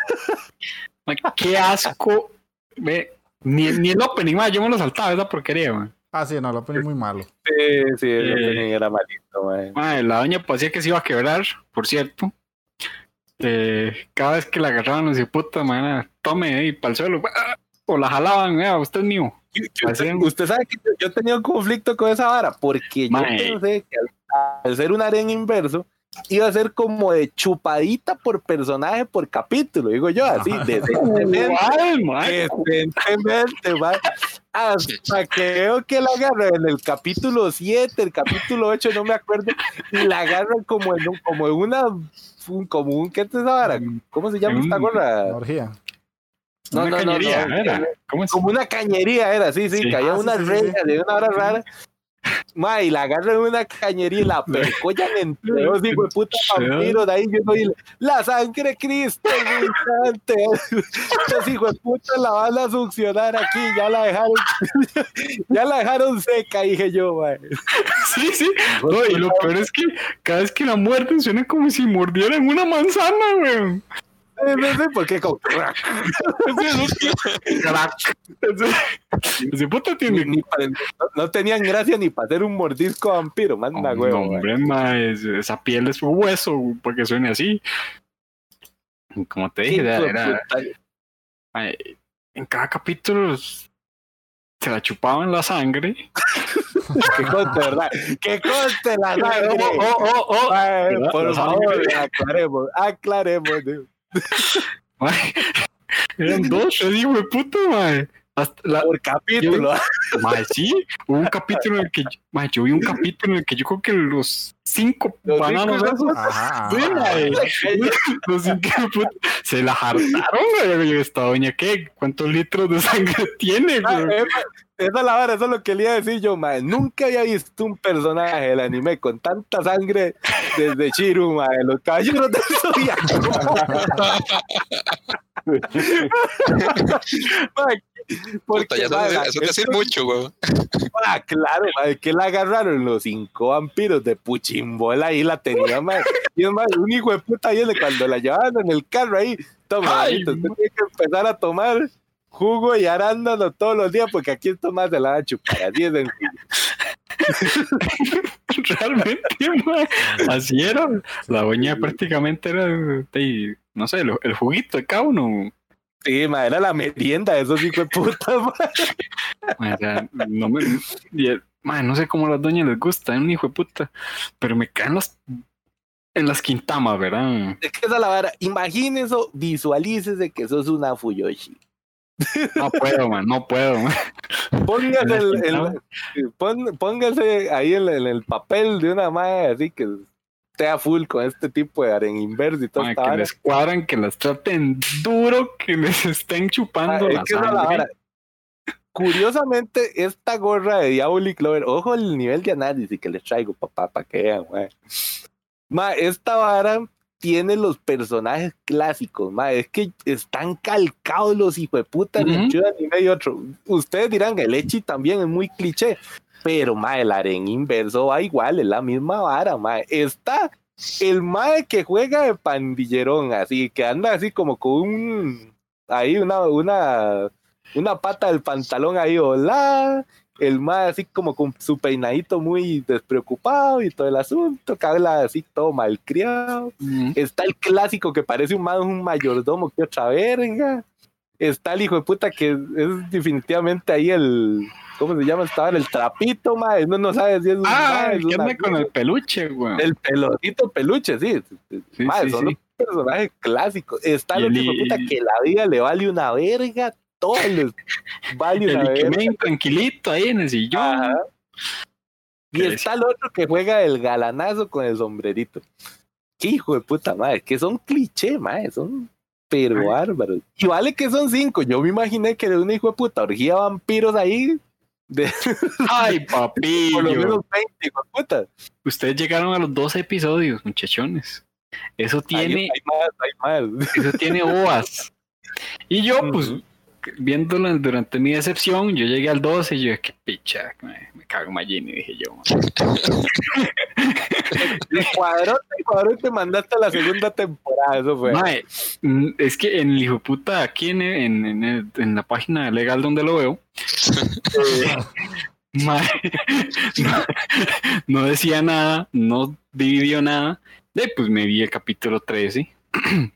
Qué asco. Ve, ni, ni el opening, mae, yo me lo saltaba esa porquería, mae. Ah, sí, no, lo ponen muy malo. Sí, sí, el Eh. opening era malito, mae. Mae, la doña parecía que se iba a quebrar, por cierto. Eh, cada vez que la agarraban, decía, puta, man, tome ahí para el suelo. ah, O la jalaban, vea, usted es mío. Y- y Usted, sabe que yo- he tenido conflicto con esa vara, porque yo pensé que al, al ser un arena inverso, iba a ser como de chupadita por personaje por capítulo, digo yo, así, decentemente. Decentemente. Hasta que veo que la agarran en el capítulo 7, el capítulo 8, no me acuerdo, y la agarran como en, un- como en una, un- como un, ¿qué es esa vara? ¿Cómo se llama esta gorra? Una orgía. No, una no, no, cañería, no, era. ¿Cómo es? como una cañería era, sí, sí, Sí. había Ah, sí, unas sí, de una hora rara. Ma, y la agarran en una cañería y la percollan entre dos hijos de puta vampiros. De ahí yo soy la sangre de Cristo, instante. Estos hijos de puta la van a succionar aquí. Ya la dejaron, ya la dejaron seca, dije yo, ma. Sí, sí. No, y lo peor es que cada vez que la muerden suena como si mordieran una manzana, weón. Por qué. como- Ni- tiene. ni para- no, no tenían gracia ni para hacer un mordisco vampiro, manda Oh, huevo. no, ma. hombre, ma, es- esa piel es hueso para que suene así. Como te dije, era, de era- puta. mae, en cada capítulo se la chupaban la sangre. Que conste, ¿verdad? Que conste la sangre. Oh, oh, oh, oh. ¿Verdad? por favor, aclaremos, aclaremos. tío. Eran dos, te digo, de puta, mae. Hasta la, Por capítulo. mae, sí, hubo un capítulo en el que, mae, yo vi un capítulo en el que yo creo que los cinco Los bananos cinco esos, Ajá. sí, ajá. mae, los cinco puta, se la hartaron, güey. Yo, esta doña, ¿qué? ¿Cuántos litros de sangre tiene, Ah, güey? Esa es la vara, eso es lo que le iba a decir yo, mae. Nunca había visto un personaje del anime con tanta sangre desde Chiru, mae. Los caballeros del Zodiaco. Porque, Puta, ya eso, es decir mucho, güey. Ah, claro, mae, que la agarraron los cinco vampiros de Puchimbola ahí la tenía, mae. Y es más, un hijo de puta viene cuando la llevaban en el carro ahí. Toma, Ay, usted tiene que empezar a tomar jugo y arándano todos los días porque aquí esto más se la va a chupar. Así es sencillo. Realmente, así era. La doña prácticamente era, de- no sé, el, el juguito de cada uno. Sí, era la merienda de esos hijos de puta, sea, no me, no sé cómo a las doñas les gusta, es un hijo de puta, pero me caen los en las quintamas, ¿verdad? Es que esa es la vara. Imagínese, visualícese que sos una Fuyoshi. No puedo, man, no puedo, man. Póngase, el- el- quintamas. pon- póngase ahí en, el- papel de una madre así que esté full con este tipo de aren inverso y todo que les cuadran, que las traten duro, que les estén chupando la Ah, es la. Curiosamente, esta gorra de Diablo y Clover, ojo el nivel de análisis que les traigo, papá, para que vean, mae. Mae, esta vara tiene los personajes clásicos, mae. Es que están calcados los hijueputas Ujú. entre un anime y otro. Ustedes dirán, el Echi también es muy cliché, pero mae, el aren inverso va igual, es la misma vara, mae. Está el mae que juega de pandillerón, así, que anda así como con un. Ahí una, una, una pata del pantalón ahí, hola. El mae así como con su peinadito muy despreocupado y todo el asunto, que habla así todo malcriado. Ujú. Está el clásico que parece un, ma- un mayordomo que otra verga. Está el hijo de puta que es definitivamente ahí el. ¿Cómo se llama? Estaba el trapito, mae. No, no sabe si es un Ah, el es una con el peluche, güey. el pelotito peluche, sí. Sí, Mae, sí, son sí. los personajes clásicos. Está Y el el hijo de puta que la vida le vale una verga. Todos El. Ikemen tranquilito ahí en el sillón. Ajá. Y está el otro que juega el galanazo con el sombrerito. Qué hijo de puta madre, que son cliché, madre, son pero Ay. bárbaros. Y vale que son cinco. Yo me imaginé que era un hijo de puta orgía vampiros ahí. De Ay, por lo menos 20, hijo de puta. Ustedes llegaron a los 12 episodios, muchachones. Eso tiene, Hay, hay más, hay más. eso tiene ovas. Y yo, pues. Viéndolo durante mi decepción, yo llegué al 12 y yo, qué picha, me, me cago en Magini, dije yo. De cuadrote en cuadrote te mandaste a la segunda temporada, eso fue. Mae, mm, es que en el hijo puta, aquí en, en, en el- en la página legal donde lo veo, eh, mae, no, no decía nada, no dividió nada. De pues me vi el capítulo 13.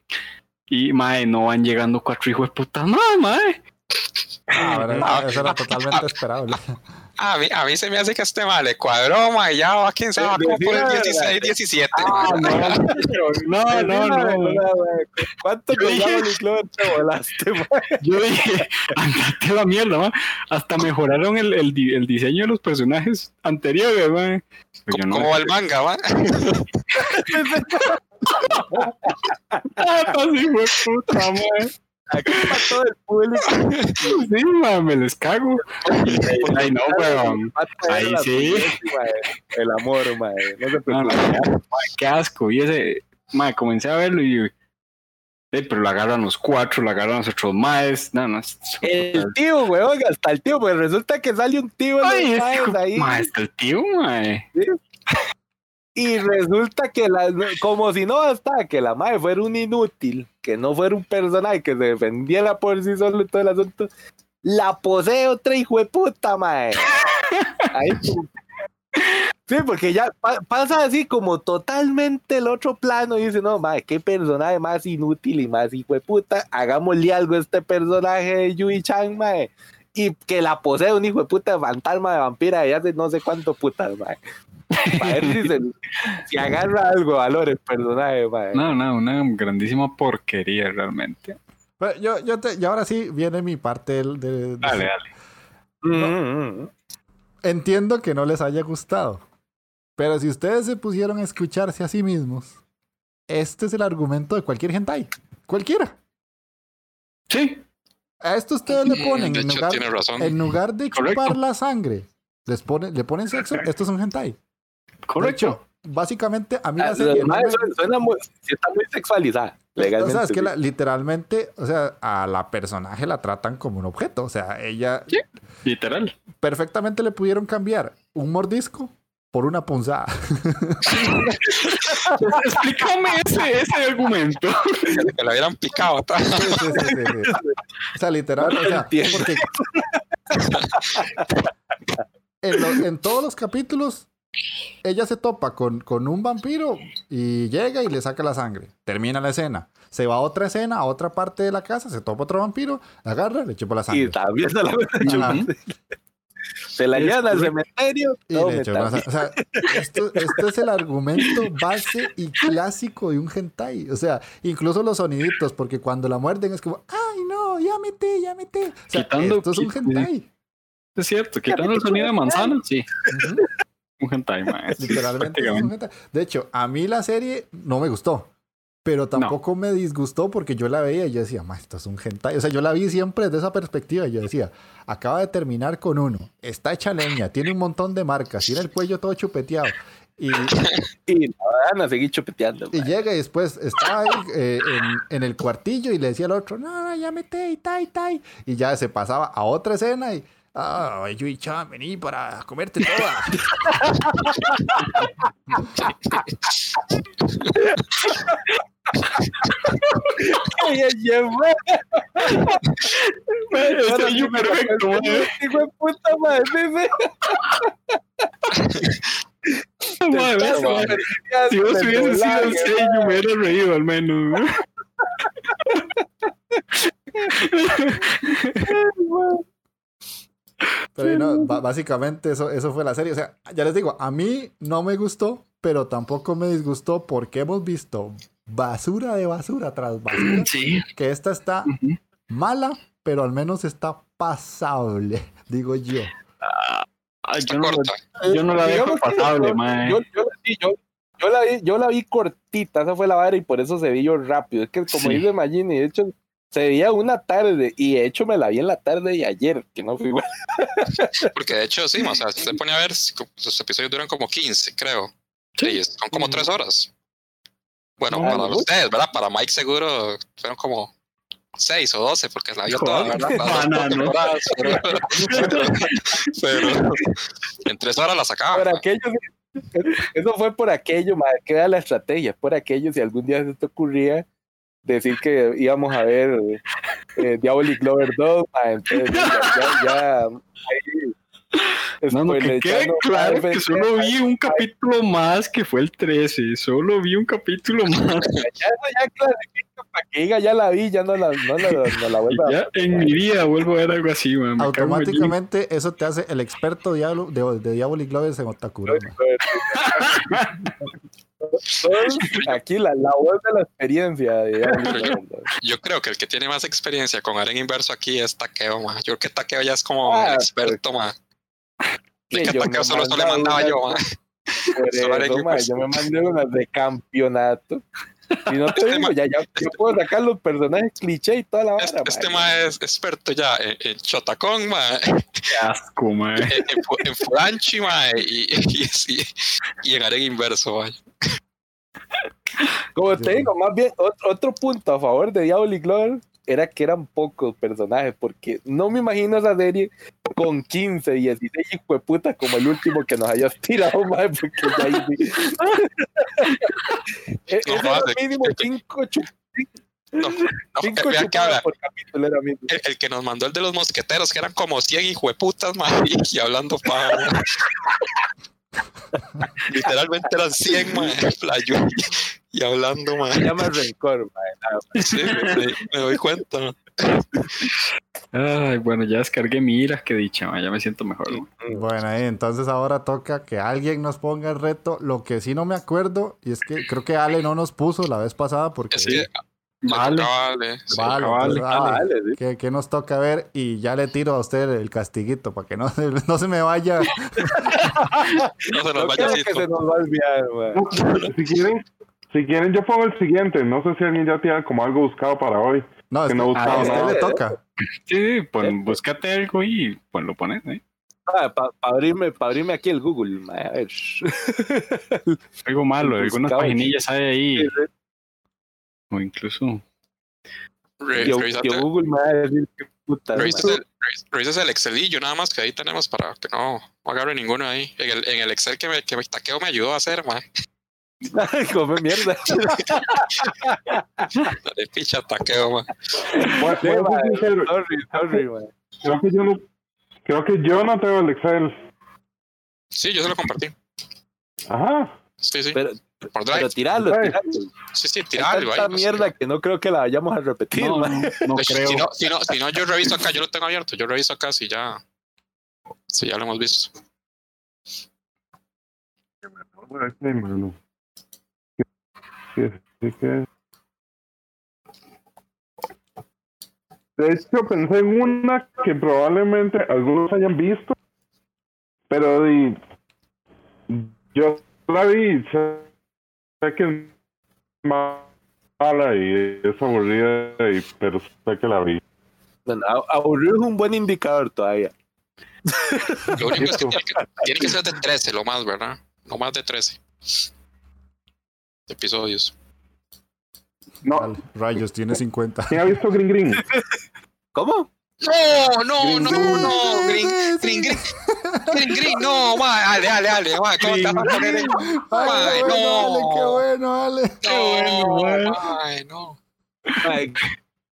Y mae, no van llegando cuatro hijos de puta más, mae. Ah, pero Ah, eso, era totalmente esperable. A mí, a mí se me hace que este mal le cuadró, ma, y ya va, quién sabe, va como por el 16, 17. Ah, no, no, no, no. ¿Cuánto Yo te dije-? Te volaste, man. Yo dije, andate a la mierda, ma. Hasta mejoraron el, el, el diseño de los personajes anteriores, ma. Pero yo no- ¿Cómo va el manga, va? Ah, así fue puta, ma. Aquí para todo el público. Sí, ma, me les cago. Ay, no, weón. Ahí sí. El amor, man. No se No, preocupe. no, ma, qué asco. Y ese, ma, comencé a verlo y. eh, pero lo agarran los cuatro, lo agarran los otros maes. No, no. El tío, weón, hasta el tío, pues resulta que sale un tío en Ay, los es maes ahí. está el tío, ma. Y resulta que la, como si no bastaba que la madre fuera un inútil, que no fuera un personaje que se defendiera por sí solo y todo el asunto, la posee otra hijo de puta, madre. Sí, porque ya pa- pasa así como totalmente el otro plano y dice, no, madre, qué personaje más inútil y más hijo de puta, hagámosle algo a este personaje de Yui Chan, mae, y que la posee un hijo de puta de fantasma de vampira de hace no sé cuánto putas, mae. Para ver si, se- si agarra algo valor el personaje, mae. No, no, una grandísima porquería realmente. Pero yo, yo te- y ahora sí viene mi parte del- de, de- Dale, dale. Mm, mm, mm. Entiendo que no les haya gustado. Pero si ustedes se pusieron a escucharse a sí mismos, este es el argumento de cualquier hentai. Cualquiera. Sí, A esto ustedes le ponen, de en hecho, lugar, en lugar de Correcto. chupar la sangre, les ponen, le ponen sexo, esto es un hentai. De correcto. hecho, básicamente a mí Ah, la serie... no mae, me- suena- suena muy- está muy sexualizada, o sea, es que la- literalmente, o sea, a la personaje la tratan como un objeto. O sea, ella Sí. Literal. perfectamente le pudieron cambiar un mordisco por una punzada. Explícame ese, ese argumento. Que le hubieran picado. Sí, sí, sí, sí, sí. O sea, literal, o sea, porque en, lo- en todos los capítulos ella se topa con, con un vampiro y llega y le saca la sangre. Termina la escena. Se va a otra escena, a otra parte de la casa, se topa otro vampiro, la agarra, le chupa la Y sangre. también se la Ajá. Se la llevan al cementerio. Y todo le chupa la metal. sangre. O sea, esto, esto es el argumento base y clásico de un hentai. O sea, incluso los soniditos, porque cuando la muerden es como, ay no, ya metí, ya metí. O sea, Quitando- esto es un hentai. Es cierto, quitando el sonido de manzana, sí. Un hentai, sí, Literalmente. es un prácticamente. hentai. De hecho, a mí la serie no me gustó. Pero tampoco me disgustó porque yo la veía y yo decía, esto es un hentai. O sea, yo la vi siempre desde esa perspectiva. y Yo decía, acaba de terminar con uno. Está hecha leña, tiene un montón de marcas, tiene el cuello todo chupeteado. Y, Y la van a seguir chupeteando. y llega y después estaba ahí eh, en, en el cuartillo y le decía al otro, no, no, ya mete, y tai, tai. Y ya se pasaba a otra escena y, ah, Yui Chan, vení para comerte toda. Ay, ay, ay, mae. Ese Ahora niño sí me perfecto, mae. Hijo de puta madre. Si vos hubieses sido el sello, me hubiera reído al menos. Pero no, básicamente eso, eso fue la serie. O sea, ya les digo, a mí no me gustó, pero tampoco me disgustó porque hemos visto basura de basura tras basura. Sí. Que esta está mala, pero al menos está pasable, digo yo. Ay, Está yo, no, corta. yo no la dejo pasable, yo- mae. Yo, yo, sí, yo, yo la vi, yo la vi cortita, esa fue la vara y por eso se vio rápido. Es que como Sí. dice Magini, de hecho, se veía una tarde y de hecho me la vi en la tarde de ayer, que no fue igual. Porque de hecho, sí, o sea, si se pone a ver, los episodios duran como 15, creo. Sí. Son como Ujú. 3 horas. Bueno, No, para no. ustedes, ¿verdad? Para Mike seguro fueron como 6 o 12, porque la vio toda, ¿verdad? Las dos banano. temporadas, pero, pero- pero en 3 horas la sacaba. Por aquello, eso fue por aquello, madre, que era la estrategia, por aquello, si algún día se te ocurría decir que íbamos a ver eh, Diabolic Lover 2, madre, entonces ya, ya, ya ahí, No, no, que ya quede claro que solo vi un capítulo más que fue el 13. Solo vi un capítulo más. Ya eso ya clasifica para que diga ya la vi, ya no la, no la, no la Y vuelva a ya en mi vida vuelvo a ver algo así, man. Automáticamente eso te hace el experto diablo, de, de Diabolic Lovers en Otakuro. Aquí la, la voz de la experiencia. Yo creo que el que tiene más experiencia con Aren Inverso aquí es Takeo, ma. Yo creo que Takeo ya es como Ah, el experto, ma. De que solo, solo le mandaba yo, ma. Eso, yo me mandé unas de campeonato. Y no te Este digo, ma- ya, ya, yo puedo sacar los personajes cliché y toda la vara. Este, este ma. ma es experto ya en, en Chotacón, ma. Qué asco, man. En, en, Fu- en Furanchi, ma. Y, y, y, y en Aren Inverso, ma. Como te digo, más bien, otro, otro punto a favor de Diabolic Lover era que eran pocos personajes, porque no me imagino esa serie con 15, 16 hijo de puta como el último que nos hayas tirado, madre, porque ya ahí sí. E- No, era madre. mínimo 5 No, no, cinco vean que por capítulo era el, el que nos mandó el de los mosqueteros, que eran como 100 hijueputas, ma. Y, y hablando pa. literalmente eran 100, mae, playo, y hablando, mae. Se llama rencor, más. Sí, me, me doy cuenta. Ay, bueno, ya descargué mi ira, que dicha, ya me siento mejor. ma. Bueno, ahí, entonces ahora toca que alguien nos ponga el reto. Lo que sí no me acuerdo, y es que creo que Ale no nos puso la vez pasada porque... Vale. vale, sí. Vale, vale. Ah, Ale, vale, sí. ¿qué, qué nos toca ver? Y ya le tiro a usted el castiguito para que no, se- no se me vaya. no se nos No vaya que se nos va a olvidar. Si quieren, si quieren, yo pongo el siguiente. No sé si alguien ya tiene como algo buscado para hoy. No, es Que que no a buscaba usted nada. le toca. Sí, sí, pon, búscate algo y pues lo pones, ¿eh? Para abrirme, pa abrirme aquí el Google. A ver. Algo malo, algunas paginillas hay ahí. O incluso. Re- Yo, yo Google me va a decir qué puta. revisas el, revis- revisas el Excelillo nada más que ahí tenemos para que no, no agarre ninguno ahí. En el, en el Excel que me, que me taqueo me ayudó a hacer. Ay, come mierda. Dale picha taqueo, sincero, sorry, sorry, creo que yo no, creo que yo no tengo el Excel. Sí, yo se lo compartí. Ajá. Sí, sí. Pero, Por Drive. pero tiralo. Sí, sí, tirarlo tanta pues, mierda que no creo que la vayamos a repetir, No, hecho, creo. Si no, si, no, si no, yo reviso acá, yo lo tengo abierto. Yo reviso acá si ya. Si ya lo hemos visto. De hecho, pensé en una que probablemente algunos hayan visto, pero di- yo la vi, sé, que es mala y es aburrida, y, pero sé que la vi. Bueno, aburrido es un buen indicador todavía. Lo único es que tiene, que tiene que ser de 13, lo más, ¿verdad? No más de 13 episodios. No, rayos, tiene 50. ¿quién ha visto Green Green? ¿Cómo? No, no, no, Green no, Green, Green, Green, Green, Green, no, dale, dale, dale, ¿cómo te vas a poner en- Ay, qué Ay, bueno, Ale, no. qué bueno, Ale. No, ay, no.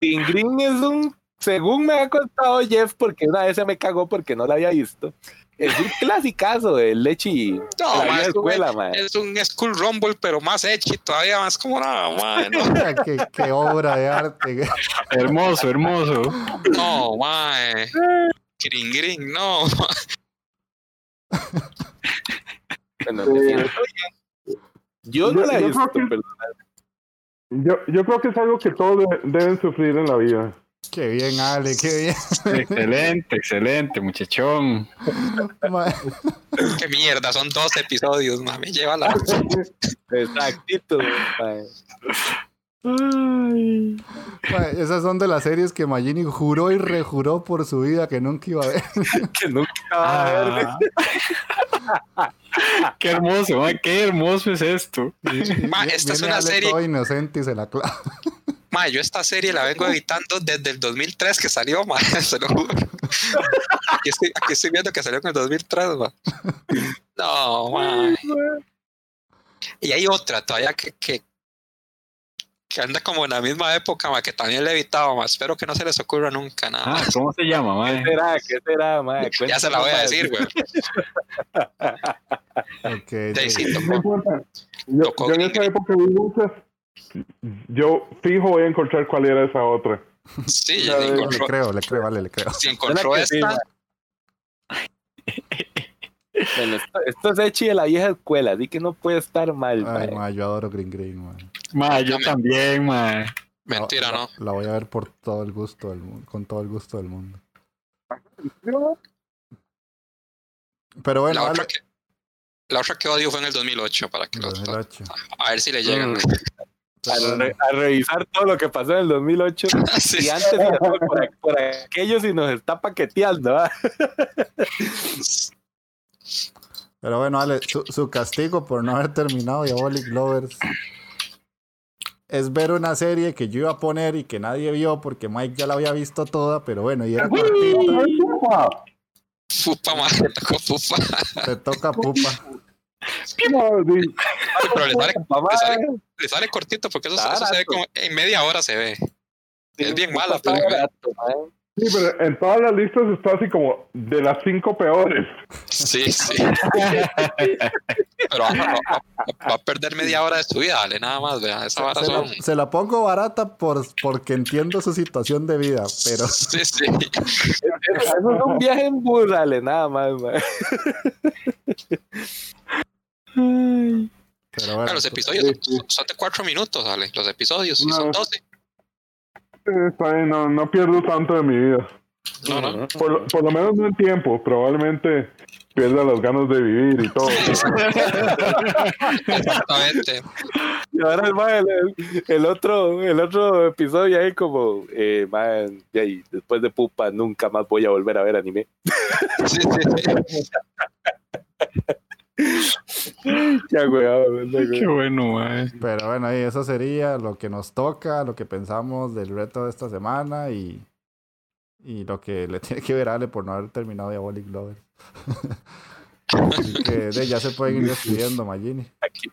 Green es un, según me ha contado Jeff, porque una vez se me cagó porque no la había visto. Es un clasicazo de Lechi. No, la ma, vieja es un- escuela, mae. Es un School Rumble, pero más hecho todavía más como nada, ma, no, qué, qué obra de arte. Hermoso, hermoso. no, ma, Green, Green, no. Bueno. Yo no Yo- la he yo visto, creo que- pero Yo, yo creo que es algo que todos de- deben sufrir en la vida. Qué bien, Ale, qué bien. Excelente, excelente, muchachón. Qué mierda, son dos episodios, ma, me lleva la... exactito. mae. ma, Esas son de las series que Magini juró y rejuró por su vida que nunca iba a ver. Que nunca va a ver. Ah. qué hermoso, ma, qué hermoso es esto. Ma, esta es Viene una Ale serie- todo inocente y se la clava. Ma, yo esta serie la vengo editando desde el 2003 que salió, ma, se lo juro. Aquí estoy, aquí estoy viendo que salió en el 2003, ma. No, ma. Y hay otra todavía que, que, que anda como en la misma época, ma, que también le he evitado, ma. Espero que no se les ocurra nunca nada. Ah. ¿cómo se llama, ma? ¿Qué será? ¿Qué será, mae? ya se la voy a decir, güey. Ok, Sí, sí, No tocó. importa. Yo, yo en esa época vi muchas. Yo fijo voy a encontrar cuál era esa otra. Sí, Ya, Le encontró, creo, le creo, vale, le creo. si encontró esta. Bueno, esto, esto es Echi de la vieja escuela, así que no puede estar mal, Ay, ma, yo adoro Green Green, ma. Ma, yo Dame. también, ma. mentira, La- ¿no? La voy a ver por todo el gusto del mundo, con todo el gusto del mundo. Pero bueno, La otra, que, la otra que odio fue en el 2008, para que lo- 2008. a ver si le llegan. Mm. A, re- a revisar todo lo que pasó en el 2008. Sí, Y antes por, por aquello si nos está paqueteando. Pero bueno, Ale, su, su castigo por no haber terminado Diabolic Lovers es ver una serie que yo iba a poner y que nadie vio porque Mike ya la había visto toda, pero bueno, y era cortita, Fupa, ma, tocó fupa. te toca pupa. No, di- Pero le sale, Mamá, le sale, le sale cortito porque eso, eso se ve como en media hora se ve. Es bien mala, pero barato, mae. sí, pero en todas las listas está así como de las cinco peores. sí, sí. pero va, va- va a perder media hora de su vida, dale, nada más, vea, esa vara Se son... la, se la pongo barata por, porque entiendo su situación de vida, pero Sí, sí. Eso es un viaje en bus, dale, nada más, mae. pero bueno, Ah, los episodios son, son de cuatro minutos, dale, los episodios, y son No. 12. Está bien, no, no pierdo tanto de mi vida. No, no. Por, lo- por lo menos no en tiempo. Probablemente pierda las ganas de vivir y todo. Exactamente. Y ahora el, el, el otro, el otro episodio ahí como, eh, man, ahí, después de Pupa nunca más voy a volver a ver anime. Sí, sí, sí. Ya, weón, Qué bueno, mae. pero bueno, ahí eso sería lo que nos toca, lo que pensamos del reto de esta semana y, y lo que le tiene que ver a Ale por no haber terminado Diabolic Lover. Así que de, ya se pueden ir despidiendo, Magini. Aquí.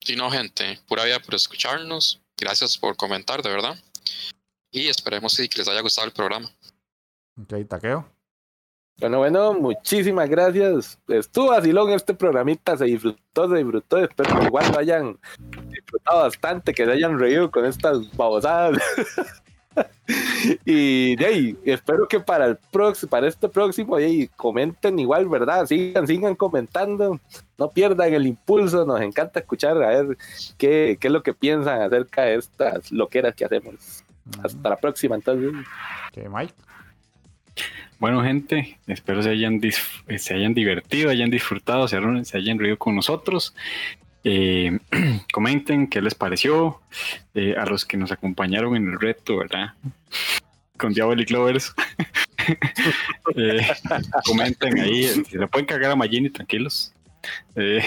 Sí, no, gente, pura vida por escucharnos. Gracias por comentar, de verdad. Y esperemos sí, que les haya gustado el programa. Ok, taqueo. Bueno, bueno, muchísimas gracias. Estuvo vacilón este programita, se disfrutó, se disfrutó. Espero que igual lo hayan disfrutado bastante, que se hayan reído con estas babosadas. y de ahí, espero que para el próximo, para este próximo, de ahí, comenten igual, ¿verdad? Sigan, sigan comentando, no pierdan el impulso, nos encanta escuchar a ver qué, qué es lo que piensan acerca de estas loqueras que hacemos. Hasta la próxima, entonces. Ok, Mike. Bueno, gente, espero se hayan, se hayan divertido, hayan disfrutado, se hayan, se hayan reído con nosotros. Eh, comenten qué les pareció eh, a los que nos acompañaron en el reto, ¿verdad? Con Diabolic Lovers. Eh, comenten ahí, si le pueden cagar a Magini, tranquilos. Eh,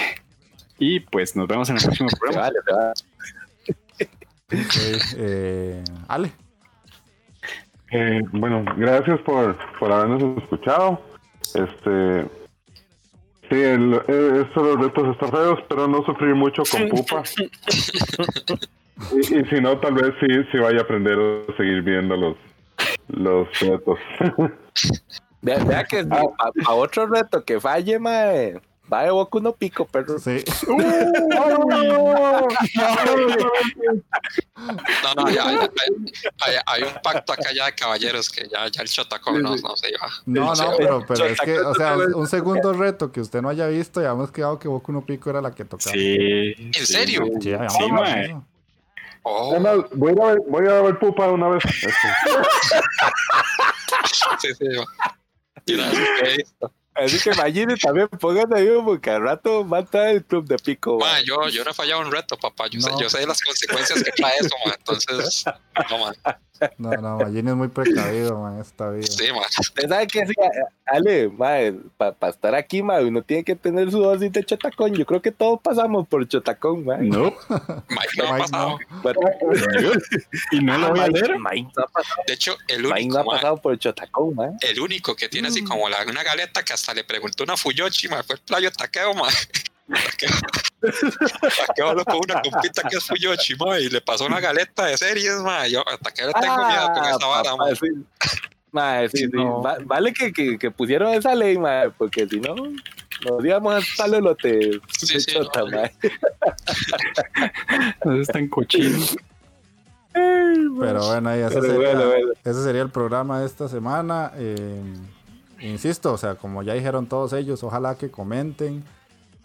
y pues nos vemos en el próximo Se programa. vale, se vale. Ok, eh, Ale. Eh, bueno, gracias por, por habernos escuchado. Este. Sí, el, eh, los retos están feos, espero no sufrir mucho con pupa. y, y si no, tal vez sí, sí vaya a aprender a seguir viendo los, los retos. Vea, vea que a, otro reto que falle, mae. Va de Boku no pico, perro. Sí. No, no, ya, ya, hay, hay un pacto acá ya de caballeros que ya, ya el chotacón no, no se iba. No, no, pero, pero es que, o sea, un segundo reto que usted no haya visto y habíamos quedado que Boku no Pico era la que tocaba. Sí. ¿En serio? Sí, habíamos Sí. Oh, Además, voy a ver, voy a, ver pupa una vez. Sí, sí. Que he visto. Así que imagínate también, pongan ahí porque al rato va a estar el club de pico. Ma, yo, yo no he fallado un reto, papá. Yo, sé, No. yo sé las consecuencias que trae eso, ma. Entonces, no, ma. No, no, Magini es muy precavido, man, esta vida. Sí, ma. Usted sabe que sí, Ale, para estar aquí, mae, uno tiene que tener su dosis de chotacón. Yo creo que todos pasamos por chotacón, mae. No, Mike no ha pasado. Bueno, y no lo voy a leer. Mike no ha pasado, De hecho, el Mike no único, ha ma, pasado por chotacón, mae. el único que tiene así como la, una galeta que hasta le preguntó una Fuyoshi, ma, fue el playo Takeo, ma. Habló con una compita que es Fuyoshi, ma, y le pasó una galeta de series, ma. Yo a Takeo le tengo miedo con esa vara, ma. Papá, sí. Mae, sí, sí. No. Va- vale que, que, que pusieron esa ley, mae, porque si no, nos íbamos a estar lote Sí, sí, chota, no. mae. No es tan cochino. Pero bueno, ahí ese, Pero sería, bueno, bueno. ese sería el programa de esta semana. Eh, insisto, o sea, como ya dijeron todos ellos, ojalá que comenten,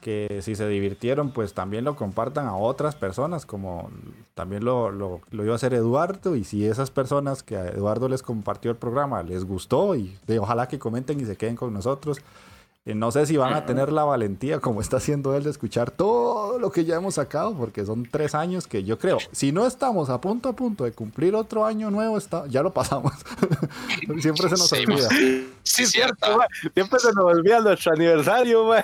que si se divirtieron, pues también lo compartan a otras personas, como también lo, lo, lo iba a hacer Eduardo. Y si esas personas que a Eduardo les compartió el programa les gustó, y de, ojalá que comenten y se queden con nosotros. No sé si van a tener la valentía, como está haciendo él, de escuchar todo lo que ya hemos sacado, porque son tres años que yo creo, si no estamos a punto a punto de cumplir otro año nuevo, está, ya lo pasamos. Siempre se nos Sí, olvida. Sí, cierto. mae. Siempre se nos olvida nuestro aniversario, mae.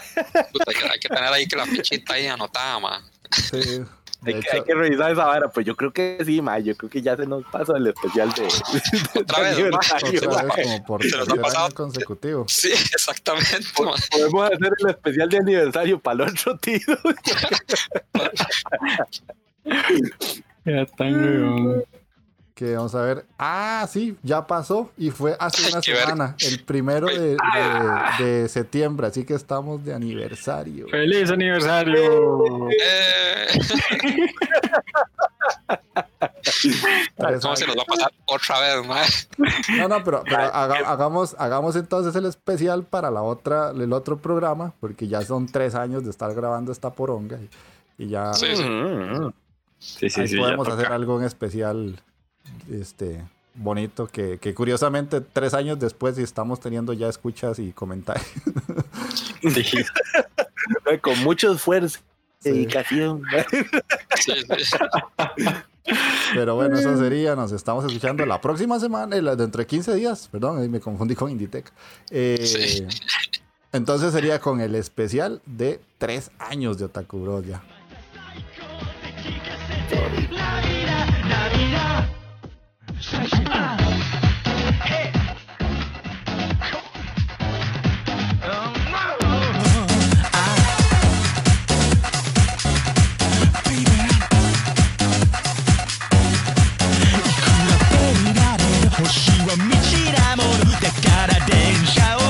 Puta, hay, que, tener ahí que la fichita ahí anotada, ma. Sí. De Hay que, hecho, hay que revisar esa vara, pues yo creo que sí, mae. Yo creo que ya se nos pasó el especial de, de Otra vez, otra vez como por Se nos ha pasado. consecutivo. Sí, exactamente, ma. Podemos hacer el especial de aniversario para el otro tiro. Ya tan Que vamos a ver. Ah, sí, ya pasó y fue hace Ay, una semana, el primero de, de- de septiembre, así que estamos de aniversario. ¡Feliz aniversario! Eh, Tres ¿Cómo se nos va a pasar otra vez, mae? No, no, pero, pero haga- hagamos, hagamos entonces el especial para la otra, el otro programa, porque ya son tres años de estar grabando esta poronga y, y ya Sí, sí. Sí, sí, ahí sí. podemos hacer algo en especial, este, bonito, que, que curiosamente tres años después y estamos teniendo ya escuchas y comentarios. Sí. Con mucho esfuerzo, Sí. dedicación. Sí. Pero bueno, eso sería, nos estamos escuchando la próxima semana, dentro de 15 días, perdón, ahí me confundí con Inditec. Eh, Sí. Entonces sería con el especial de tres años de Otaku Bros ya. 星道なものだから電車を